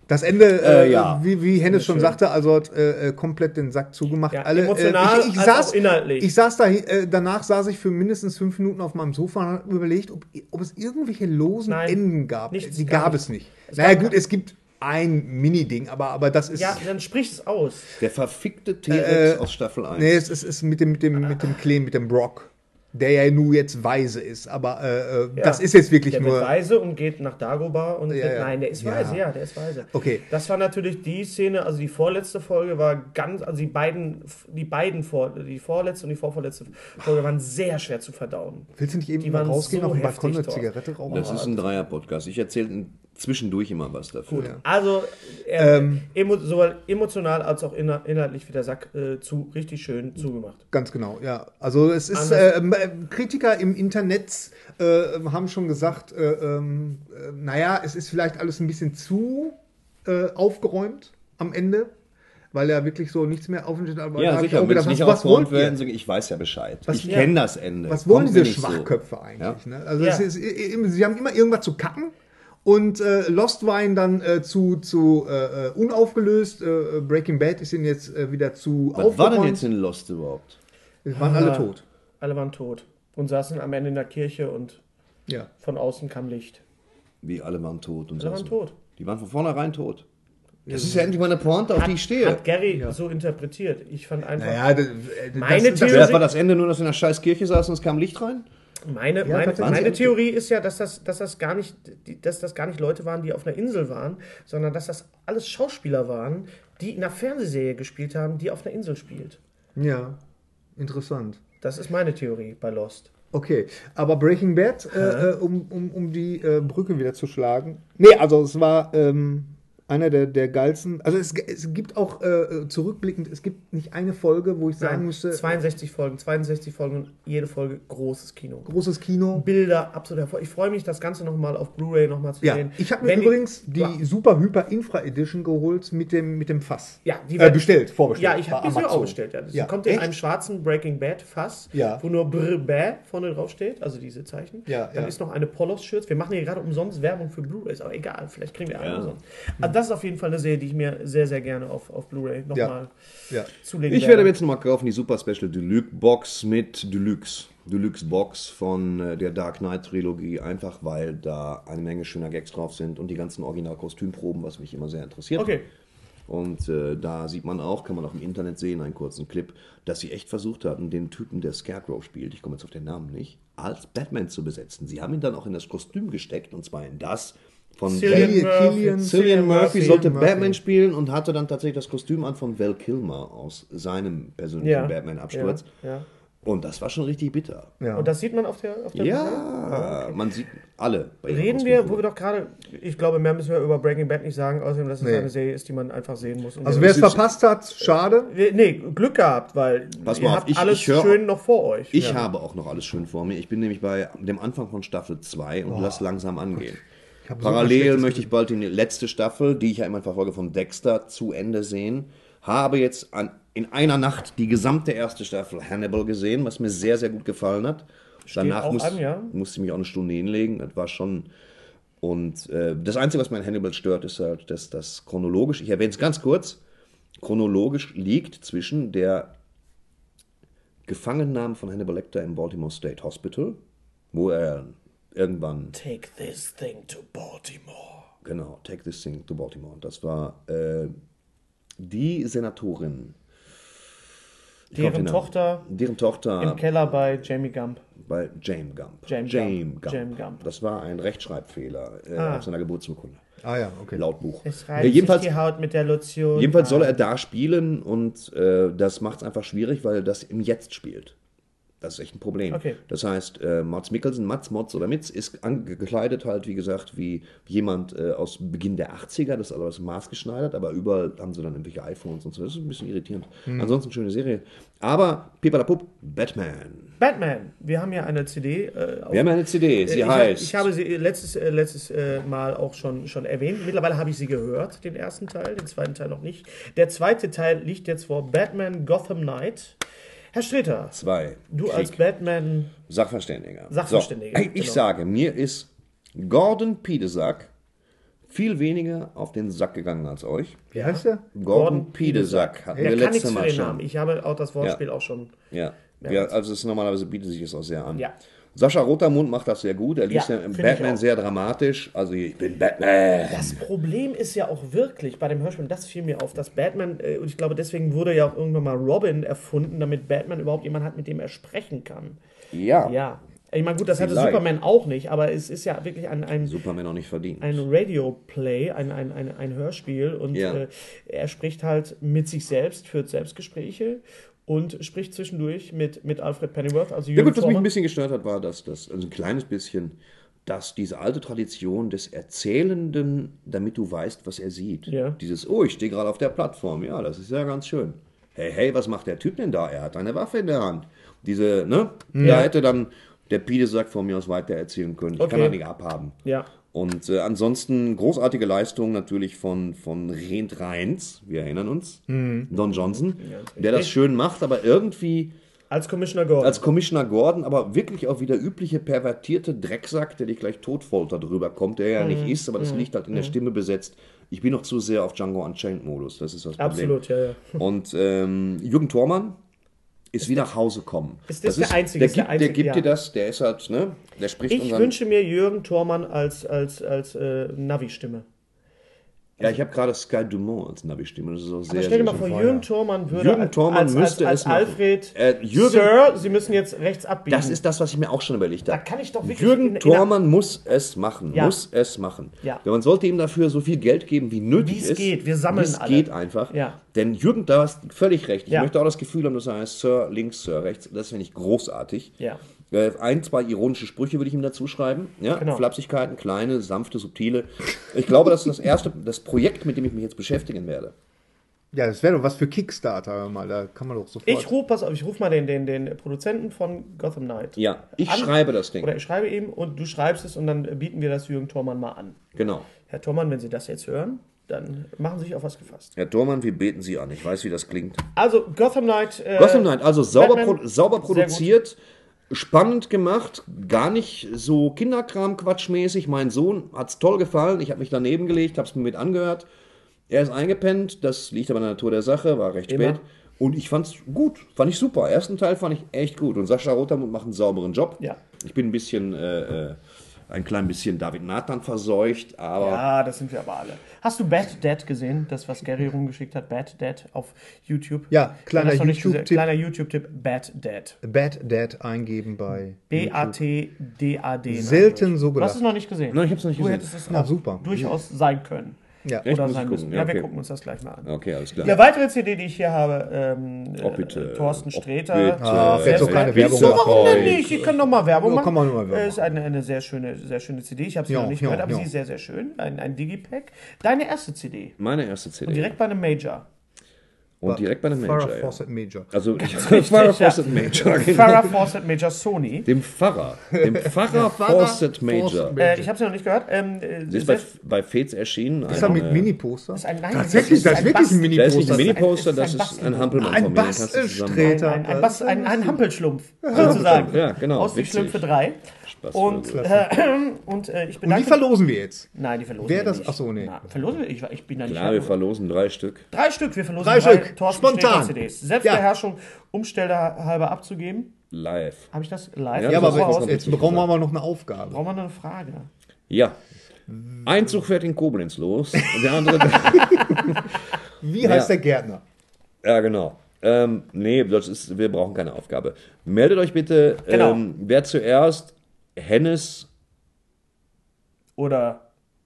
Speaker 2: Das Ende, äh,
Speaker 3: Äh, ja.
Speaker 2: wie, wie Hennes schon sagte, also hat äh, äh, komplett den Sack zugemacht.
Speaker 1: Ja,
Speaker 2: Alle,
Speaker 1: emotional
Speaker 2: äh, ich, ich saß,
Speaker 1: auch inhaltlich.
Speaker 2: Ich saß da, äh, danach saß ich für mindestens fünf Minuten auf meinem Sofa und habe überlegt, ob, ob es irgendwelche losen
Speaker 1: Nein,
Speaker 2: Enden gab.
Speaker 1: nichts,
Speaker 2: Die gab
Speaker 1: nicht.
Speaker 2: es nicht.
Speaker 1: Es
Speaker 2: naja
Speaker 1: gab-
Speaker 2: gut, es gibt ein Mini-Ding, aber, aber das ist...
Speaker 1: Ja, dann sprich es aus.
Speaker 3: Der verfickte T-Rex
Speaker 2: Äh,
Speaker 3: aus Staffel 1.
Speaker 2: Nee, es ist, ist mit dem, mit dem, mit dem Clem, mit dem Brock. Der ja nur jetzt weise ist, aber äh, äh, das
Speaker 1: Ja.
Speaker 2: ist jetzt wirklich
Speaker 1: Der
Speaker 2: nur.
Speaker 1: wird weise und geht nach Dagobah und
Speaker 2: Ja, ja.
Speaker 1: nein, der ist
Speaker 2: Ja.
Speaker 1: weise, ja, der ist weise.
Speaker 2: Okay.
Speaker 1: Das war natürlich die Szene, also die vorletzte Folge war ganz, also die beiden, die beiden vor, die vorletzte und die vorvorletzte Folge waren sehr schwer zu verdauen.
Speaker 2: Willst du nicht eben
Speaker 1: Die
Speaker 2: mal rausgehen
Speaker 1: so
Speaker 2: auf den Balkon eine. Zigarette rauchen?
Speaker 3: Das ist ein Dreier-Podcast. Ich erzähle zwischendurch immer was dafür.
Speaker 2: Ja.
Speaker 1: Also äh,
Speaker 2: Ähm.
Speaker 1: emo, sowohl emotional als auch inhal inhaltlich wie der Sack äh, zu, richtig schön zugemacht.
Speaker 2: Ganz genau, ja. Also es ist, ähm, äh, Kritiker im Internet äh, haben schon gesagt, äh, ähm, äh, naja, es ist vielleicht alles ein bisschen zu äh, aufgeräumt am Ende, weil er wirklich so nichts mehr aufgestellt hat. Aber da
Speaker 3: Ja, sicher.
Speaker 2: auch gedacht, was, was wollt
Speaker 3: werden,
Speaker 2: ihr?
Speaker 3: ich, weiß ja Bescheid.
Speaker 2: Was-
Speaker 3: ich
Speaker 1: ja.
Speaker 3: kenne das Ende.
Speaker 2: Was wollen
Speaker 3: Kommt
Speaker 2: diese
Speaker 3: nicht so.
Speaker 2: Schwachköpfe eigentlich?
Speaker 3: Ja.
Speaker 2: Ne? Also
Speaker 1: Ja.
Speaker 2: ist, sie haben immer irgendwas zu kacken. Und äh, Lost war ihn dann äh, zu, zu äh, äh, unaufgelöst. Äh, Breaking Bad ist ihn jetzt äh, wieder zu
Speaker 3: Was war denn
Speaker 2: aufgeräumt.
Speaker 3: jetzt in Lost überhaupt?
Speaker 2: Es waren alle
Speaker 1: Ah.
Speaker 2: tot.
Speaker 1: Alle waren tot und saßen am Ende in der Kirche und
Speaker 2: Ja.
Speaker 1: von außen kam Licht.
Speaker 3: Wie alle waren tot und
Speaker 1: Alle waren
Speaker 3: so.
Speaker 1: tot.
Speaker 3: Die waren von vornherein tot. Das ist ja endlich mal eine Pointe, auf die ich stehe.
Speaker 1: Hat Gary so interpretiert. Ich fand einfach.
Speaker 2: Naja, das,
Speaker 1: Meine
Speaker 2: das,
Speaker 1: Theorie-
Speaker 3: Ja, das war das Ende nur, dass wir in der scheiß Kirche saßen und es kam Licht rein?
Speaker 1: Meine, meine,
Speaker 2: tatsächlich.
Speaker 1: meine Theorie ist ja, dass das, dass, das gar nicht, dass das gar nicht Leute waren, die auf einer Insel waren, sondern dass das alles Schauspieler waren, die in einer Fernsehserie gespielt haben, die auf einer Insel spielt.
Speaker 2: Ja, interessant.
Speaker 1: Das ist meine Theorie bei Lost.
Speaker 2: Okay, aber Breaking Bad, äh, äh, um, um, um die äh, Brücke wieder zu schlagen. Nee, also es war ähm, einer der, der geilsten. Also es, es gibt auch äh, zurückblickend, es gibt nicht eine Folge, wo ich sagen
Speaker 1: Nein,
Speaker 2: müsste,
Speaker 1: 62 Folgen, 62 Folgen und jede Folge großes Kino.
Speaker 2: großes Kino.
Speaker 1: Bilder, absolut hervor. Ich freue mich, das Ganze nochmal auf Blu-ray nochmal zu
Speaker 2: Ja,
Speaker 1: sehen.
Speaker 2: ich habe mir
Speaker 1: Wenn
Speaker 2: übrigens
Speaker 1: die,
Speaker 2: die Super Hyper Infra Edition geholt mit dem, mit dem Fass.
Speaker 1: Ja, die
Speaker 2: äh, bestellt, vorbestellt.
Speaker 1: Ja, ich habe die so auch bestellt. Ja. Das
Speaker 2: Ja,
Speaker 1: kommt in
Speaker 2: echt?
Speaker 1: einem schwarzen Breaking Bad Fass,
Speaker 2: Ja.
Speaker 1: wo nur Brr Bä vorne drauf steht, also diese Zeichen.
Speaker 2: Ja,
Speaker 1: Dann
Speaker 2: ja.
Speaker 1: ist noch eine Polos-Schürze. Wir machen hier gerade umsonst Werbung für Blu-rays, aber egal, vielleicht kriegen wir
Speaker 3: Ja.
Speaker 1: Amazon. Also das ist auf jeden Fall eine Serie, die ich mir sehr, sehr gerne auf, auf Blu-ray nochmal
Speaker 2: Ja.
Speaker 1: zulegen
Speaker 3: Ich werde mir jetzt nochmal kaufen die Super Special Deluxe Box mit Deluxe. Deluxe Box von äh, der Dark Knight Trilogie, einfach weil da eine Menge schöner Gags drauf sind und die ganzen Original-Kostümproben, was mich immer sehr interessiert.
Speaker 1: Okay.
Speaker 3: Und äh, da sieht man auch, kann man auch im Internet sehen, einen kurzen Clip, dass sie echt versucht hatten, den Typen, der Scarecrow spielt, ich komme jetzt auf den Namen nicht, als Batman zu besetzen. Sie haben ihn dann auch in das Kostüm gesteckt, und zwar in das von
Speaker 1: Cillian
Speaker 2: Cillian-
Speaker 1: Murphy.
Speaker 2: Cillian-
Speaker 3: Cillian Murphy
Speaker 2: Cillian
Speaker 3: sollte
Speaker 2: Murphy.
Speaker 3: Batman spielen und hatte dann tatsächlich das Kostüm an von Val Kilmer aus seinem persönlichen
Speaker 1: Ja.
Speaker 3: Batman-Absturz.
Speaker 1: Ja, ja.
Speaker 3: Und das war schon richtig bitter.
Speaker 2: Ja.
Speaker 1: Und das sieht man auf der, auf der?
Speaker 3: Ja, man sieht alle.
Speaker 1: Reden wir, wo wir doch gerade, ich glaube, mehr müssen wir über Breaking Bad nicht sagen, außerdem, dass es
Speaker 2: Nee.
Speaker 1: eine Serie ist, die man einfach sehen muss. Und
Speaker 2: Also wer es verpasst hat, schade.
Speaker 1: Wir- Nee, Glück gehabt, weil
Speaker 3: Pass
Speaker 1: ihr
Speaker 3: mal auf,
Speaker 1: habt
Speaker 3: ich-
Speaker 1: alles
Speaker 3: ich hör-
Speaker 1: schön noch vor euch.
Speaker 3: Ich habe auch noch alles schön vor mir. Ich bin nämlich bei dem Anfang von Staffel 2 und lass langsam angehen.
Speaker 2: Ich so
Speaker 3: Parallel
Speaker 2: Schlechtes
Speaker 3: möchte ich bald die letzte Staffel, die ich ja immer verfolge, von Dexter zu Ende sehen. Habe jetzt an, in einer Nacht die gesamte erste Staffel Hannibal gesehen, was mir sehr, sehr gut gefallen hat. Danach
Speaker 1: auch
Speaker 3: muss,
Speaker 1: an, ja.
Speaker 3: musste ich mich auch eine Stunde hinlegen. Das war schon. Und äh, das Einzige, was mein Hannibal stört, ist halt, dass das chronologisch, ich erwähne es ganz kurz, chronologisch liegt zwischen der Gefangennahme von Hannibal Lecter im Baltimore State Hospital, wo er irgendwann
Speaker 1: Take this thing to Baltimore.
Speaker 3: Genau, Take This Thing to Baltimore. Das war äh, die Senatorin.
Speaker 1: Deren. Tochter
Speaker 3: Deren Tochter
Speaker 1: im Keller bei Jamie Gump.
Speaker 3: bei Jane Gump.
Speaker 1: Jane
Speaker 3: Jane
Speaker 1: Gump.
Speaker 3: Gump.
Speaker 1: Jane Gump.
Speaker 3: Das war ein Rechtschreibfehler äh,
Speaker 1: Ah.
Speaker 3: auf seiner Geburtsurkunde.
Speaker 2: Ah ja, okay.
Speaker 3: Laut Buch.
Speaker 1: Es reibt
Speaker 3: jedenfalls
Speaker 1: sich die Haut mit der Lotion.
Speaker 3: jedenfalls soll
Speaker 1: an.
Speaker 3: er da spielen und äh, das macht es einfach schwierig, weil er das im Jetzt spielt. Das ist echt ein Problem.
Speaker 1: Okay.
Speaker 3: Das heißt, äh, Mats Mikkelsen, Mats, Mods oder Mitz ist angekleidet halt, wie gesagt, wie jemand äh, aus Beginn der 80er, das ist alles maßgeschneidert, aber überall haben sie dann irgendwelche iPhones und so. Das ist ein bisschen irritierend.
Speaker 1: Hm.
Speaker 3: Ansonsten schöne Serie. Aber Pipadapup, Batman.
Speaker 1: Batman. Wir haben ja eine CD. Äh,
Speaker 3: Wir haben eine CD, sie
Speaker 1: ich,
Speaker 3: heißt.
Speaker 1: ich habe sie letztes, äh, letztes äh, Mal auch schon, schon erwähnt. Mittlerweile habe ich sie gehört, den ersten Teil, den zweiten Teil noch nicht. Der zweite Teil liegt jetzt vor Batman Gotham Knight. Herr Streter,
Speaker 3: zwei.
Speaker 1: du
Speaker 3: Krieg.
Speaker 1: als Batman,
Speaker 3: Sachverständiger.
Speaker 1: Sachverständiger,
Speaker 3: So, ich
Speaker 1: genau.
Speaker 3: sage, mir ist Gordon Piedesack viel weniger auf den Sack gegangen als euch.
Speaker 2: Wie heißt der?
Speaker 3: Gordon,
Speaker 1: Gordon
Speaker 3: Piedesack hatten
Speaker 1: der
Speaker 3: wir
Speaker 1: für
Speaker 3: Mal schon.
Speaker 1: Namen. Ich habe auch das Wortspiel auch schon.
Speaker 3: Ja.
Speaker 1: Ja.
Speaker 3: ja, also normalerweise bietet sich es auch sehr an.
Speaker 1: Ja.
Speaker 3: Sascha Rotermund macht das sehr gut. Er liest
Speaker 1: Ja,
Speaker 3: im Batman
Speaker 1: auch.
Speaker 3: sehr dramatisch. Also ich bin Batman.
Speaker 1: Das Problem ist ja auch wirklich bei dem Hörspiel, das fiel mir auf, dass Batman, äh, und ich glaube, deswegen wurde ja auch irgendwann mal Robin erfunden, damit Batman überhaupt jemanden hat, mit dem er sprechen kann.
Speaker 3: Ja.
Speaker 1: Ja. Ich meine, gut, das hatte
Speaker 3: Vielleicht.
Speaker 1: Superman auch nicht, aber es ist ja wirklich ein, ein,
Speaker 3: Superman noch nicht verdient.
Speaker 1: ein Radio-Play, ein, ein, ein, ein Hörspiel und
Speaker 3: Ja.
Speaker 1: äh, er spricht halt mit sich selbst, führt Selbstgespräche und spricht zwischendurch mit, mit Alfred Pennyworth, also
Speaker 3: Ja
Speaker 1: Jürgen
Speaker 3: gut, was mich ein bisschen gestört hat, war, dass das, also ein kleines bisschen, dass diese alte Tradition des Erzählenden, damit du weißt, was er sieht.
Speaker 1: Ja.
Speaker 3: Dieses, oh, ich stehe gerade auf der Plattform, ja, das ist ja ganz schön. Hey, hey, was macht der Typ denn da? Er hat eine Waffe in der Hand. Diese, ne? Da hätte dann der Piedesack von mir aus weiter erzählen können. Ich kann
Speaker 1: Okay.
Speaker 3: da nicht abhaben.
Speaker 1: Ja.
Speaker 3: Und äh, ansonsten großartige Leistung natürlich von, von Rent Reins, wir erinnern uns, Don Johnson, der das schön macht, aber irgendwie
Speaker 1: Als Commissioner Gordon.
Speaker 3: als Commissioner Gordon, aber wirklich auch wie der übliche pervertierte Drecksack, der dich gleich totfoltert drüber kommt, der ja
Speaker 1: Mhm.
Speaker 3: nicht ist, aber das liegt halt in der Stimme besetzt. Ich bin noch zu sehr auf Django Unchained-Modus, das ist das Problem.
Speaker 1: Absolut, ja, ja.
Speaker 3: Und ähm, Jürgen Thormann ist wie nach Hause kommen.
Speaker 1: Ist das der Einzige,
Speaker 3: Der
Speaker 1: ist der
Speaker 3: gibt,
Speaker 1: Einzige,
Speaker 3: der gibt
Speaker 1: ja.
Speaker 3: dir das, der ist halt, ne, der spricht
Speaker 1: Ich wünsche mir Jürgen Thormann als, als, als äh, Navi-Stimme.
Speaker 3: Ja, ich habe gerade Sky Dumont als Navi-Stimme, das ist auch sehr,
Speaker 1: Aber stell dir mal vor. Jürgen Thormann würde
Speaker 3: Jürgen Thormann
Speaker 1: als,
Speaker 3: müsste
Speaker 1: als,
Speaker 3: es
Speaker 1: als
Speaker 3: machen.
Speaker 1: Alfred,
Speaker 3: Äh, Jürgen-
Speaker 1: Sir, Sie müssen jetzt rechts abbiegen.
Speaker 3: Das ist das, was ich mir auch schon überlegt
Speaker 1: da
Speaker 3: habe.
Speaker 1: kann ich doch wirklich
Speaker 3: Jürgen
Speaker 1: in- in-
Speaker 3: Thormann muss es machen,
Speaker 1: Ja.
Speaker 3: muss es machen.
Speaker 1: Ja.
Speaker 3: Man sollte ihm dafür so viel Geld geben, wie nötig
Speaker 1: Wie es
Speaker 3: ist.
Speaker 1: geht. Wir sammeln
Speaker 3: Wie es geht einfach.
Speaker 1: Ja.
Speaker 3: Denn Jürgen, da hast du völlig recht. Ich
Speaker 1: Ja.
Speaker 3: möchte auch das Gefühl haben, dass er heißt Sir links, Sir rechts. Das finde ich großartig.
Speaker 1: Ja.
Speaker 3: Äh, Ein, zwei ironische Sprüche würde ich ihm dazu schreiben. Ja,
Speaker 1: Genau.
Speaker 3: Flapsigkeiten, kleine, sanfte, subtile. Ich glaube, das ist das erste, das Projekt, mit dem ich mich jetzt beschäftigen werde.
Speaker 2: Ja, das wäre doch was für Kickstarter mal. Da kann man doch sofort.
Speaker 1: Ich rufe, pass auf, ich rufe mal den, den, den Produzenten von Gotham Knight.
Speaker 3: Ja, ich
Speaker 1: an.
Speaker 3: schreibe das Ding.
Speaker 1: Oder ich schreibe ihm und du schreibst es und dann bieten wir das Jürgen Thormann mal an.
Speaker 3: Genau.
Speaker 1: Herr Thormann, wenn Sie das jetzt hören, dann machen Sie sich auf was gefasst.
Speaker 3: Herr Thormann, wir beten Sie an. Ich weiß, wie das klingt.
Speaker 1: Also, Gotham Knight. Äh,
Speaker 3: Gotham Knight, also sauber,
Speaker 1: Batman,
Speaker 3: pro, sauber
Speaker 1: sehr gut.
Speaker 3: produziert, spannend gemacht, gar nicht so Kinderkram-Quatschmäßig. Mein Sohn hat es toll gefallen. Ich habe mich daneben gelegt, habe es mir mit angehört. Er ist eingepennt, das liegt aber in der Natur der Sache, war recht
Speaker 1: Immer.
Speaker 3: spät. Und ich fand's gut, fand ich super. Ersten Teil fand ich echt gut. Und Sascha Rotermund macht einen sauberen Job.
Speaker 1: Ja.
Speaker 3: Ich bin ein bisschen, äh, äh, ein klein bisschen David Nathan verseucht, aber
Speaker 1: Ja, das sind wir aber alle. Hast du Bad Dad gesehen? Das, was Gary rumgeschickt hat, Bad Dad auf YouTube?
Speaker 2: Ja, kleiner YouTube-Tipp.
Speaker 1: Kleiner YouTube-Tipp, Bad Dad.
Speaker 2: Bad Dad eingeben bei.
Speaker 1: B-A-T-D-A-D.
Speaker 2: Selten so
Speaker 1: Du hast es noch nicht gesehen?
Speaker 3: Nein, ich hab's noch nicht
Speaker 1: Du
Speaker 3: gesehen.
Speaker 1: hättest es
Speaker 2: Ah,
Speaker 1: noch
Speaker 2: super.
Speaker 1: durchaus sein können.
Speaker 2: Ja.
Speaker 3: Echt?
Speaker 1: Oder sein müssen.
Speaker 3: Ja,
Speaker 1: Ja, wir
Speaker 3: okay.
Speaker 1: gucken uns das gleich mal an.
Speaker 3: okay, alles klar.
Speaker 1: Eine weitere CD, die ich hier habe, ähm,
Speaker 3: Oh,
Speaker 1: äh,
Speaker 3: bitte.
Speaker 1: Thorsten
Speaker 3: Oh,
Speaker 1: Sträter.
Speaker 3: bitte.
Speaker 2: Ah, jetzt auch
Speaker 1: schön.
Speaker 2: keine
Speaker 1: Wieso,
Speaker 2: Werbung
Speaker 1: warum denn
Speaker 2: machen.
Speaker 1: nicht? Ich kann doch mal Werbung
Speaker 2: Ja,
Speaker 1: machen.
Speaker 2: kann man nur mal Werbung
Speaker 1: Äh, ist eine, eine sehr schöne, sehr schöne CD. Ich habe sie
Speaker 2: Ja,
Speaker 1: noch nicht
Speaker 2: ja,
Speaker 1: gehört, aber
Speaker 2: ja.
Speaker 1: sie ist sehr, sehr schön. Ein, ein Digipack. Deine erste CD.
Speaker 3: Meine erste CD.
Speaker 1: Direkt bei einem Major.
Speaker 3: Und direkt bei einem
Speaker 2: Farrah
Speaker 3: Major. Ja.
Speaker 2: Fawcett Major.
Speaker 3: Also Farrah. Fawcett Major. Genau.
Speaker 1: Farrah Fawcett Major Sony.
Speaker 3: Dem Pfarrer. Dem Pfarrer Fawcett Major.
Speaker 1: Äh, ich habe sie noch nicht gehört. Ähm, äh,
Speaker 3: Sie ist bei, bei Fez erschienen.
Speaker 2: Ist er
Speaker 3: Ein,
Speaker 2: mit Mini-Poster?
Speaker 1: ist
Speaker 2: Tatsächlich, das ist wirklich ein
Speaker 3: Da ist nicht ein
Speaker 2: Mini-Poster.
Speaker 3: Mini-Poster,
Speaker 1: Das
Speaker 3: das
Speaker 1: ist ein
Speaker 3: ist ein Hampelmann
Speaker 2: Ein
Speaker 3: von mir.
Speaker 1: ein, ein, Bas, ein, ein Hampelschlumpf, sozusagen.
Speaker 3: Ja, genau,
Speaker 1: Aus die. Schlümpfe 3.
Speaker 3: Spaß
Speaker 1: Und, äh, und äh, ich
Speaker 2: Und
Speaker 1: bedanke
Speaker 2: die verlosen wir jetzt.
Speaker 1: Nein, die verlosen
Speaker 2: Wer
Speaker 1: wir
Speaker 2: das-
Speaker 1: nicht.
Speaker 2: ach so, nee.
Speaker 1: Na, verlosen wir? Ich, ich bin da nicht.
Speaker 3: Klar, wir verlosen drei Stück.
Speaker 1: drei Stück, wir verlosen
Speaker 2: Drei Stück,
Speaker 1: Thorsten
Speaker 2: spontan.
Speaker 1: CDs. Selbst
Speaker 2: Ja.
Speaker 1: der Herrschung, Umsteller halber abzugeben.
Speaker 3: Live.
Speaker 1: Habe ich das live?
Speaker 3: Ja,
Speaker 2: Ja,
Speaker 3: das
Speaker 2: aber jetzt, jetzt brauchen wir aber noch eine Aufgabe.
Speaker 1: Brauchen wir noch eine Frage?
Speaker 3: Ja. Ein Zug fährt in Koblenz los und der andere.
Speaker 2: Wie heißt der Gärtner?
Speaker 3: ja, genau. Ähm, nee, das ist, wir brauchen keine Aufgabe. Meldet euch bitte,
Speaker 1: Genau.
Speaker 3: ähm, wer zuerst Hennes.
Speaker 1: Oder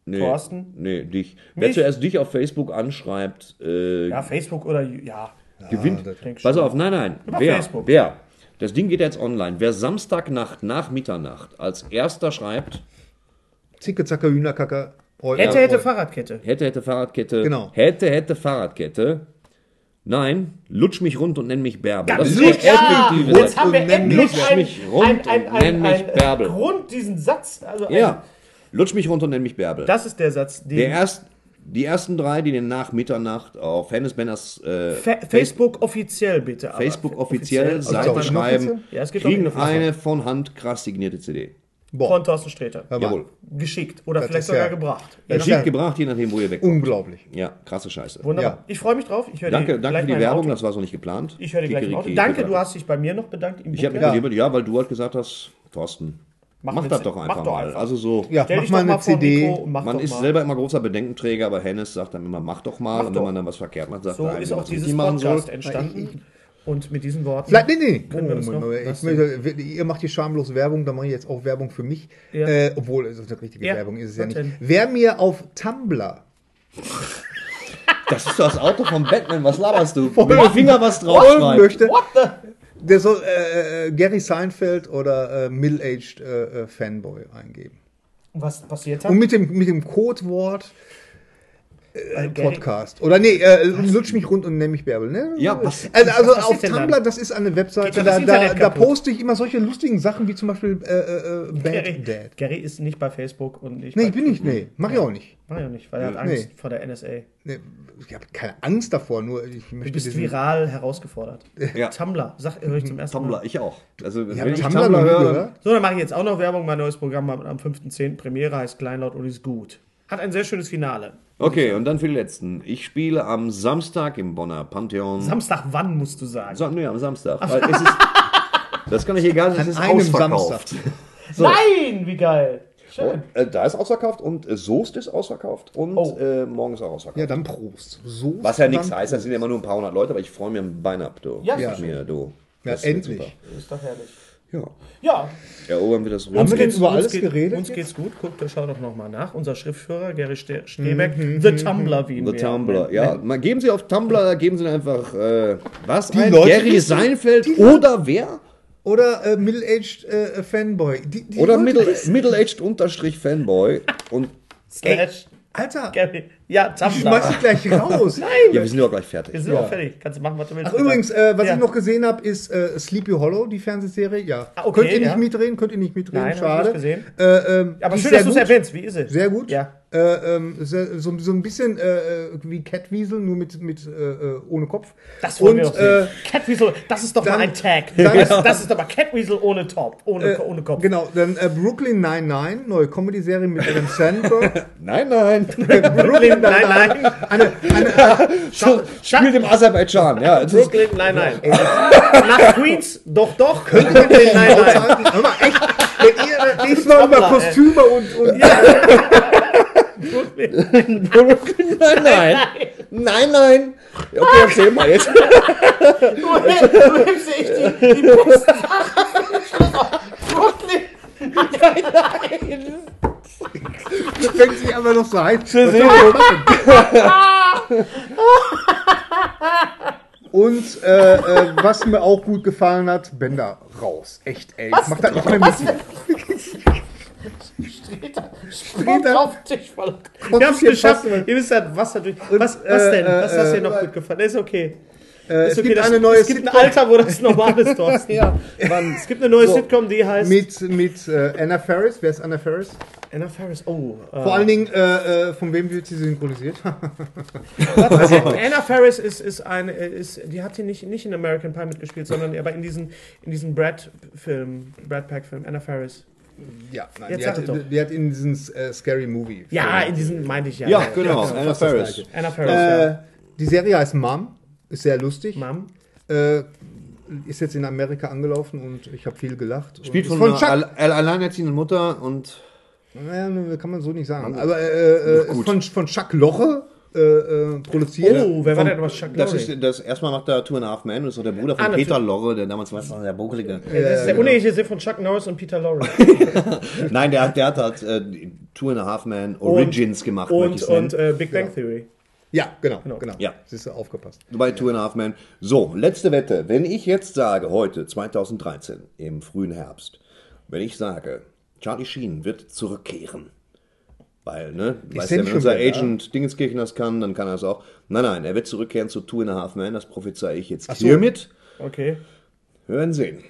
Speaker 3: Nee,
Speaker 1: Thorsten?
Speaker 3: Nee, dich. Wer
Speaker 1: Mich?
Speaker 3: zuerst dich auf Facebook anschreibt, äh,
Speaker 1: Ja, Facebook oder ja.
Speaker 3: gewinnt.
Speaker 1: denk
Speaker 3: Pass auf, nein, nein.
Speaker 1: Über
Speaker 3: Wer?
Speaker 1: Facebook.
Speaker 3: Wer? Das Ding geht jetzt online. Wer Samstagnacht nach Mitternacht als erster schreibt,
Speaker 2: Zicke, Zacke, Hühnerkacke.
Speaker 1: Hätte, hätte Fahrradkette.
Speaker 3: hätte, hätte Fahrradkette,
Speaker 2: Genau.
Speaker 3: hätte, hätte Fahrradkette. Nein, lutsch mich rund und nenn mich Bärbel. Das ist
Speaker 2: lutsch
Speaker 3: der effektive
Speaker 2: mich
Speaker 3: Satz.
Speaker 1: Jetzt haben wir
Speaker 2: und
Speaker 1: endlich ein,
Speaker 3: mich rund
Speaker 1: ein, ein,
Speaker 3: und
Speaker 1: ein,
Speaker 3: nenn mich
Speaker 1: ein,
Speaker 3: Bärbel.
Speaker 1: Grund, diesen Satz. Also
Speaker 3: Ja, lutsch mich rund und nenn mich Bärbel.
Speaker 1: Das ist der Satz, den
Speaker 3: Der erst, die ersten drei, die den nach Mitternacht auf Hennes Benners äh,
Speaker 1: Fa Facebook offiziell bitte. aber.
Speaker 3: Facebook offiziell
Speaker 1: Also
Speaker 3: Seite
Speaker 2: auch
Speaker 3: schreiben?
Speaker 1: Ja, es gibt auch
Speaker 3: kriegen eine von Hand krass signierte CD.
Speaker 2: Boah,
Speaker 1: Von Thorsten Sträter.
Speaker 3: Jawohl.
Speaker 1: Geschickt oder
Speaker 2: Das
Speaker 1: vielleicht sogar
Speaker 2: ja-
Speaker 1: gebracht.
Speaker 2: Ja,
Speaker 3: Geschickt
Speaker 2: ja.
Speaker 3: gebracht, je nachdem, wo ihr wegkommt.
Speaker 2: Unglaublich.
Speaker 3: Ja, krasse Scheiße.
Speaker 1: Wunderbar.
Speaker 2: Ja.
Speaker 1: Ich freue mich drauf. Ich höre
Speaker 3: Danke,
Speaker 1: dir
Speaker 3: danke für die Werbung,
Speaker 1: Auto.
Speaker 3: das war so nicht geplant.
Speaker 1: Ich höre dir gleich Auto. Danke, du hast dich bei mir noch bedankt. Im
Speaker 3: Ich habe mich dir, ja, weil du halt gesagt hast, Thorsten,
Speaker 1: Mach
Speaker 3: mach, das doch
Speaker 1: mach
Speaker 3: einfach
Speaker 1: doch
Speaker 3: mal.
Speaker 1: einfach.
Speaker 3: Also so,
Speaker 2: Ja,
Speaker 1: Stell
Speaker 2: mach
Speaker 1: dich
Speaker 2: mal
Speaker 1: doch mal
Speaker 2: eine
Speaker 1: vor
Speaker 2: CD.
Speaker 1: Mach
Speaker 3: man
Speaker 1: doch
Speaker 3: ist
Speaker 1: mal.
Speaker 3: selber immer großer Bedenkenträger, aber Hennes sagt dann immer, mach doch mal.
Speaker 1: Mach
Speaker 3: und
Speaker 1: doch.
Speaker 3: wenn man dann was verkehrt macht, sagt
Speaker 1: So
Speaker 3: er eigentlich,
Speaker 1: ist auch dieses. Podcast entstanden. Und mit diesen Worten.
Speaker 2: Vielleicht, nee, nee.
Speaker 1: Können wir das
Speaker 2: Moment,
Speaker 1: noch?
Speaker 2: Ich möchte, ihr macht hier schamlos Werbung, da mache ich jetzt auch Werbung für mich.
Speaker 1: Ja.
Speaker 2: Äh, obwohl, es ist eine richtige
Speaker 1: Ja,
Speaker 2: Werbung, ist es ja nicht. Wer mir auf Tumblr
Speaker 3: Das ist das Auto von Batman, was laberst du?
Speaker 2: Folgen-
Speaker 3: Mit dem Finger was draufschreiben.
Speaker 2: möchte,
Speaker 1: What the?
Speaker 2: der soll äh, äh, Gary Seinfeld oder äh, Middle-Aged äh, äh, Fanboy eingeben.
Speaker 1: Was passiert
Speaker 2: Und
Speaker 1: hat?
Speaker 2: mit dem, mit dem Codewort Äh,
Speaker 1: Gary-
Speaker 2: Podcast. Oder nee, äh, lutsch mich rund und nenn mich Bärbel. Ne?
Speaker 3: Ja, was-
Speaker 2: also, also
Speaker 1: was
Speaker 2: auf Tumblr,
Speaker 1: dann?
Speaker 2: das ist eine Webseite, da, da, da poste ich immer solche lustigen Sachen wie zum Beispiel äh, äh, äh, Bad
Speaker 1: Gary,
Speaker 2: Dad.
Speaker 1: Gary ist nicht bei Facebook und nicht
Speaker 2: Nee, ich bin nicht, nee, mach ich auch nicht.
Speaker 1: Mach ich auch nicht, weil er hat Angst
Speaker 2: Nee.
Speaker 1: vor der NSA.
Speaker 2: Nee, ich habe keine Angst davor, nur ich
Speaker 1: Du
Speaker 2: möchte
Speaker 1: bist
Speaker 2: diesen-
Speaker 1: viral herausgefordert.
Speaker 3: Ja.
Speaker 1: Tumblr, sag höre ich zum ersten
Speaker 3: Tumblr,
Speaker 1: Mal.
Speaker 3: ich auch. Also,
Speaker 2: Ja,
Speaker 3: wenn ich
Speaker 2: Tumblr
Speaker 3: Tumblr höre,
Speaker 2: gehört?
Speaker 1: So, dann mache ich jetzt auch noch Werbung. Mein neues Programm am am 5.10. Premiere heißt Kleinlaut und ist gut. Hat ein sehr schönes Finale.
Speaker 3: Okay, und dann für die letzten. Ich spiele am Samstag im Bonner Pantheon.
Speaker 1: Samstag wann musst du sagen?
Speaker 3: Sam nee, am Samstag. Weil es ist, das kann ich egal, es
Speaker 2: An
Speaker 3: ist
Speaker 2: einem
Speaker 3: ausverkauft.
Speaker 2: Samstag.
Speaker 1: Nein, wie geil. Schön.
Speaker 3: Und, äh, da ist ausverkauft und äh, Soest ist ausverkauft und
Speaker 1: Oh.
Speaker 3: äh, morgen ist auch ausverkauft.
Speaker 2: Ja, dann Prost. So
Speaker 3: Was ja nichts heißt, das sind ja immer nur ein paar hundert Leute, aber ich freue mich am Bein ab, du.
Speaker 1: Ja,
Speaker 3: ja. mir, du.
Speaker 2: Ja,
Speaker 3: Das
Speaker 2: endlich.
Speaker 3: super.
Speaker 1: Ist doch herrlich.
Speaker 3: Ja.
Speaker 1: Ja,
Speaker 3: Erobern wir das
Speaker 2: Haben
Speaker 3: Rund.
Speaker 2: wir denn über
Speaker 1: uns
Speaker 2: alles
Speaker 1: geht,
Speaker 2: geredet
Speaker 1: Uns geht's gut. Guckt, schau doch nochmal nach. Unser Schriftführer, Gary Ste Strebeck, The Tumblr, wie ihn
Speaker 3: The
Speaker 1: wir
Speaker 3: Tumblr, ja. Mal geben Sie auf Tumblr, da geben Sie einfach, äh, was? ein
Speaker 2: Leute,
Speaker 3: Gary
Speaker 2: die-
Speaker 3: Seinfeld
Speaker 2: die-
Speaker 3: oder wer?
Speaker 2: Oder äh, Middle-Aged äh, Fanboy. Die, die
Speaker 3: Oder
Speaker 2: Leute
Speaker 3: Middle-
Speaker 2: wissen-
Speaker 3: Middle-Aged Unterstrich Fanboy. Und
Speaker 1: Slash
Speaker 2: Alter,
Speaker 1: Gary. Ja,
Speaker 2: ich
Speaker 1: Tumblr.
Speaker 2: schmeiß dich gleich raus. Nein.
Speaker 3: ja, wir sind ja auch gleich
Speaker 1: Wir
Speaker 3: fertig.
Speaker 1: sind
Speaker 2: Ja.
Speaker 1: auch fertig. Kannst du machen, was du willst.
Speaker 2: Ach, übrigens, äh, was
Speaker 1: Ja.
Speaker 2: ich noch gesehen habe, ist äh, Sleepy Hollow, die Fernsehserie. Ja.
Speaker 1: Ah, okay,
Speaker 2: könnt ihr nicht
Speaker 1: ja.
Speaker 2: mitreden? Könnt ihr nicht mitreden?
Speaker 1: Nein, hab ich
Speaker 2: Schade.
Speaker 1: nicht gesehen.
Speaker 2: Äh, ähm,
Speaker 1: Aber schön, dass du es erwähnst. Wie ist es?
Speaker 2: Sehr gut.
Speaker 1: Ja.
Speaker 2: Äh, ähm, so, so ein bisschen äh, wie Catwiesel, nur mit, mit äh, äh, ohne Kopf.
Speaker 1: Das wollen
Speaker 2: Und,
Speaker 1: wir doch sehen.
Speaker 2: äh,
Speaker 1: Catweasel, das ist doch
Speaker 2: dann-
Speaker 1: mal ein Tag.
Speaker 2: dann-
Speaker 1: das, das ist aber Catweasel ohne Top, ohne,
Speaker 2: äh,
Speaker 1: ohne Kopf.
Speaker 2: Genau, dann äh, Brooklyn 99, neue Comedy-Serie mit Adam Sandberg.
Speaker 3: Nein, nein.
Speaker 1: Brooklyn, nein, nein.
Speaker 2: eine, eine,
Speaker 3: Spielt im Aserbaidschan, ja.
Speaker 1: Brooklyn, nein, nein. Nach Queens, doch, doch. Brooklyn, nein, nein.
Speaker 2: Hör mal, echt, wenn ihr nächstes Mal über. Kostüme und, und
Speaker 1: Brooklyn.
Speaker 3: Nein, nein. Nein, nein. Okay, erzähl mal jetzt.
Speaker 1: Du hebst echt die, die besten Sachen. Brooklyn. Nein, nein.
Speaker 2: Wenn sie aber noch so heiß Und äh, äh, was mir auch gut gefallen hat, Bänder raus. Echt, ey. Ich mach das nicht mehr mit.
Speaker 1: Spuckt auf den Tisch voll. Wir haben es geschafft. Ihr wisst halt, Wasser durch. Was, was
Speaker 2: äh,
Speaker 1: denn?
Speaker 2: äh,
Speaker 1: Was hast dir
Speaker 2: äh,
Speaker 1: noch gut gefallen? Ist okay.
Speaker 2: Äh, es
Speaker 1: okay.
Speaker 2: gibt
Speaker 1: das,
Speaker 2: eine neue
Speaker 1: es gibt ein
Speaker 2: Sitcom
Speaker 1: Alter, wo das normal ist, Thorsten. ja. Es gibt eine neue
Speaker 2: So.
Speaker 1: Sitcom, die heißt
Speaker 2: mit, mit äh, Anna Ferris. Wer ist Anna Ferris?
Speaker 1: Anna Faris. Oh. Äh,
Speaker 2: Vor allen Dingen, äh, äh, von wem wird sie synchronisiert?
Speaker 1: Anna Faris ist, ist eine, ist, die hat hier nicht, nicht in American Pie mitgespielt, sondern aber in diesen, in diesen Brad-Film, Brad Pack-Film, Anna Faris.
Speaker 2: ja, nein,
Speaker 1: Jetzt
Speaker 2: die, hat,
Speaker 1: doch.
Speaker 2: die hat in diesen äh, Scary Movie.
Speaker 1: Ja, in diesen meinte ich ja.
Speaker 3: Ja, genau.
Speaker 2: ist
Speaker 3: Anna
Speaker 2: das
Speaker 3: Faris.
Speaker 2: Gleiche.
Speaker 1: Anna Faris, ja.
Speaker 2: Die Serie heißt Mom, ist sehr lustig.
Speaker 1: Mom.
Speaker 2: Äh, ist jetzt in Amerika angelaufen und ich habe viel gelacht.
Speaker 3: Spielt
Speaker 2: Und
Speaker 3: von,
Speaker 2: ist
Speaker 3: einer
Speaker 2: Chuck.
Speaker 3: alle- alleinerziehenden Mutter und
Speaker 2: Naja, ne, kann man so nicht sagen. Aber äh, äh, ist von, von Chuck Loche
Speaker 6: äh, äh, produziert.
Speaker 1: Oh, wer war denn aber Chuck
Speaker 3: Das
Speaker 1: Lorre?
Speaker 3: ist das erstmal macht er Two and a Half Men, das ist doch der Bruder von
Speaker 1: Ah.
Speaker 3: Peter Lorre, der damals war der Buckelige.
Speaker 1: das ist der uneheliche Sohn von Chuck Norris und Peter Lorre.
Speaker 3: Nein, der, hat- der hat halt äh, Two and a Half Men Origins gemacht,
Speaker 1: Und,
Speaker 3: ich's nennen.
Speaker 1: und äh, Big Bang Theory.
Speaker 6: Ja, genau, genau.
Speaker 3: Ja.
Speaker 6: Siehst du, aufgepasst.
Speaker 3: bei Two and a Half Men. So, letzte Wette. Wenn ich jetzt sage, heute, 2013, im frühen Herbst, wenn ich sage, Charlie Sheen wird zurückkehren, weil, ne, weißt ja, wenn unser
Speaker 6: ja.
Speaker 3: Agent Dingenskirchen das kann, dann kann er es auch. Nein, nein, er wird zurückkehren zu Two and a Half Men, das prophezei ich jetzt
Speaker 6: so.
Speaker 3: hiermit.
Speaker 1: Okay.
Speaker 3: Wir werden sehen.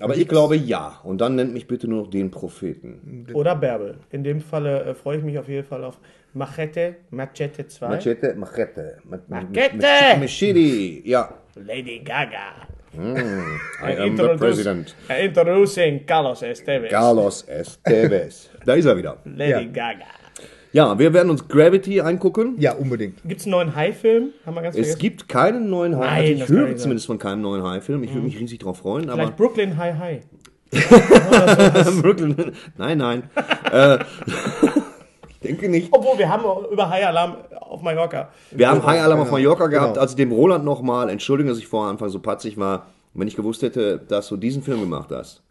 Speaker 3: Aber ich glaube ja. Und dann nennt mich bitte nur noch den Propheten.
Speaker 1: Oder Bärbel. In dem Falle äh, freue ich mich auf jeden Fall auf Machete, Machete 2.
Speaker 3: Machete, Machete. Ma-
Speaker 1: Machete!
Speaker 3: Mach- Machete, ja.
Speaker 1: Lady Gaga.
Speaker 3: I am the president.
Speaker 1: Introducing Carlos Esteves.
Speaker 3: Carlos Esteves. Da ist er wieder.
Speaker 1: Lady
Speaker 6: Ja.
Speaker 1: Gaga.
Speaker 3: Ja, wir werden uns Gravity angucken.
Speaker 6: Ja, unbedingt.
Speaker 1: Gibt es einen neuen High-Film? Haben wir ganz
Speaker 3: Es
Speaker 1: vergessen.
Speaker 3: gibt keinen neuen
Speaker 1: Nein,
Speaker 3: High.
Speaker 1: das
Speaker 3: Ich höre zumindest von keinem neuen High-Film. Ich würde mich riesig drauf freuen. Aber
Speaker 1: Vielleicht Brooklyn High High.
Speaker 3: Brooklyn. Nein, nein. äh, denke nicht.
Speaker 1: Obwohl, wir haben auch über High Alarm auf Mallorca.
Speaker 3: Wir haben High Alarm auf
Speaker 6: Genau,
Speaker 3: Mallorca gehabt,
Speaker 6: genau.
Speaker 3: als ich dem Roland nochmal, entschuldigen, dass ich vor Anfang so patzig war, wenn ich gewusst hätte, dass du diesen Film gemacht hast,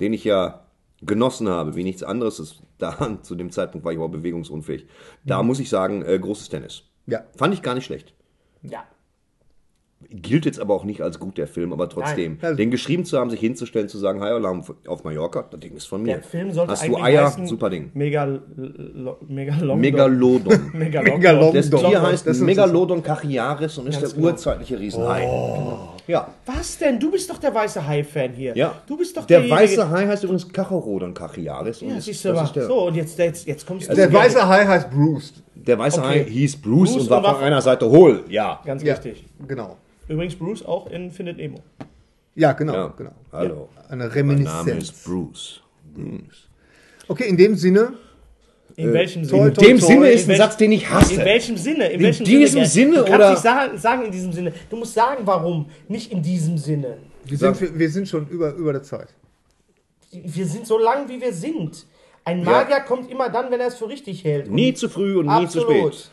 Speaker 3: den ich ja genossen habe, wie nichts anderes ist, da zu dem Zeitpunkt war ich aber bewegungsunfähig. Da muss ich sagen, äh, großes Tennis.
Speaker 6: Ja.
Speaker 3: Fand ich gar nicht schlecht.
Speaker 1: Ja.
Speaker 3: Gilt jetzt aber auch nicht als gut der Film, aber trotzdem,
Speaker 6: Nein.
Speaker 3: den geschrieben zu haben, sich hinzustellen, zu sagen, High Alarm auf Mallorca, das Ding ist von mir.
Speaker 1: Der Film sollte
Speaker 3: Hast du
Speaker 1: eigentlich
Speaker 3: Eier?
Speaker 1: heißen
Speaker 3: Super Ding.
Speaker 1: Megal Megalodon.
Speaker 3: Megalodon.
Speaker 1: Megalodon.
Speaker 6: Megalodon.
Speaker 3: Das Tier heißt
Speaker 6: das ist-
Speaker 3: Megalodon cachiaris und ist der
Speaker 1: genau.
Speaker 3: urzeitliche Riesenhai. Ja.
Speaker 1: Was denn? Du bist doch der weiße Hai-Fan hier.
Speaker 3: Ja.
Speaker 1: Du bist doch
Speaker 3: der weiße Hai heißt übrigens Cachorodon cachiaris. und
Speaker 1: Ja, siehst du mal. So, und jetzt, jetzt, jetzt kommst du.
Speaker 6: Der weiße Hai heißt Bruce.
Speaker 3: der weiße
Speaker 1: Okay.
Speaker 3: Hai hieß Bruce,
Speaker 1: Bruce
Speaker 3: und war
Speaker 1: und war
Speaker 3: von einer Seite hohl. Ja.
Speaker 1: Ganz
Speaker 6: Ja,
Speaker 1: richtig.
Speaker 6: genau.
Speaker 1: Übrigens Bruce auch in Findet Nemo.
Speaker 6: Ja, genau,
Speaker 3: ja.
Speaker 6: genau.
Speaker 3: Hallo.
Speaker 6: Eine
Speaker 3: Mein Name ist
Speaker 6: Reminiszenz.
Speaker 3: Bruce.
Speaker 6: Okay, in dem Sinne,
Speaker 1: In welchem
Speaker 6: toi,
Speaker 1: Sinne?
Speaker 3: In dem Sinne
Speaker 6: in
Speaker 3: ist ein Satz, den ich hasse.
Speaker 1: In welchem Sinne? In,
Speaker 3: In
Speaker 1: welchem
Speaker 3: diesem
Speaker 1: Sinne?
Speaker 3: Sinne,
Speaker 1: du kannst
Speaker 3: oder-
Speaker 1: nicht sagen, sagen in diesem Sinne. Du musst sagen, warum. Nicht in diesem Sinne.
Speaker 6: wir sind, wir, wir sind schon über, über der Zeit.
Speaker 1: Wir sind so lang, wie wir sind. Ein Magier kommt immer dann, wenn er es für richtig hält. Und
Speaker 3: Nie zu früh und nie zu spät.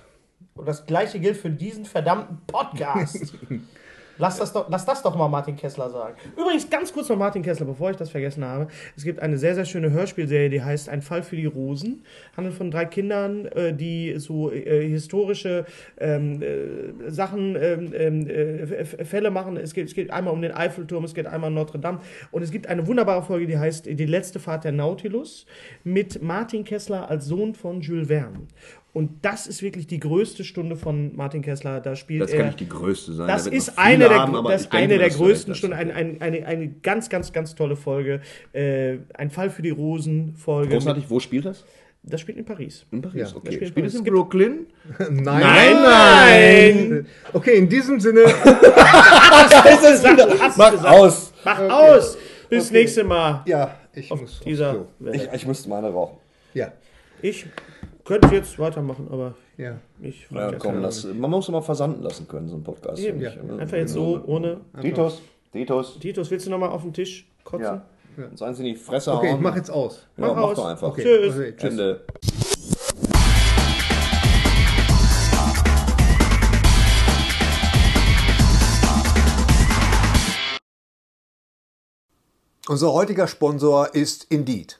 Speaker 1: Und das gleiche gilt für diesen verdammten Podcast. Lass das, doch, lass das doch mal Martin Kessler sagen. Übrigens, ganz kurz noch Martin Kessler, bevor ich das vergessen habe. Es gibt eine sehr, sehr schöne Hörspielserie, die heißt Ein Fall für die Rosen. Handelt von drei Kindern, äh, die so äh, historische ähm, äh, Sachen, ähm, ähm, äh, Fälle machen. Es geht, es geht einmal um den Eiffelturm, es geht einmal um Notre Dame. Und es gibt eine wunderbare Folge, die heißt Die letzte Fahrt der Nautilus mit Martin Kessler als Sohn von Jules Verne. Und das ist wirklich die größte Stunde von Martin Kessler. Da spielt
Speaker 3: Das
Speaker 1: er.
Speaker 3: kann nicht die größte sein.
Speaker 1: Das
Speaker 3: Da
Speaker 1: ist eine der,
Speaker 3: haben,
Speaker 1: das ist eine der größten Stunden,
Speaker 3: hast.
Speaker 1: eine, eine, eine, ganz, ganz, ganz tolle Folge. Äh, ein Fall für die Rosen-Folge.
Speaker 3: Großartig, wo spielt das?
Speaker 1: Das spielt in Paris.
Speaker 3: In Paris,
Speaker 6: Ja,
Speaker 1: das
Speaker 3: okay.
Speaker 1: spielt
Speaker 3: Spielt es
Speaker 1: es
Speaker 3: in Brooklyn?
Speaker 6: Nein,
Speaker 1: nein!
Speaker 6: Okay, in diesem Sinne,
Speaker 1: Hast
Speaker 3: Mach
Speaker 1: gesagt.
Speaker 3: aus!
Speaker 1: Mach aus! Bis nächste Mal.
Speaker 6: ja, ich muss.
Speaker 1: Dieser.
Speaker 3: Ich, ich müsste meine rauchen.
Speaker 6: Ja,
Speaker 1: Ich könnte jetzt weitermachen, aber
Speaker 6: ja.
Speaker 1: ich
Speaker 3: Ja, komm, das, man muss immer versanden lassen können, so ein Podcast.
Speaker 1: Eben,
Speaker 3: ich.
Speaker 1: Einfach jetzt so, ohne.
Speaker 3: Titus, Titus.
Speaker 1: Titus, willst du nochmal auf den Tisch kotzen?
Speaker 3: Ja. Uns eins in die Fresse
Speaker 6: Okay, ich
Speaker 3: hauen.
Speaker 6: mach jetzt aus.
Speaker 3: ja,
Speaker 1: Mach
Speaker 3: mach
Speaker 1: aus.
Speaker 3: doch einfach.
Speaker 6: Okay,
Speaker 1: Tschüss.
Speaker 6: okay, tschüss.
Speaker 3: Ende.
Speaker 2: Unser heutiger Sponsor ist Indeed.